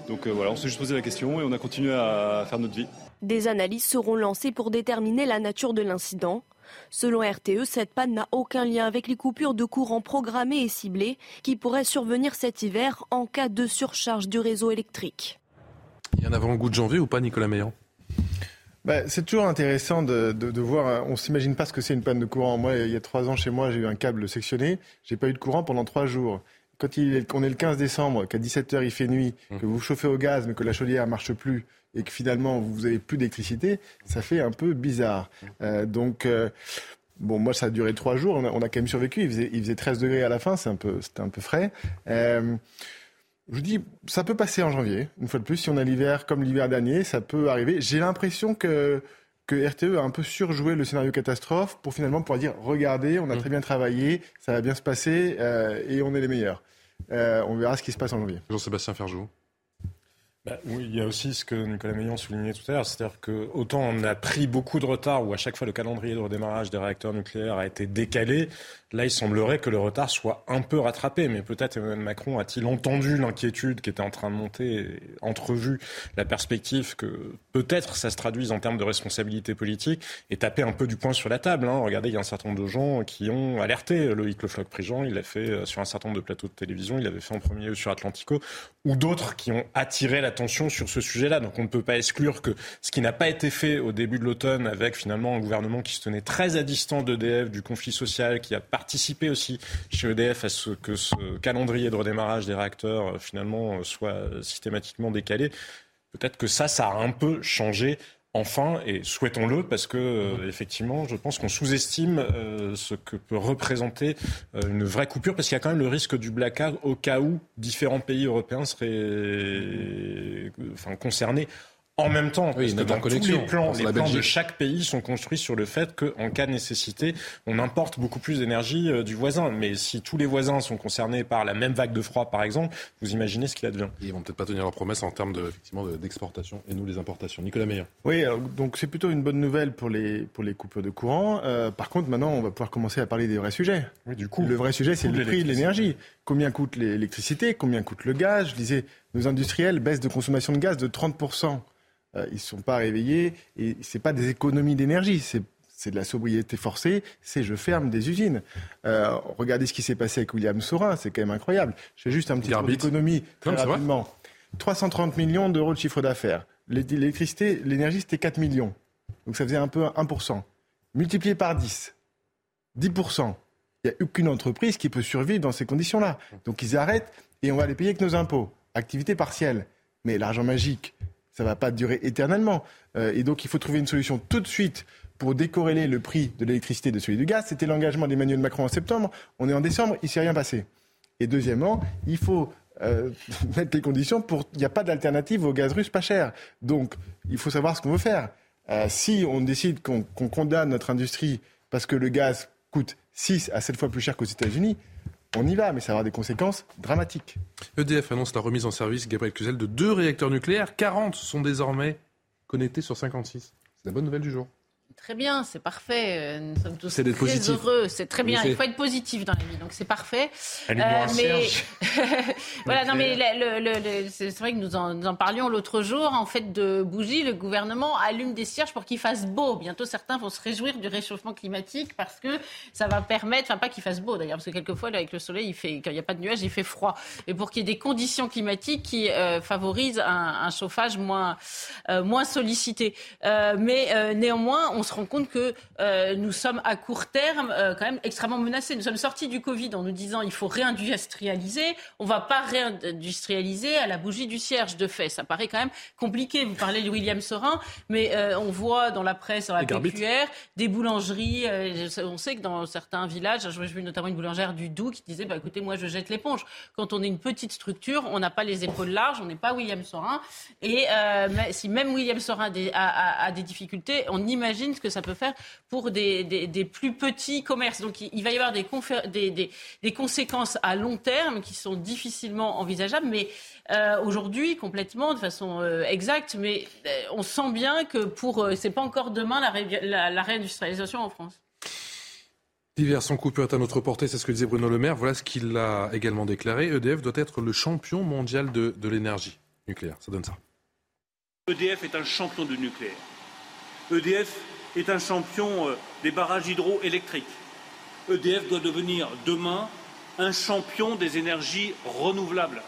Donc euh, voilà, on s'est juste posé la question et on a continué à faire notre vie. Des analyses seront lancées pour déterminer la nature de l'incident. Selon RTE, cette panne n'a aucun lien avec les coupures de courant programmées et ciblées qui pourraient survenir cet hiver en cas de surcharge du réseau électrique. Il y en avait un goût de janvier ou pas, Nicolas Meillan Bah, c'est toujours intéressant de, de, de voir. euh, On s'imagine pas ce que c'est une panne de courant. Moi, il y a trois ans chez moi, j'ai eu un câble sectionné. J'ai pas eu de courant pendant trois jours. Quand il est, on est le 15 décembre, qu'à 17 h il fait nuit, que vous chauffez au gaz, mais que la chaudière marche plus et que finalement vous avez plus d'électricité, ça fait un peu bizarre. Euh, donc euh, Bon, moi, ça a duré trois jours. On a, on a quand même survécu. Il faisait, il faisait 13 degrés à la fin. C'est un peu, c'était un peu frais. Euh, je vous dis, ça peut passer en janvier. Une fois de plus, si on a l'hiver comme l'hiver dernier, ça peut arriver. J'ai l'impression que que RTE a un peu surjoué le scénario catastrophe pour finalement pouvoir dire regardez, on a très bien travaillé, ça va bien se passer euh, et on est les meilleurs. Euh, on verra ce qui se passe en janvier. Jean-Sébastien Ferjou. Bah, oui, il y a aussi ce que Nicolas Meillon soulignait tout à l'heure, c'est-à-dire que autant on a pris beaucoup de retard, où à chaque fois le calendrier de redémarrage des réacteurs nucléaires a été décalé, là il semblerait que le retard soit un peu rattrapé, mais peut-être Emmanuel Macron a-t-il entendu l'inquiétude qui était en train de monter, entrevu la perspective que peut-être ça se traduise en termes de responsabilité politique, et taper un peu du poing sur la table. Hein. Regardez, il y a un certain nombre de gens qui ont alerté Loïc Le Floch-Prigent, il l'a fait euh, sur un certain nombre de plateaux de télévision, il l'avait fait en premier lieu sur Atlantico, ou d'autres qui ont attiré l'attention sur ce sujet-là. Donc on ne peut pas exclure que ce qui n'a pas été fait au début de l'automne avec finalement un gouvernement qui se tenait très à distance d'EDF, du conflit social, qui a participé aussi chez EDF à ce que ce calendrier de redémarrage des réacteurs euh, finalement euh, soit systématiquement décalé. Peut-être que ça, ça a un peu changé enfin, et souhaitons-le, parce que euh, effectivement, je pense qu'on sous-estime euh, ce que peut représenter euh, une vraie coupure, parce qu'il y a quand même le risque du blackout au cas où différents pays européens seraient enfin, concernés. En même temps, parce que dans tous les plans, les la plans de chaque pays sont construits sur le fait qu'en cas de nécessité, on importe beaucoup plus d'énergie euh, du voisin. Mais si tous les voisins sont concernés par la même vague de froid, par exemple, vous imaginez ce qu'il advient. Ils vont peut-être pas tenir leurs promesses en termes de, effectivement, de- d'exportation et nous les importations. Nicolas Meyer. Oui, alors, donc c'est plutôt une bonne nouvelle pour les, pour les coupures de courant. Euh, par contre, maintenant, on va pouvoir commencer à parler des vrais sujets. Oui, du coup, le vrai sujet, c'est le prix de l'énergie. Combien coûte l'électricité? Combien coûte le gaz? Je disais, nos industriels baissent de consommation de gaz de 30%. Ils ne sont pas réveillés et ce n'est pas des économies d'énergie, c'est c'est de la sobriété forcée, c'est je ferme des usines. Euh, regardez ce qui s'est passé avec William Sorin, c'est quand même incroyable. J'ai juste un petit peu d'économie très rapidement. 330 millions d'euros de chiffre d'affaires. L'électricité, l'énergie, c'était 4 millions. Donc ça faisait un peu 1%. Multiplié par 10, 10%. Il n'y a aucune entreprise qui peut survivre dans ces conditions-là. Donc ils arrêtent et on va les payer avec nos impôts. Activité partielle. Mais l'argent magique, ça ne va pas durer éternellement. Euh, et donc il faut trouver une solution tout de suite pour décorréler le prix de l'électricité de celui du gaz. C'était l'engagement d'Emmanuel Macron en septembre. On est en décembre, il ne s'est rien passé. Et deuxièmement, il faut euh, mettre les conditions pour. Il n'y a pas d'alternative au gaz russe pas cher. Donc, il faut savoir ce qu'on veut faire. Euh, si on décide qu'on condamne notre industrie parce que le gaz coûte 6 à 7 fois plus cher qu'aux États-Unis, on y va, mais ça avoir des conséquences dramatiques. EDF annonce la remise en service, Gabriel Cluzel, de deux réacteurs nucléaires. 40 sont désormais connectés sur 56. C'est la bonne nouvelle du jour. Très bien, c'est parfait. Euh, nous sommes tous très heureux. C'est très bien. Il faut être positif dans la vie, donc c'est parfait. Euh, mais voilà, non, mais le, c'est vrai que nous en, parlions l'autre jour. En fait, de bougies, le gouvernement allume des cierges pour qu'il fasse beau. Bientôt, certains vont se réjouir du réchauffement climatique parce que ça va permettre, enfin pas qu'il fasse beau d'ailleurs, parce que quelquefois avec le soleil, il fait, quand il n'y a pas de nuages, il fait froid. Et pour qu'il y ait des conditions climatiques qui euh, favorisent un, chauffage moins moins sollicité. mais néanmoins, on se rend compte que euh, nous sommes à court terme euh, quand même extrêmement menacés. Nous sommes sortis du Covid en nous disant il faut réindustrialiser. On ne va pas réindustrialiser à la bougie du cierge de fait. Ça paraît quand même compliqué. Vous parlez de William Sorin, mais euh, on voit dans la presse, dans la PQR, des boulangeries. on sait que dans certains villages, j'ai vu notamment une boulangère du Doubs qui disait bah, écoutez, moi je jette l'éponge. Quand on est une petite structure, on n'a pas les épaules larges, on n'est pas William Sorin. Et si même William Sorin a des difficultés, on imagine ce que ça peut faire pour des, plus petits commerces. Donc il, va y avoir des, conséquences à long terme qui sont difficilement envisageables, mais euh, aujourd'hui complètement de façon euh, exacte. Mais euh, on sent bien que pour c'est pas encore demain la, réindustrialisation en France. L'hiver sans coupure est à notre portée, c'est ce que disait Bruno Le Maire. Voilà ce qu'il a également déclaré. EDF doit être le champion mondial de, de l'énergie nucléaire. Ça donne ça. EDF est un champion du nucléaire. EDF est un champion euh, des barrages hydroélectriques. EDF doit devenir demain un champion des énergies renouvelables.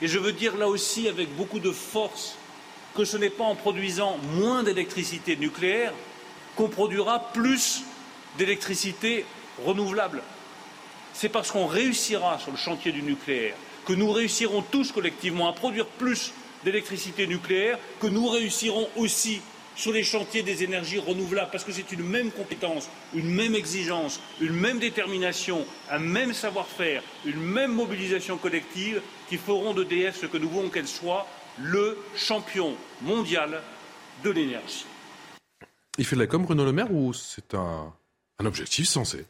Et je veux dire là aussi avec beaucoup de force que ce n'est pas en produisant moins d'électricité nucléaire qu'on produira plus d'électricité renouvelable. C'est parce qu'on réussira sur le chantier du nucléaire, que nous réussirons tous collectivement à produire plus d'électricité nucléaire, que nous réussirons aussi sur les chantiers des énergies renouvelables, parce que c'est une même compétence, une même exigence, une même détermination, un même savoir-faire, une même mobilisation collective qui feront d'EDF ce que nous voulons qu'elle soit, le champion mondial de l'énergie. Il fait de la com, Bruno Le Maire, ou c'est un, objectif sensé?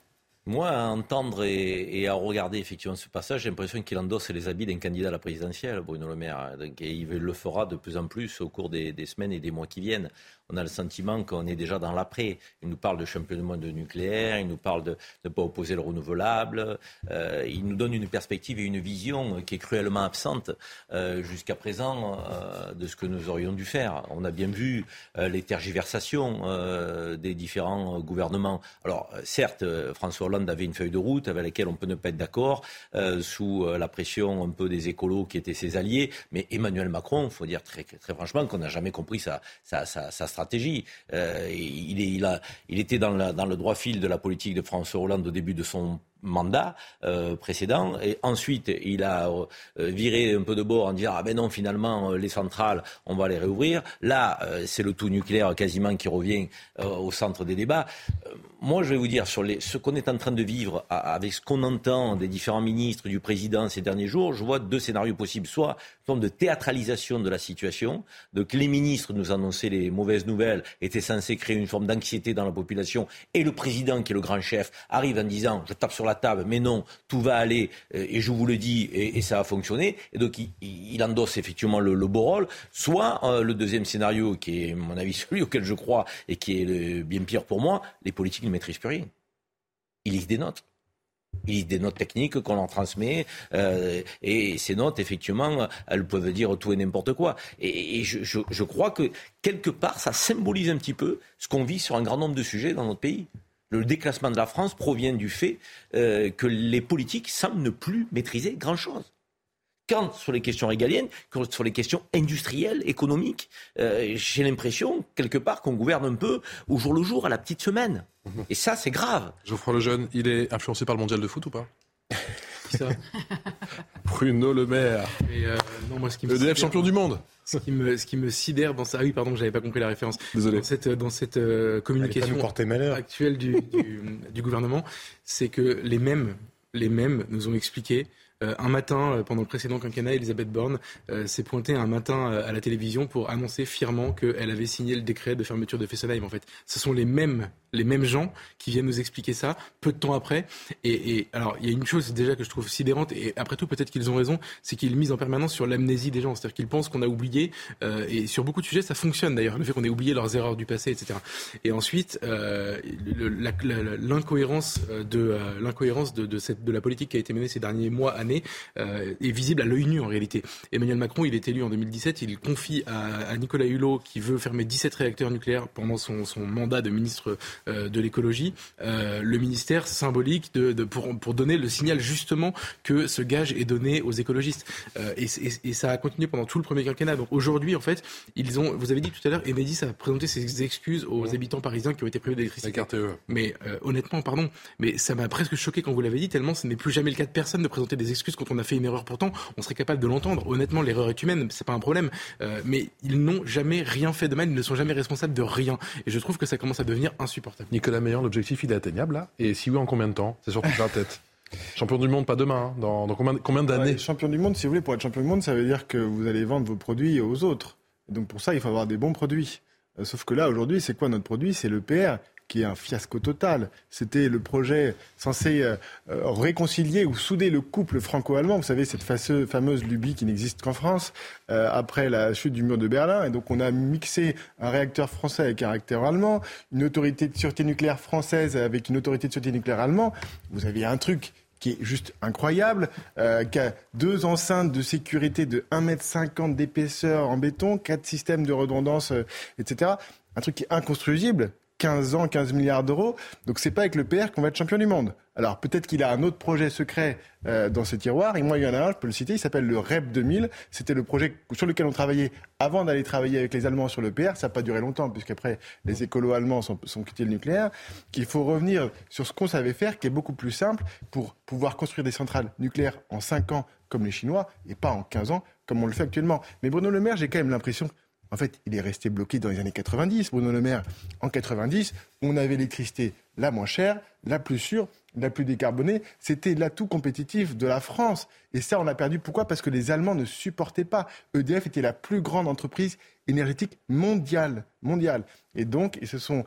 Moi, à entendre et, à regarder effectivement ce passage, j'ai l'impression qu'il endosse les habits d'un candidat à la présidentielle, Bruno Le Maire. et il le fera de plus en plus au cours des semaines et des mois qui viennent on a le sentiment qu'on est déjà dans l'après. Il nous parle de championnat de nucléaire, il nous parle de ne pas opposer le renouvelable, euh, il nous donne une perspective et une vision qui est cruellement absente euh, jusqu'à présent euh, de ce que nous aurions dû faire. On a bien vu les tergiversations des différents gouvernements. Alors certes, François Hollande avait une feuille de route avec laquelle on peut ne pas être d'accord, sous la pression un peu des écolos qui étaient ses alliés, mais Emmanuel Macron, il faut dire très, très franchement qu'on n'a jamais compris sa, sa, stratégie. Euh, il, il, a, il, était dans, dans, le droit fil de la politique de François Hollande au début de son mandat euh, précédent. Et ensuite, il a euh, viré un peu de bord en disant Ah ben non, finalement, les centrales, on va les réouvrir. Là, c'est le tout nucléaire quasiment qui revient au centre des débats. moi, je vais vous dire, sur les, ce qu'on est en train de vivre avec ce qu'on entend des différents ministres, du président ces derniers jours, je vois deux scénarios possibles. Soit une forme de théâtralisation de la situation, de que les ministres nous annonçaient les mauvaises nouvelles, étaient censés créer une forme d'anxiété dans la population, et le président, qui est le grand chef, arrive en disant Je tape sur table, mais non, tout va aller, euh, et je vous le dis, et, ça va fonctionner. Et donc, il, endosse effectivement le, beau rôle. Soit euh, le deuxième scénario, qui est, mon avis, celui auquel je crois, et qui est bien pire pour moi, les politiques ne maîtrisent plus rien. Ils lisent des notes. Ils lisent des notes techniques qu'on leur transmet, euh, et ces notes, effectivement, elles peuvent dire tout et n'importe quoi. Et, je, crois que, quelque part, ça symbolise un petit peu ce qu'on vit sur un grand nombre de sujets dans notre pays. Le déclassement de la France provient du fait euh, que les politiques semblent ne plus maîtriser grand-chose quand sur les questions régaliennes, quand sur les questions industrielles, économiques, euh, j'ai l'impression, quelque part, qu'on gouverne un peu au jour le jour, à la petite semaine. Et ça, c'est grave. Geoffroy Lejeune, il est influencé par le mondial de foot ou pas? Qui ça Bruno Le Maire. Euh, non, moi, ce qui me EDF champion du monde. Ce qui, me, ce qui me sidère dans ça, ah oui, pardon, j'avais pas compris la référence. Désolé. Dans cette, dans cette euh, communication actuelle du, du, du gouvernement, c'est que les mêmes, les mêmes nous ont expliqué euh, un matin, euh, pendant le précédent quinquennat, Elisabeth Borne euh, s'est pointée un matin à la télévision pour annoncer fièrement qu'elle avait signé le décret de fermeture de Fessenheim. En fait, ce sont les mêmes, les mêmes gens qui viennent nous expliquer ça peu de temps après. Et, alors, il y a une chose déjà que je trouve sidérante, et après tout, peut-être qu'ils ont raison, c'est qu'ils misent en permanence sur l'amnésie des gens. C'est-à-dire qu'ils pensent qu'on a oublié, et sur beaucoup de sujets, ça fonctionne d'ailleurs, le fait qu'on ait oublié leurs erreurs du passé, etc. Et ensuite, l'incohérence de l'incohérence de, de la politique qui a été menée ces derniers mois, euh, est visible à l'œil nu en réalité. Emmanuel Macron, il est élu en 2017, il confie à, Nicolas Hulot, qui veut fermer 17 réacteurs nucléaires pendant son, mandat de ministre euh, de l'écologie, euh, le ministère symbolique de, pour, pour, donner le signal justement que ce gage est donné aux écologistes. Et, et, ça a continué pendant tout le premier quinquennat. Donc aujourd'hui, en fait, ils ont, vous avez dit tout à l'heure, Enedis a présenté ses excuses aux habitants parisiens qui ont été privés d'électricité. Mais honnêtement, pardon, mais ça m'a presque choqué quand vous l'avez dit, tellement ce n'est plus jamais le cas de personne de présenter des excuses quand on a fait une erreur. Pourtant, on serait capable de l'entendre. Honnêtement, l'erreur est humaine, c'est pas un problème. Euh, mais ils n'ont jamais rien fait de mal, ils ne sont jamais responsables de rien. Et je trouve que ça commence à devenir insupportable. Nicolas Meillon, l'objectif, il est atteignable là Et si oui, en combien de temps? C'est surtout la tête. Champion du monde, pas demain. Hein. Dans, combien, combien d'années? Champion du monde, si vous voulez, pour être champion du monde, ça veut dire que vous allez vendre vos produits aux autres. donc pour ça, il faut avoir des bons produits. Euh, sauf que là, aujourd'hui, c'est quoi notre produit? C'est le PR qui est un fiasco total. C'était le projet censé euh, euh, réconcilier ou souder le couple franco-allemand. Vous savez, cette fameuse lubie qui n'existe qu'en France, euh, après la chute du mur de Berlin. Et donc, on a mixé un réacteur français avec un réacteur allemand, une autorité de sûreté nucléaire française avec une autorité de sûreté nucléaire allemand. Vous avez un truc qui est juste incroyable, qui a deux enceintes de sécurité de 1,50 m d'épaisseur en béton, quatre systèmes de redondance, etc. Un truc qui est inconstruisible. 15 ans, 15 milliards d'euros. Donc c'est pas avec le PR qu'on va être champion du monde. Alors peut-être qu'il a un autre projet secret euh, dans ce tiroir. Et moi, il y en a un, je peux le citer, il s'appelle le REP 2000. C'était le projet sur lequel on travaillait avant d'aller travailler avec les Allemands sur le PR. Ça n'a pas duré longtemps, puisqu'après, les écolos allemands sont, sont quittés le nucléaire. Qu'il faut revenir sur ce qu'on savait faire, qui est beaucoup plus simple pour pouvoir construire des centrales nucléaires en 5 ans, comme les Chinois, et pas en 15 ans, comme on le fait actuellement. Mais Bruno Le Maire, j'ai quand même l'impression en fait, il est resté bloqué dans les années 90, Bruno Le Maire. En 90, on avait l'électricité la moins chère, la plus sûre, la plus décarbonée. C'était l'atout compétitif de la France. Et ça, on a perdu. Pourquoi? Parce que les Allemands ne supportaient pas. EDF était la plus grande entreprise énergétique mondiale. mondiale. Et donc, ils sont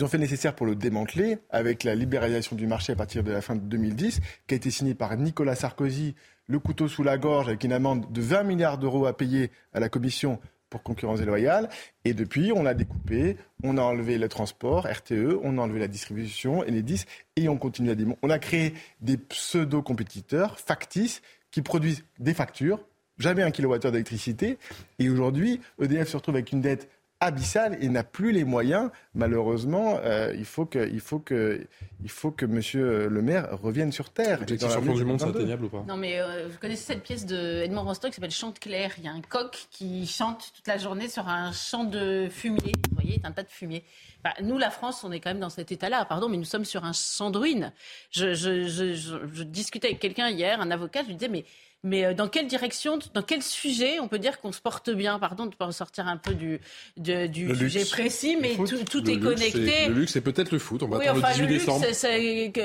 ont fait nécessaire pour le démanteler avec la libéralisation du marché à partir de la fin de 2010, qui a été signée par Nicolas Sarkozy, le couteau sous la gorge, avec une amende de 20 milliards d'euros à payer à la Commission pour concurrence déloyale. Et depuis, on l'a découpé, on a enlevé le transport, RTE, on a enlevé la distribution, Enedis, et on continue à démonter. On a créé des pseudo-compétiteurs factices qui produisent des factures, jamais un kilowattheure d'électricité. Et aujourd'hui, EDF se retrouve avec une dette abyssal et n'a plus les moyens. Malheureusement, euh, il faut que, il faut que, il faut que Monsieur Le Maire revienne sur terre. L'objectif champion du monde, c'est atteignable ou pas? Non, mais euh, vous connaissez cette pièce de Edmond Rostock qui s'appelle Chante clair. Il y a un coq qui chante toute la journée sur un champ de fumier. Vous voyez, un tas de fumier. Bah, nous, la France, on est quand même dans cet état-là. Pardon, mais nous sommes sur un champ de ruines. Je, je, je, je discutais avec quelqu'un hier, un avocat. Je lui disais, mais mais euh, dans quelle direction, dans quel sujet on peut dire qu'on se porte bien? Pardon de pas sortir un peu du, du sujet précis, mais tout, est connecté. le luxe, c'est peut-être le foot. On va attendre le 18 décembre.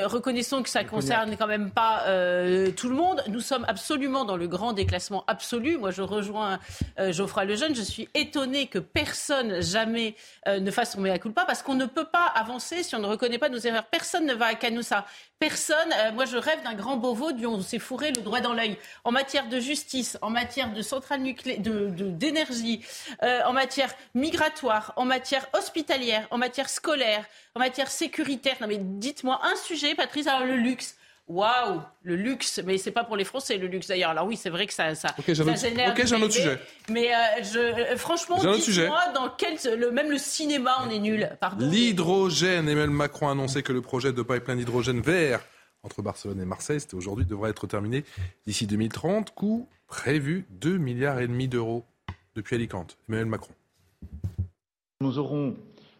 reconnaissons que ça concerne quand même pas euh, tout le monde. Nous sommes absolument dans le grand déclassement absolu. Moi, je rejoins euh, Geoffroy Lejeune. Je suis étonné que personne jamais ne fasse son mea culpa parce qu'on ne peut pas avancer si on ne reconnaît pas nos erreurs. Personne ne va à Canoussa. Personne. moi, je rêve d'un grand Beauvau dont on s'est fourré le droit dans l'œil en matière de justice, en matière de centrale nucléaire, d'énergie, de, euh, en matière migratoire, en matière hospitalière, en matière scolaire, en matière sécuritaire. Non mais dites-moi un sujet, Patrice, alors le luxe. waouh, le luxe, mais c'est pas pour les Français le luxe d'ailleurs. Alors oui, c'est vrai que ça, ça, okay, ça génère. Ok, j'ai un autre sujet. Mais euh, je, euh, franchement, dites-moi dans quel, le, même le cinéma, on est nul. Pardon. L'hydrogène. Emmanuel Macron a annoncé que le projet de pipeline d'hydrogène vert entre Barcelone et Marseille, c'était aujourd'hui, devrait être terminé d'ici 2030. Coût prévu 2 milliards et demi d'euros depuis Alicante. Emmanuel Macron. Nous aurons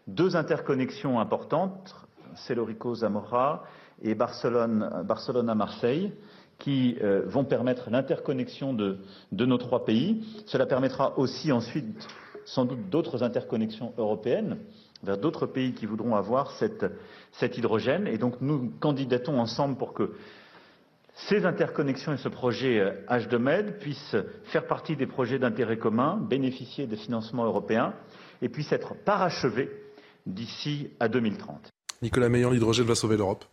deux interconnexions importantes, Celorico Zamora et Barcelone, à Marseille, qui euh, vont permettre l'interconnexion de, nos trois pays. Cela permettra aussi ensuite sans doute d'autres interconnexions européennes vers d'autres pays qui voudront avoir cette, cet hydrogène. Et donc nous candidatons ensemble pour que ces interconnexions et ce projet H2Med puissent faire partie des projets d'intérêt commun, bénéficier des financements européens et puissent être parachevés d'ici à 2030. Nicolas Meillan, l'hydrogène va sauver l'Europe.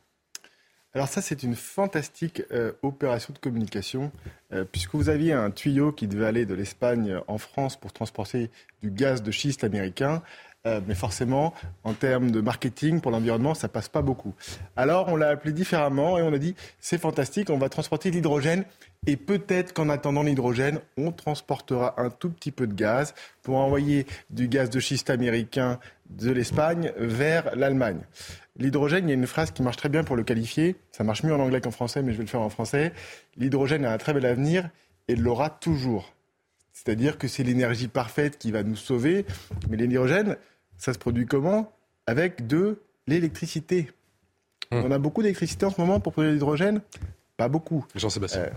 Alors ça, c'est une fantastique euh, opération de communication, euh, puisque vous aviez un tuyau qui devait aller de l'Espagne en France pour transporter du gaz de schiste américain. Euh, mais forcément, en termes de marketing pour l'environnement, ça passe pas beaucoup. Alors, on l'a appelé différemment et on a dit c'est fantastique, on va transporter l'hydrogène et peut-être qu'en attendant l'hydrogène, on transportera un tout petit peu de gaz pour envoyer du gaz de schiste américain de l'Espagne vers l'Allemagne. L'hydrogène, il y a une phrase qui marche très bien pour le qualifier. Ça marche mieux en anglais qu'en français, mais je vais le faire en français. L'hydrogène a un très bel avenir et l'aura toujours. C'est-à-dire que c'est l'énergie parfaite qui va nous sauver. Mais l'hydrogène, ça se produit comment Avec de l'électricité. Hum. On a beaucoup d'électricité en ce moment pour produire de l'hydrogène? Pas beaucoup. Jean-Sébastien. Euh,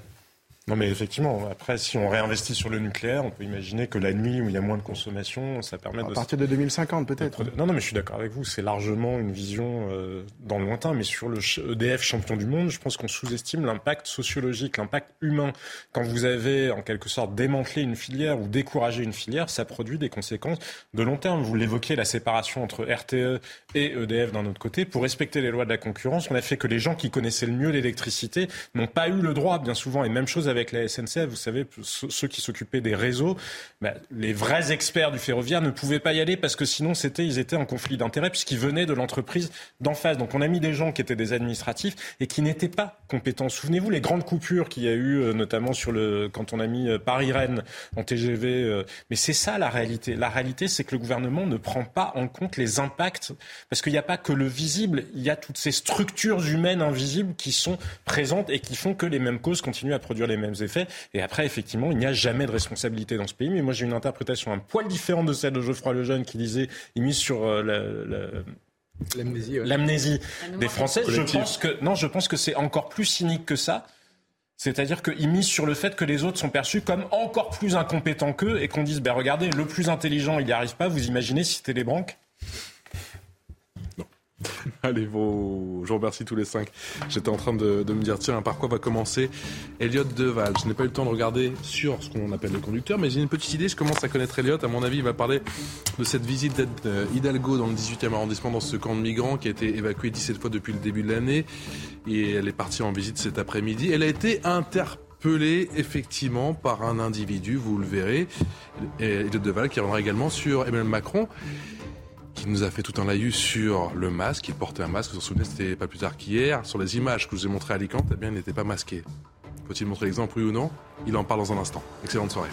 non, mais effectivement, après, si on réinvestit sur le nucléaire, on peut imaginer que la nuit où il y a moins de consommation, ça permet de. À partir de 2050, peut-être. Non, non, mais je suis d'accord avec vous. C'est largement une vision euh, dans le lointain. Mais sur le EDF champion du monde, je pense qu'on sous-estime l'impact sociologique, l'impact humain. Quand vous avez, en quelque sorte, démantelé une filière ou découragé une filière, ça produit des conséquences de long terme. Vous l'évoquez, la séparation entre RTE et EDF d'un autre côté. Pour respecter les lois de la concurrence, on a fait que les gens qui connaissaient le mieux l'électricité n'ont pas eu le droit, bien souvent, et même chose avec avec la SNCF, vous savez, ceux qui s'occupaient des réseaux, bah, les vrais experts du ferroviaire ne pouvaient pas y aller parce que sinon c'était, ils étaient en conflit d'intérêts puisqu'ils venaient de l'entreprise d'en face. Donc on a mis des gens qui étaient des administratifs et qui n'étaient pas compétents. Souvenez-vous les grandes coupures qu'il y a eu, euh, notamment sur le, quand on a mis euh, Paris-Rennes en TGV. Euh. Mais c'est ça la réalité. La réalité, c'est que le gouvernement ne prend pas en compte les impacts parce qu'il n'y a pas que le visible, il y a toutes ces structures humaines invisibles qui sont présentes et qui font que les mêmes causes continuent à produire les mêmes effets. Et après, effectivement, il n'y a jamais de responsabilité dans ce pays. Mais moi, j'ai une interprétation un poil différente de celle de Geoffroy Lejeune qui disait, il mise sur euh, L'amnésie, des Français. Je pense que non, je pense que c'est encore plus cynique que ça. C'est-à-dire qu'ils misent sur le fait que les autres sont perçus comme encore plus incompétents qu'eux et qu'on dise, ben regardez, le plus intelligent, il n'y arrive pas. Vous imaginez si c'était les banques? Allez, vos... je vous remercie tous les cinq. J'étais en train de, me dire, tiens, par quoi va commencer Elliot Deval? Je n'ai pas eu le temps de regarder sur ce qu'on appelle le conducteur, mais j'ai une petite idée. Je commence à connaître Elliot. À mon avis, il va parler de cette visite d'Hidalgo dans le 18e arrondissement, dans ce camp de migrants qui a été évacué 17 fois depuis le début de l'année. Et elle est partie en visite cet après-midi. Elle a été interpellée effectivement par un individu, vous le verrez, Elliot Deval, qui reviendra également sur Emmanuel Macron qui nous a fait tout un laïus sur le masque. Il portait un masque, vous vous souvenez, c'était pas plus tard qu'hier. Sur les images que je vous ai montrées à Alicante, eh bien, il n'était pas masqué. Faut-il montrer l'exemple, oui ou non? Il en parle dans un instant. Excellente soirée.